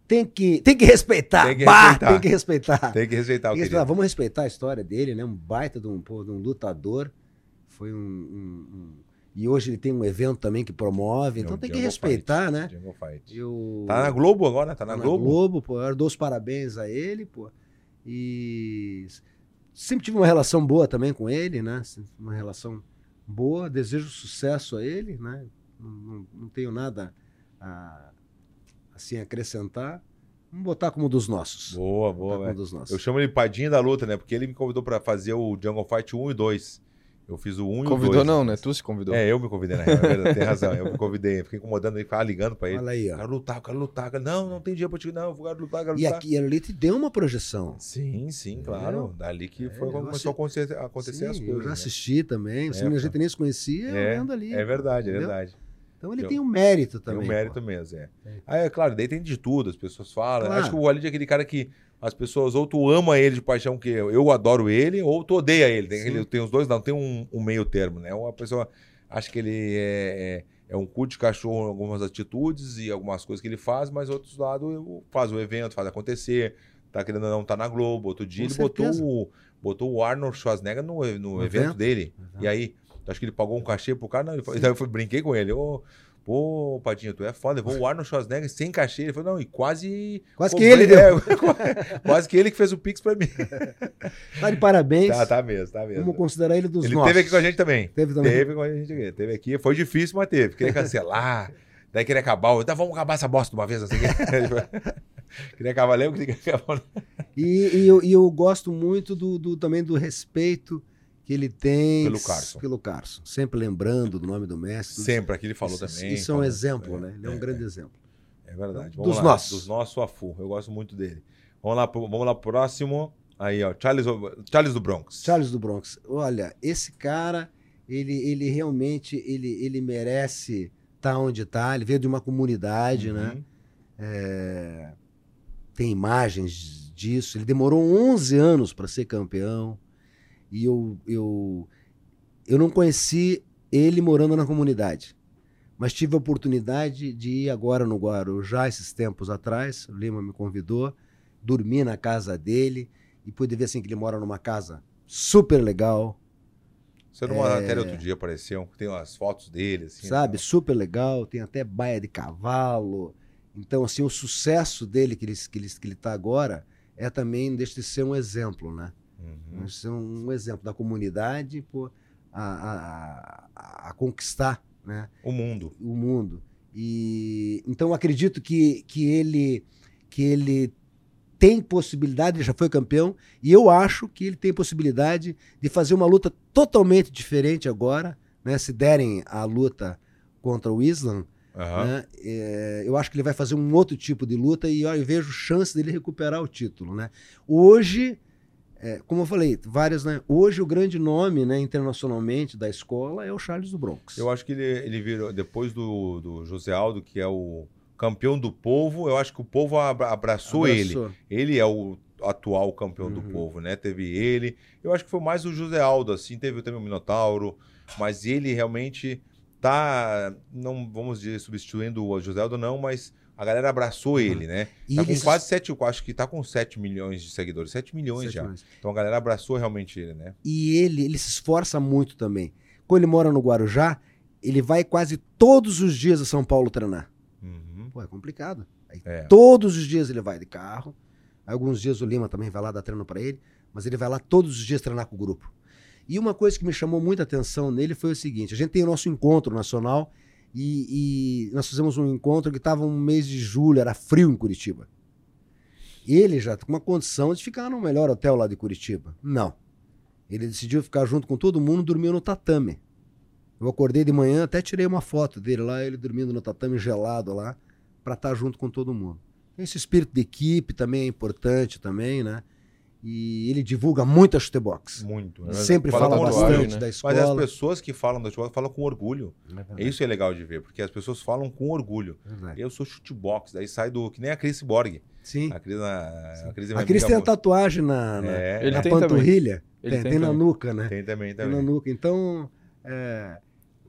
Tem que, tem que respeitar. Tem que Bah, respeitar. Tem que respeitar. Tem que respeitar o Tem que respeitar. Vamos respeitar a história dele, né? Um baita de um, pô, de um lutador. Foi um, um- um- E hoje ele tem um evento também que promove. Então É o tem que respeitar, né? Fight. Eu... Tá na Globo agora? Tá na, Globo? pô. Eu dou os parabéns a ele, pô. E sempre tive uma relação boa também com ele, né? Uma relação boa. Desejo sucesso a ele, né? Não, não- não tenho nada a assim acrescentar. Vamos botar como dos nossos. Boa, boa, como velho. dos nossos. Eu chamo ele Padinho da luta, né? Porque ele me convidou pra fazer o Jungle Fight 1 e 2. Eu fiz o 1 e o 2. Convidou não, né? Tu se convidou. É, eu me convidei, na real. é verdade, Tem razão. Eu me convidei. Fiquei incomodando ele, ficava ligando pra ele. Olha aí, Eu ó. quero lutar, eu quero lutar. eu quero- Não, não tem dia pra te. Não, eu quero lutar, eu quero E lutar. aqui ele te deu uma projeção. Sim, sim, claro. Dali que É, foi quando eu começou a assi- acontecer, a acontecer Sim, as Eu coisas. já né? assisti também. Você É, a gente nem se conhecia, É, vendo ali. É verdade, é entendeu? verdade. Então ele Eu- tem um mérito Tem também. um mérito pô. mesmo, é. É. Aí, é claro, daí tem de tudo, as pessoas falam. Claro. Acho que o Walid é aquele cara que as pessoas ou tu ama ele de paixão, que eu, adoro ele, ou tu odeia ele. Tem, aquele- tem os dois, não, tem um, um meio termo, né? Uma pessoa acha que ele é, é, é um cu de cachorro em algumas atitudes e algumas coisas que ele faz, mas outros lados eu- faz o evento, faz acontecer. Tá querendo ou não, tá na Globo. Outro dia Com ele botou certeza. o, botou o Arnold Schwarzenegger no, no, evento, evento. dele. Exato. E aí, tu acha que ele pagou um cachê pro cara? Não, ele daí eu brinquei com ele. Ô, Pô, Padinho, tu é foda. Levou o Arnold Schwarzenegger sem cachê. Ele falou, não, e quase. Quase que ele deu. é, quase que ele que fez o Pix pra mim. Tá de parabéns. Tá, tá mesmo, tá mesmo. Vamos considerar ele dos Ele nossos. teve aqui com a gente também. Teve também. Teve com a gente aqui. Teve aqui. Foi difícil, mas teve. Queria cancelar. Daí queria acabar. Então vamos acabar essa bosta de uma vez assim. Queria cavaleiro, queria cavaleiro. E, e eu, e eu gosto muito do, do- também do respeito que ele tem Pelo Carson. pelo Carson. Sempre lembrando do nome do mestre. Sempre, aqui ele falou isso, também. Isso é um exemplo, é, né? Ele é um é, grande exemplo. É verdade. Dos Vamos lá, nossos. Dos nossos, Afu. Eu gosto muito dele. Vamos lá, vamos lá próximo. Aí, ó. Charles, Charles do Bronx. Charles do Bronx. Olha, esse cara, ele, ele realmente ele, ele merece estar onde está. Ele veio de uma comunidade, né? Uhum. É, tem imagens disso. Ele demorou 11 anos para ser campeão. E eu, eu, eu não conheci ele morando na comunidade. Mas tive a oportunidade de ir agora no Guarujá, esses tempos atrás. O Lima me convidou. Dormi na casa dele e pude ver assim que ele mora numa casa super legal, Você numa É. matéria outro dia apareceu, tem umas fotos dele, assim. sabe? né? Super legal, tem até baia de cavalo. Então, assim, o sucesso dele que ele, que ele, que ele tá agora é também, deixa de ser um exemplo, né? Uhum. De ser um, exemplo da comunidade pô, a, a, a, conquistar né? O mundo. o mundo. E então acredito que, que ele que ele tem possibilidade, ele já foi campeão, e eu acho que ele tem possibilidade de fazer uma luta totalmente diferente agora, né? Se derem a luta contra o Islam, Aham. né? É, eu acho que ele vai fazer um outro tipo de luta e eu vejo chance dele recuperar o título, né? Hoje, é, como eu falei, vários, né? Hoje o grande nome, né, internacionalmente da escola é o Charles do Bronx. Eu acho que ele, ele virou, depois do, do José Aldo, que é o campeão do povo, eu acho que o povo abra- abraçou, ele. Abraçou. Ele é o atual campeão do Uhum. povo, né? Teve ele. Eu acho que foi mais o José Aldo, assim, teve também o Minotauro, mas ele realmente tá, não vamos dizer substituindo o José Aldo, não, mas a galera abraçou ele, né? E Tá com quase 7, eu acho que tá com 7 milhões de seguidores, 7 milhões Sete já. milhões. Então a galera abraçou realmente ele, né? E ele, ele se esforça muito também. Quando ele mora no Guarujá, ele vai quase todos os dias a São Paulo treinar. Uhum. Pô, é complicado. Aí, É. Todos os dias ele vai de carro. Alguns dias o Lima também vai lá dar treino pra ele, mas ele vai lá todos os dias treinar com o grupo. E uma coisa que me chamou muita atenção nele foi o seguinte: a gente tem o nosso encontro nacional e, e nós fizemos um encontro que estava um mês de julho, era frio em Curitiba. Ele já com uma condição de ficar no melhor hotel lá de Curitiba. Não. Ele decidiu ficar junto com todo mundo, dormiu no tatame. Eu acordei de manhã, até tirei uma foto dele lá, ele dormindo no tatame gelado lá, para estar junto com todo mundo. Esse espírito de equipe também é importante também, né? E ele divulga muito a chutebox. Muito. né? Sempre fala, orgulho, bastante né? da Mas escola. as pessoas que falam da futebol falam com orgulho. Isso é legal de ver, porque as pessoas falam com orgulho. Verdade. Eu sou chutebox, daí sai do. Que nem a Cris Borg. Sim. A Cris, a, a Cris é A Cris tem a tatuagem na, na, É, na também. panturrilha. Tem, tem tem na também. nuca, né? tem também, Tem na também. nuca. Então, é,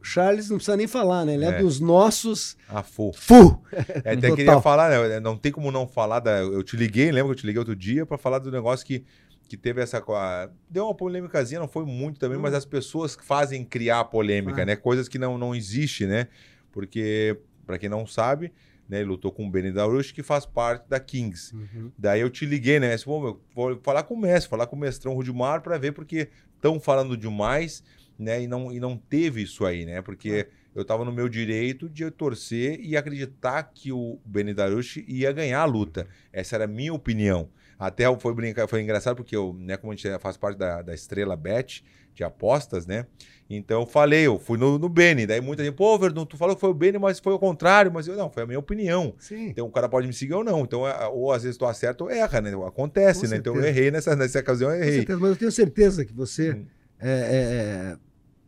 Charles não precisa nem falar, né? Ele é, É. dos nossos A Fu. fu. É, até queria falar, né? Não tem como não falar da. Eu te liguei, lembra que eu te liguei outro dia pra falar do negócio que, que teve essa. co- a- Deu uma polêmicazinha, não foi muito também, mas as pessoas fazem criar polêmica, Ah. né? Coisas que não, não existe, né? Porque, pra quem não sabe, né, ele lutou com o Benny Darush, que faz parte da Kings. Daí eu te liguei, né? Meu, vou falar com o mestre, falar com o mestrão Rudimar para ver, porque estão falando demais, né? E não, e não teve isso aí, né? Porque eu tava no meu direito de torcer e acreditar que o Benny Darush ia ganhar a luta. Essa era a minha opinião. Até foi, brincar, foi engraçado porque eu, né, como a gente faz parte da, da Estrela Bet de apostas, né? Então eu falei, eu fui no, no Benny. Daí muita gente, pô, Verdun, tu falou que foi o Benny, mas foi o contrário. Mas eu, não, foi a minha opinião. Sim. Então o cara pode me seguir ou não. Então, é, ou às vezes tu acerta ou erra, né? Acontece, Com né? Então eu certeza. errei nessa, nessa ocasião, eu Com errei. certeza, mas eu tenho certeza que você Hum. é, é, é,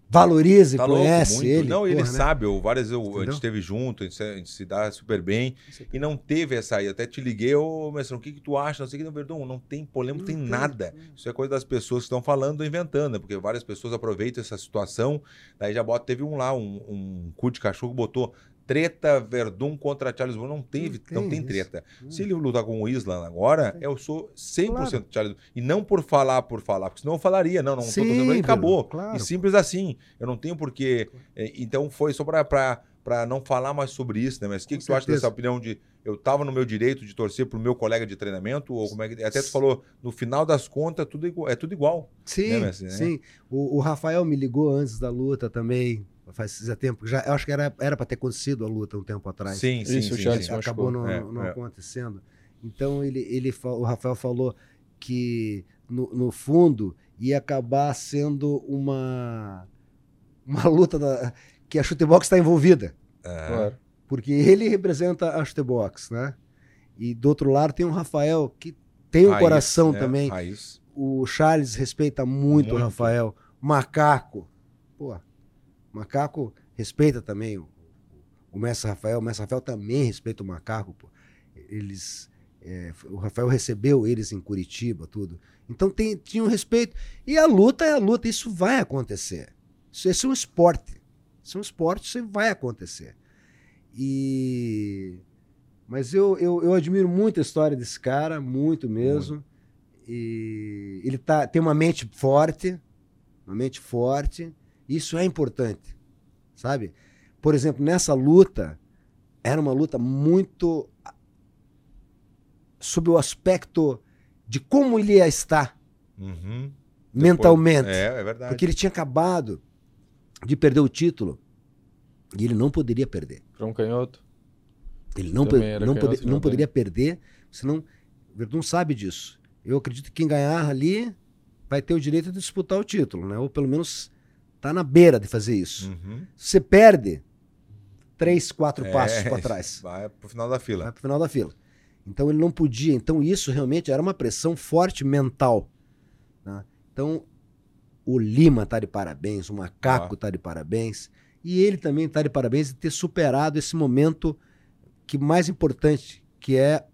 valoriza e Tá louco, conhece muito. ele. Não, ele porra, né? sabe, eu, várias vezes eu- a gente esteve junto, a gente, se- a gente se dá super bem. E não teve essa aí. Até te liguei, ô mestrão, o que, que tu acha? Não sei o que, não, Verdão, não tem polêmica, não tem tem. nada. Isso é coisa das pessoas que estão falando, inventando, né? porque várias pessoas aproveitam essa situação. Daí já bota, teve um lá, um, um cu de cachorro que botou treta Verdun contra Charles Brown. Não teve, Não não tem treta. Hum. Se ele lutar com o Islam agora, eu sou 100% Claro. Charles E não por falar, por falar, porque senão eu falaria, não, não, tô torcendo acabou. Claro. E simples assim. Eu não tenho porquê. é, Então foi só pra, pra não falar mais sobre isso, né? Mas o que, tu acha dessa opinião de eu tava no meu direito de torcer pro meu colega de treinamento? Ou como é que. Até tu falou, no final das contas, tudo é tudo igual. Sim, né, Messi, né? sim. O, o Rafael me ligou antes da luta também. Faz já tempo. Já, eu acho que era era para ter acontecido a luta um tempo atrás. Sim, sim, Isso, o sim, Charles sim. Acabou não, É, não é. acontecendo. Então ele, ele, o Rafael falou que no, no fundo ia acabar sendo uma, uma luta da, que a chutebox está envolvida. É. Claro. Porque ele representa a chutebox, né? E do outro lado tem o Rafael, que tem um Raiz, coração né? também. Raiz. O Charles respeita muito, o Muito. Rafael. Macaco. Pô, Macaco respeita também o, o Mestre Rafael. O Mestre Rafael também respeita o Macaco. Pô. Eles, é, o Rafael recebeu eles em Curitiba, tudo. Então tem, tinha um respeito. E a luta é a luta, isso vai acontecer. Isso, esse é um esporte. Isso é um esporte, isso vai acontecer. E. Mas eu, eu, eu admiro muito a história desse cara, muito mesmo. E ele tá, tem uma mente forte, uma mente forte. Isso é importante, sabe? Por exemplo, nessa luta, era uma luta muito sob o aspecto de como ele ia estar Uhum. mentalmente. É, é verdade. Porque ele tinha acabado de perder o título e ele não poderia perder. Para um canhoto. Ele não, po- canhoto não não poderia perder, senão o Verdun sabe disso. Eu acredito que quem ganhar ali vai ter o direito de disputar o título, né? Ou pelo menos tá na beira de fazer isso. Uhum. Você perde, três, quatro É, passos para trás. Vai pro final da fila. Vai pro final da fila. Então ele não podia. Então isso realmente era uma pressão forte mental. né? Então o Lima tá de parabéns, o Macaco Ó. tá de parabéns. E ele também tá de parabéns de ter superado esse momento que mais importante, que é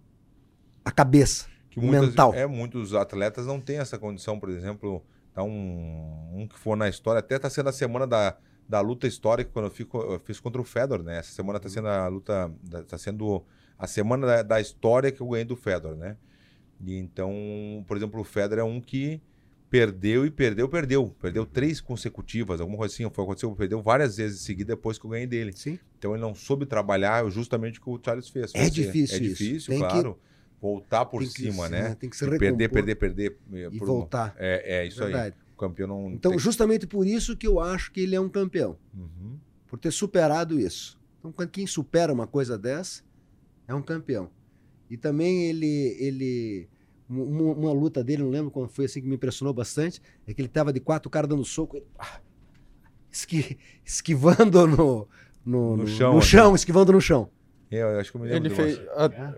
a cabeça. Que muitas, mental. É, muitos atletas não têm essa condição, por exemplo, tá um, um que for na história, até tá sendo a semana da, da luta histórica, quando eu, fico, eu fiz contra o Fedor, né? Essa semana tá sendo a luta, tá sendo a semana da, da história que eu ganhei do Fedor, né? E então, por exemplo, o Fedor é um que perdeu e perdeu, perdeu. Perdeu três consecutivas, alguma coisa assim, foi aconteceu, perdeu várias vezes em seguida depois que eu ganhei dele. Sim. Então ele não soube trabalhar justamente o que o Charles fez. É difícil É isso. difícil, que- claro. Voltar por que cima, se- né? Tem que se recompor perder, perder, perder. eh, e por- voltar. É, é isso aí. Verdade. O campeão não. Então tem- justamente por isso que eu acho que ele é um campeão. Uhum. por ter superado isso. Então, quando- quem supera uma coisa dessa é um campeão. E também ele, ele um- uma, uma luta dele, não lembro quando foi assim que me impressionou bastante, é que ele tava de quatro caras dando soco, ele, ah, esqui- esquivando no, no, No no- chão, no assim. chão, esquivando no chão. É, eu acho que eu me lembro Ele fez. a-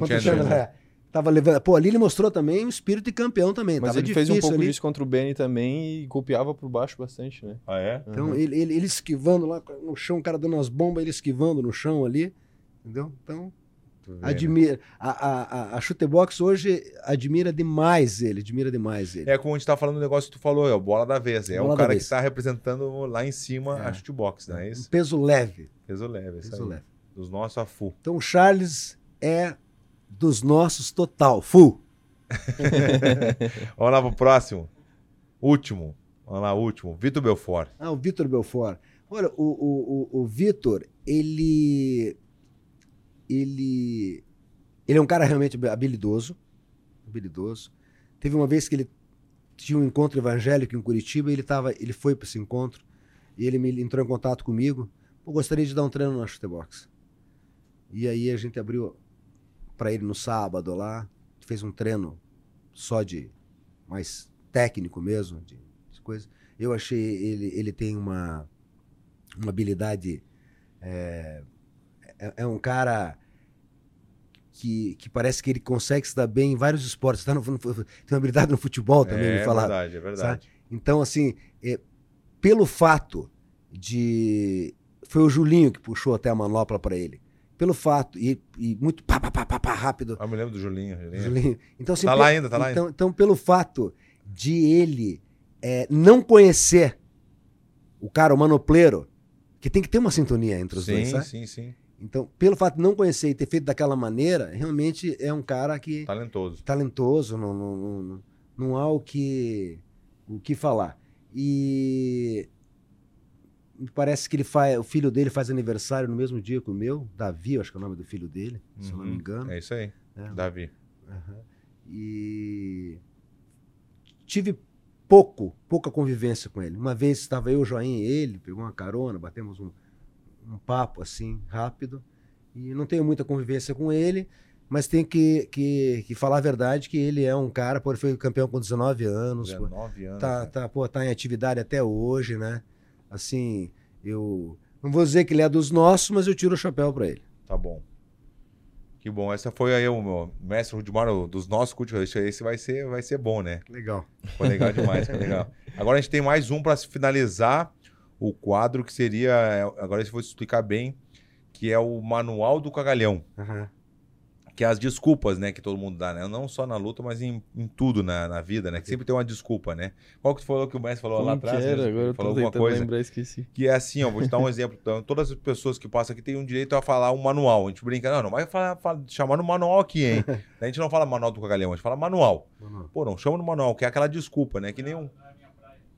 Contra o Chandler, é. Tava levando, pô, ali ele mostrou também um espírito de campeão também. Mas tava ele fez um pouco ali. disso contra o Benny também e copiava por baixo bastante, né? Ah, é? Então, Uhum. ele, ele, ele esquivando lá no chão, o cara dando umas bombas, ele esquivando no chão ali. Entendeu? Então, né? Admira. A, a, a, a Chutebox hoje admira demais ele, admira demais ele. É como a gente tá falando do negócio que tu falou, é o bola da vez. É Bola um da cara que tá representando lá em cima É. a shootbox, né? É um isso? peso leve. Peso leve, isso Peso leve. Dos nossos a full. Então o Charles é dos nossos total, full. Vamos lá pro próximo. Último. Vamos lá, último. Vitor Belfort. Ah, o Vitor Belfort. Olha, o, o, o, o Vitor, ele. Ele. Ele é um cara realmente habilidoso. Habilidoso. Teve uma vez que ele tinha um encontro evangélico em Curitiba e ele, tava, ele foi para esse encontro e ele me entrou em contato comigo. Eu gostaria de dar um treino na chutebox. E aí a gente abriu para ele no sábado lá, fez um treino só de mais técnico mesmo, de, de coisa. Eu achei ele ele tem uma uma habilidade é, é, é um cara que, que parece que ele consegue se dar bem em vários esportes. Tá no- no- tem uma habilidade no futebol também, é me falaram. verdade, é verdade. Então, assim, é, pelo fato de. Foi o Julinho que puxou até a manopla para ele. Pelo fato, e, e muito pá, pá, pá, pá, rápido. Ah, me lembro do Julinho. Julinho. Julinho. Então, assim, Tá lá ainda, tá lá então, então, pelo fato de ele é, não conhecer o cara, o manopleiro, que tem que ter uma sintonia entre os dois, Sim, sabe? sim, sim. Então, pelo fato de não conhecer e ter feito daquela maneira, realmente é um cara que Talentoso. talentoso, não, não, não, não há o que, o que falar. E parece que ele faz, o filho dele faz aniversário no mesmo dia que o meu, Davi, acho que é o nome do filho dele, se eu não me Uhum. engano. É isso aí. É. Davi. Aham. E tive pouco, pouca convivência com ele. Uma vez estava eu, Joinha e ele, pegou uma carona, batemos um, um papo assim, rápido. E não tenho muita convivência com ele, mas tem que, que, que falar a verdade que ele é um cara, pô, ele foi campeão com 19 anos, pô, 19 anos. tá, né? tá, pô, tá em atividade até hoje, né? Assim, eu não vou dizer que ele é dos nossos, mas eu tiro o chapéu pra ele. Tá bom. Que bom. Essa foi aí o meu mestre Rudimar, dos nossos cultivadores. Esse vai ser, vai ser bom, né? Legal. Foi legal demais, foi legal. Agora a gente tem mais um para finalizar o quadro, que seria. é, Agora eu vou explicar bem, que é o Manual do Cagalhão. Aham. Que é as desculpas, né, que todo mundo dá, né? Não só na luta, mas em, em tudo na, na vida, né? Que sempre tem uma desculpa, né? Qual que tu falou que o mestre falou lá Como que atrás? era? mesmo? Agora eu falou tô alguma coisa? lembrar, esqueci. Que é assim, ó, vou te dar um exemplo. Então, todas as pessoas que passam aqui têm um direito a falar um manual. A gente brinca, não, não vai falar, falar- chamar no manual aqui, hein? a gente não fala manual do cagalhão, a gente fala manual. Pô, não chama no manual, que é aquela desculpa, né? Que nem um.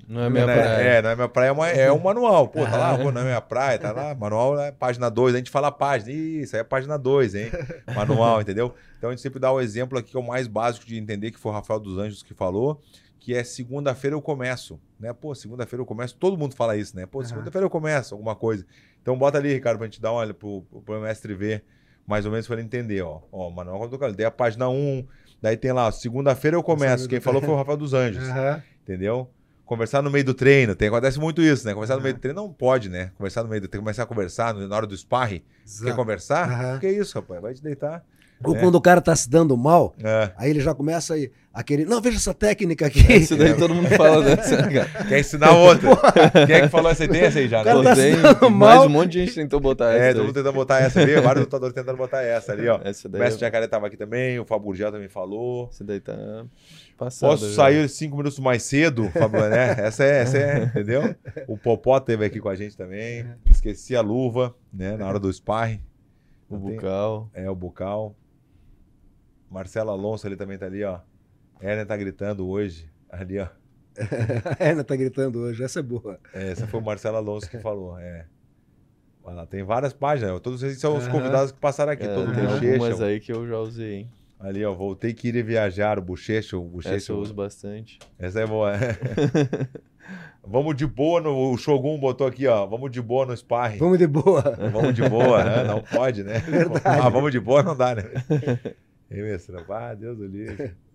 Não é minha né? praia. É, não é minha praia, é uma- é um manual. Pô, tá lá, pô, não é minha praia, tá lá, manual é página 2. A gente fala página. Isso aí é página 2, hein? Manual, entendeu? Então a gente sempre dá o exemplo aqui que é o mais básico de entender, que foi o Rafael dos Anjos que falou, que é segunda-feira eu começo, né? Pô, segunda-feira eu começo, todo mundo fala isso, né? Pô, segunda-feira eu começo alguma coisa. Então bota ali, Ricardo, pra gente dar uma olhada pro, pro mestre ver, mais ou menos pra ele entender, ó. Ó, Manual do dei a página 1, daí tem lá, segunda-feira eu começo. Quem falou foi o Rafael dos Anjos, Aham. entendeu? Conversar no meio do treino, tem, acontece muito isso, né? Conversar no meio do treino não pode, né? Conversar no meio do treino, começar a conversar no- na hora do sparring. Quer conversar? Aham. Que isso, rapaz? Vai te deitar. Ou É. quando o cara tá se dando mal, É. aí ele já começa a, a querer. Não, veja essa técnica aqui. Isso daí todo mundo fala dessa, né, cara? Quer ensinar outra. Quem é que falou essa ideia essa aí já? Né? tá tem, mais um monte de gente tentou botar É, essa. todo daí. mundo tentando botar essa ali, vários lutadores tentando botar essa ali, ó. Essa O daí, mestre Jacaré tava aqui também, o Fábio Gurgel também falou. essa daí tá passada. Posso já. sair cinco minutos mais cedo, Fábio, né? Essa é, essa é, entendeu? O Popó teve aqui com a gente também. Esqueci a luva, né? Na hora do sparring. O Não bucal. É, o bucal. Marcelo Alonso ali também tá ali, ó. Eren tá gritando hoje. Ali, ó. A Ana tá gritando hoje, essa é boa. É, esse foi o Marcelo Alonso que falou, é. Lá, tem várias páginas. Todos esses são os convidados que passaram aqui. É, todo tem algumas aí que eu já usei, hein? Ali, ó, voltei que ir viajar, o Bochecha, o. Essa eu uso bastante. Essa é boa. Vamos de boa no. O Shogun botou aqui, ó. Vamos de boa no sparring. Vamos de boa. Vamos de boa, né? Não pode, né? Ah, vamos de boa não dá, né? Ei, mestre, ah, Deus do livre.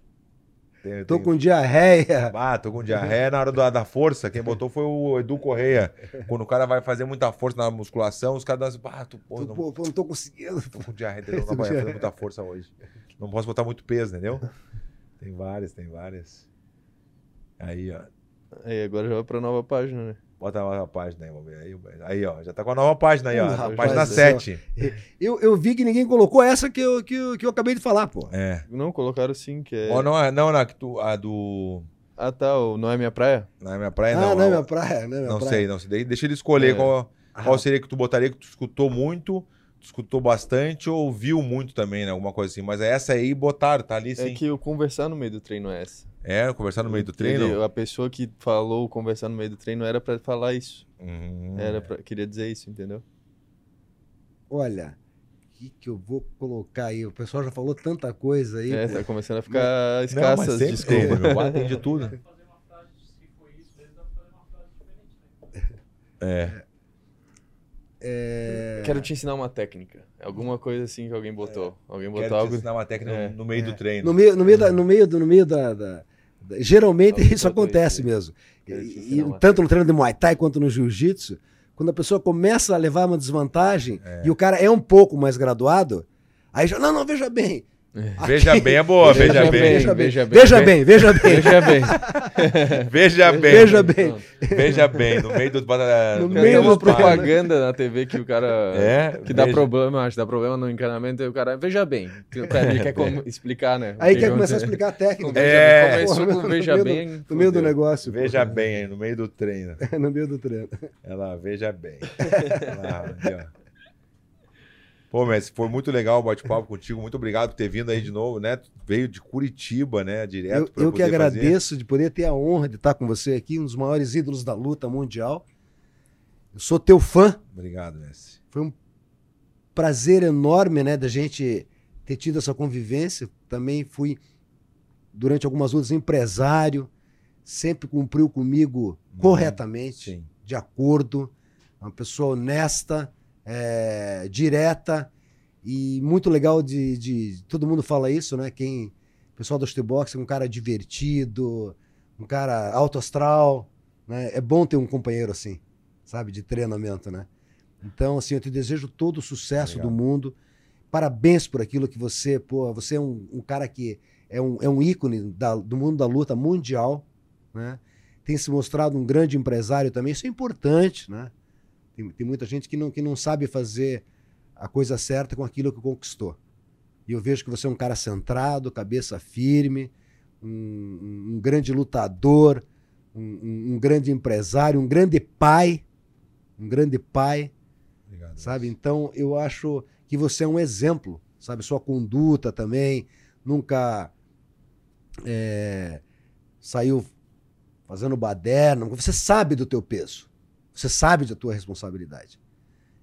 Tem- Tô tem- com diarreia. Ah, tô com diarreia na hora da, da força. Quem botou foi o Edu Correia. Quando o cara vai fazer muita força na musculação, os caras dão assim, ah, tu, pô, Tô, não, pô, pô, não tô conseguindo. tô com diarreia, entendeu? Não vai fazer muita força hoje. Não posso botar muito peso, entendeu? Tem várias, tem várias. Aí, ó. Aí agora já vai pra nova página, né? Bota a nova página aí, vamos ver. Aí, aí, ó. Já tá com a nova página aí, ó. Ih, rapaz página do céu. 7. Eu, eu vi que ninguém colocou essa que eu, que eu, que eu acabei de falar, pô. É. Não, colocaram sim, que é... Ó, não, é- não, não, que tu, a do. Ah, tá, o Não É Minha Praia? Na minha praia, ah, não. não é minha praia, não é minha Não praia. sei, não sei. Deixa ele escolher É. qual, qual Ah. seria que tu botaria que tu escutou muito, tu escutou bastante ou viu muito também, né? Alguma coisa assim. Mas essa aí botaram, tá ali É sim. que o conversar no meio do treino é essa. É, conversar no meio do Ele- treino. a pessoa que falou conversar no meio do treino era pra falar isso. Hum. Era pra, queria dizer isso, entendeu? Olha, o que, que eu vou colocar aí? O pessoal já falou tanta coisa aí. É, pô. tá começando a ficar Não, mas escassa as sempre tem, desculpas. meu. Tem de tudo. É. É, Quero te ensinar uma técnica. Alguma coisa assim que alguém botou. Alguém botou Quero te algo. ensinar uma técnica É. no, no meio do treino. No meio, no meio, da, no meio, do, no meio da- da- Geralmente isso acontece aí. mesmo. E- e tanto no treino de Muay Thai quanto no Jiu-Jitsu, quando a pessoa começa a levar uma desvantagem e o cara é um pouco mais graduado, aí já. Não, não, veja bem. Veja bem, é boa, veja, Veja bem. bem. Veja bem, veja bem. veja bem, veja bem. Veja bem. Veja bem. Veja bem. Veja bem, no meio do. No no meio sparring. propaganda na TV que o cara. É, que dá veja. problema, acho, dá problema no encanamento, e o cara, veja bem. Pra Ele quer como- explicar, né? Aí quer começar a explicar a técnica. É. Começou com no veja meio do- bem. No meio do negócio. Veja bem aí, no meio do treino. no meio do treino. Ela veja bem. Ó. Pô, mestre, foi muito legal o bate-papo contigo. Muito obrigado por ter vindo aí de novo, né? Veio de Curitiba, né? Direto. Eu, eu que poder fazer. agradeço de poder ter a honra de estar com você aqui, um dos maiores ídolos da luta mundial. Eu sou teu fã. Obrigado, mestre. Foi um prazer enorme, né, da gente ter tido essa convivência. Também fui, durante algumas lutas, empresário. Sempre cumpriu comigo corretamente, Sim. de acordo. Uma pessoa honesta, é, direta. E muito legal de, de- Todo mundo fala isso, né? Quem. O pessoal do Box é um cara divertido, um cara alto astral. Né? É bom ter um companheiro assim, sabe? De treinamento, né? Então, assim, eu te desejo todo o sucesso Obrigado. do mundo. Parabéns por aquilo que você, pô, você é um, um cara que é um, é um ícone da- do mundo da luta mundial, né? Tem se mostrado um grande empresário também, isso é importante, né? Tem, tem muita gente que não, que não sabe fazer a coisa certa com aquilo que conquistou. E eu vejo que você é um cara centrado, cabeça firme, um, um- grande lutador, um, um- grande empresário, um grande pai, um grande pai, Obrigado. sabe? Então eu acho que você é um exemplo, sabe? Sua conduta também, nunca é, saiu fazendo baderna. Você sabe do teu peso, você sabe da tua responsabilidade.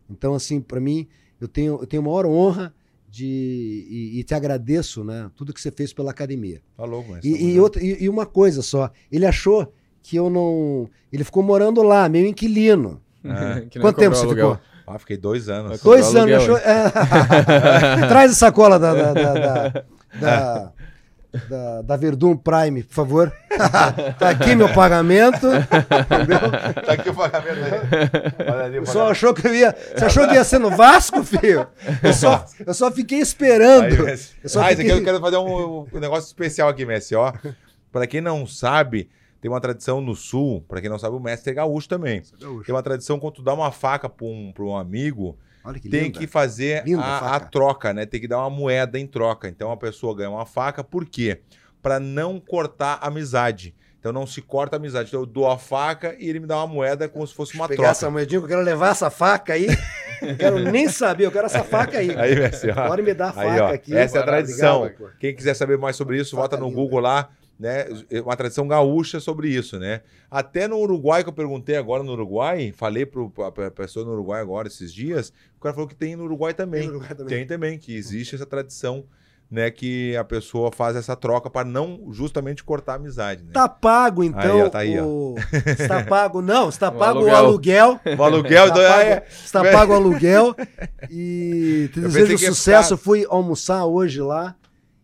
Então assim, para mim, eu tenho eu tenho a maior honra de e, e te agradeço, né? Tudo que você fez pela academia. Louco, mas. E, e outra, e, e uma coisa só, ele achou que eu não, ele ficou morando lá, meio inquilino. Ah. Que não Quanto tempo você aluguel. ficou? Ah, fiquei dois anos. Dois anos, aluguel, achou... é. Traz a sacola da, da, da, da, da, da- Verdun Prime, por favor. tá aqui meu pagamento. Entendeu? Tá aqui o pagamento aí. Olha ali, O pessoal achou que eu ia. Você achou que ia ser no Vasco, filho? Eu só, eu só fiquei esperando. Aí. Eu só ah, isso aqui fiquei- eu quero fazer um, um negócio especial aqui, Messi, ó. Pra quem não sabe, tem uma tradição no sul, pra quem não sabe, o mestre é gaúcho também. Tem uma tradição quando tu dá uma faca pra um, pra um amigo, que tem linda. que fazer a, a troca, né? Tem que dar uma moeda em troca. Então a pessoa ganha uma faca, por quê? Pra não cortar a amizade. Então não se corta a amizade. Então eu dou a faca e ele me dá uma moeda como se fosse uma troca. essa moedinha, eu quero levar essa faca aí. Não quero nem saber, eu quero essa faca aí. Aí. Pode me dar a faca Aí, aqui. essa é a tradição. obrigado. Quem quiser saber mais sobre isso, Faca bota no linda. Google lá, né? É Uma tradição gaúcha sobre isso, né? Até no Uruguai, que eu perguntei agora no Uruguai, falei pra, pra pessoa no Uruguai agora esses dias, o cara falou que tem no Uruguai também. Tem Uruguai também. Tem também, que existe essa tradição, né? Que a pessoa faz essa troca para não justamente cortar a amizade, né? Tá pago, então. Aí, ó, tá aí, ó. o... Está pago, não, está O pago o aluguel. aluguel. O aluguel Está do... pago, é, está pago o aluguel. E te Eu desejo sucesso. ficar- Eu fui almoçar hoje lá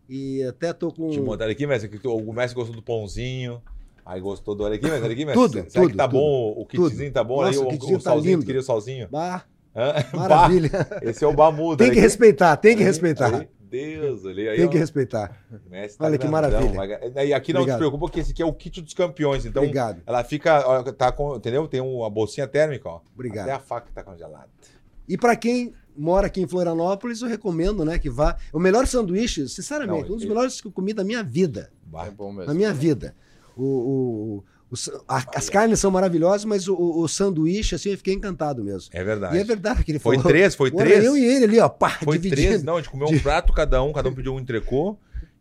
e até tô com. Te mandaram aqui, Messi, que o Messi gostou do pãozinho. Aí gostou do. Olha aqui, Messi, olha aqui, Messi. Tudo, Será tudo, que tá tudo. bom? O kitzinho tá bom? Nossa, aí, o o, kitzinho o tá salzinho, lindo. queria o salzinho? Bah, Hã? maravilha. Bah, esse é o Bamuda. Tem que aqui. respeitar, tem que respeitar. Aí, Deus, ali. Aí, Tem ó, que respeitar. Messi tá Olha que grandão, maravilha. vai. E aqui não Obrigado. te preocupa, porque esse aqui é o kit dos campeões. Então, Obrigado. ela fica. ó, Tá com, entendeu? Tem uma bolsinha térmica, ó. Obrigado. Até a faca tá congelada. E para quem mora aqui em Florianópolis, eu recomendo, né, que vá. O melhor sanduíche, sinceramente, Não, um dos melhores que eu comi da minha vida. É bom mesmo. Na minha vida. O, o- a- as carnes são maravilhosas, mas o, o- o sanduíche, assim, eu fiquei encantado mesmo. É verdade. E é verdade que ele Foi falou. três, foi três. Eu e ele ali, ó, pá, Foi dividindo. três, não, a gente comeu um prato cada um, cada um pediu um entrecô.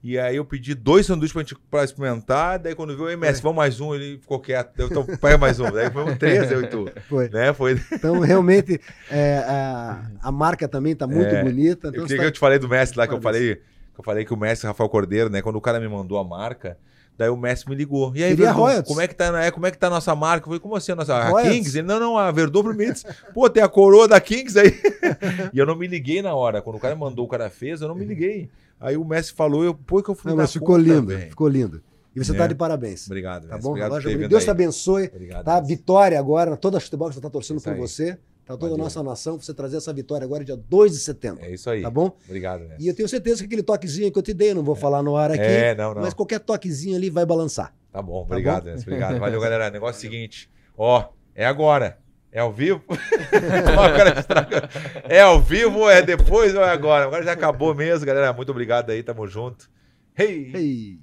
E aí eu pedi dois sanduíches pra gente pra experimentar. Daí quando viu o MS, vamos mais um, ele ficou quieto. Eu, então pega mais um. Daí comemos três, eu e tu. Foi. Né? Foi. Então, realmente, é, a, a marca também tá muito É, bonita. Eu Então, queria você que eu te falei do Messi lá, que eu falei, que eu falei que o Messi, Rafael Cordeiro, né? Quando o cara me mandou a marca, daí o Messi me ligou. E aí, Verdun, como é que tá, é, como é que tá a nossa marca? Eu falei, como assim a nossa? A Royalties. Kings? Ele, não, não, a Verdun Primites. Pô, tem a coroa da Kings aí. e eu não me liguei na hora. Quando o cara mandou, o cara fez, eu não me liguei. Aí o Messi falou, eu, pô, que eu fui Não, mas ficou conta, lindo, velho. ficou lindo. E você É. tá de parabéns. Obrigado, Tá Messi. bom? Obrigado Deus te abençoe. Obrigado, Tá? Messi. Vitória agora. Toda a futebol que você tá torcendo Isso por aí. você. Tá toda a Valeu. nossa nação. Pra você trazer essa vitória agora, dia 2 de setembro. É isso aí. Tá bom? Obrigado, Messi. E eu tenho certeza que aquele toquezinho que eu te dei, não vou falar no ar aqui. É, não, não. Mas qualquer toquezinho ali vai balançar. Tá bom, obrigado, Messi. Obrigado. Valeu, galera. Negócio é o seguinte. Ó, é agora. É ao vivo? É ao vivo, é depois ou é agora? Agora já acabou mesmo, galera. Muito obrigado aí, tamo junto. Hey! Ei.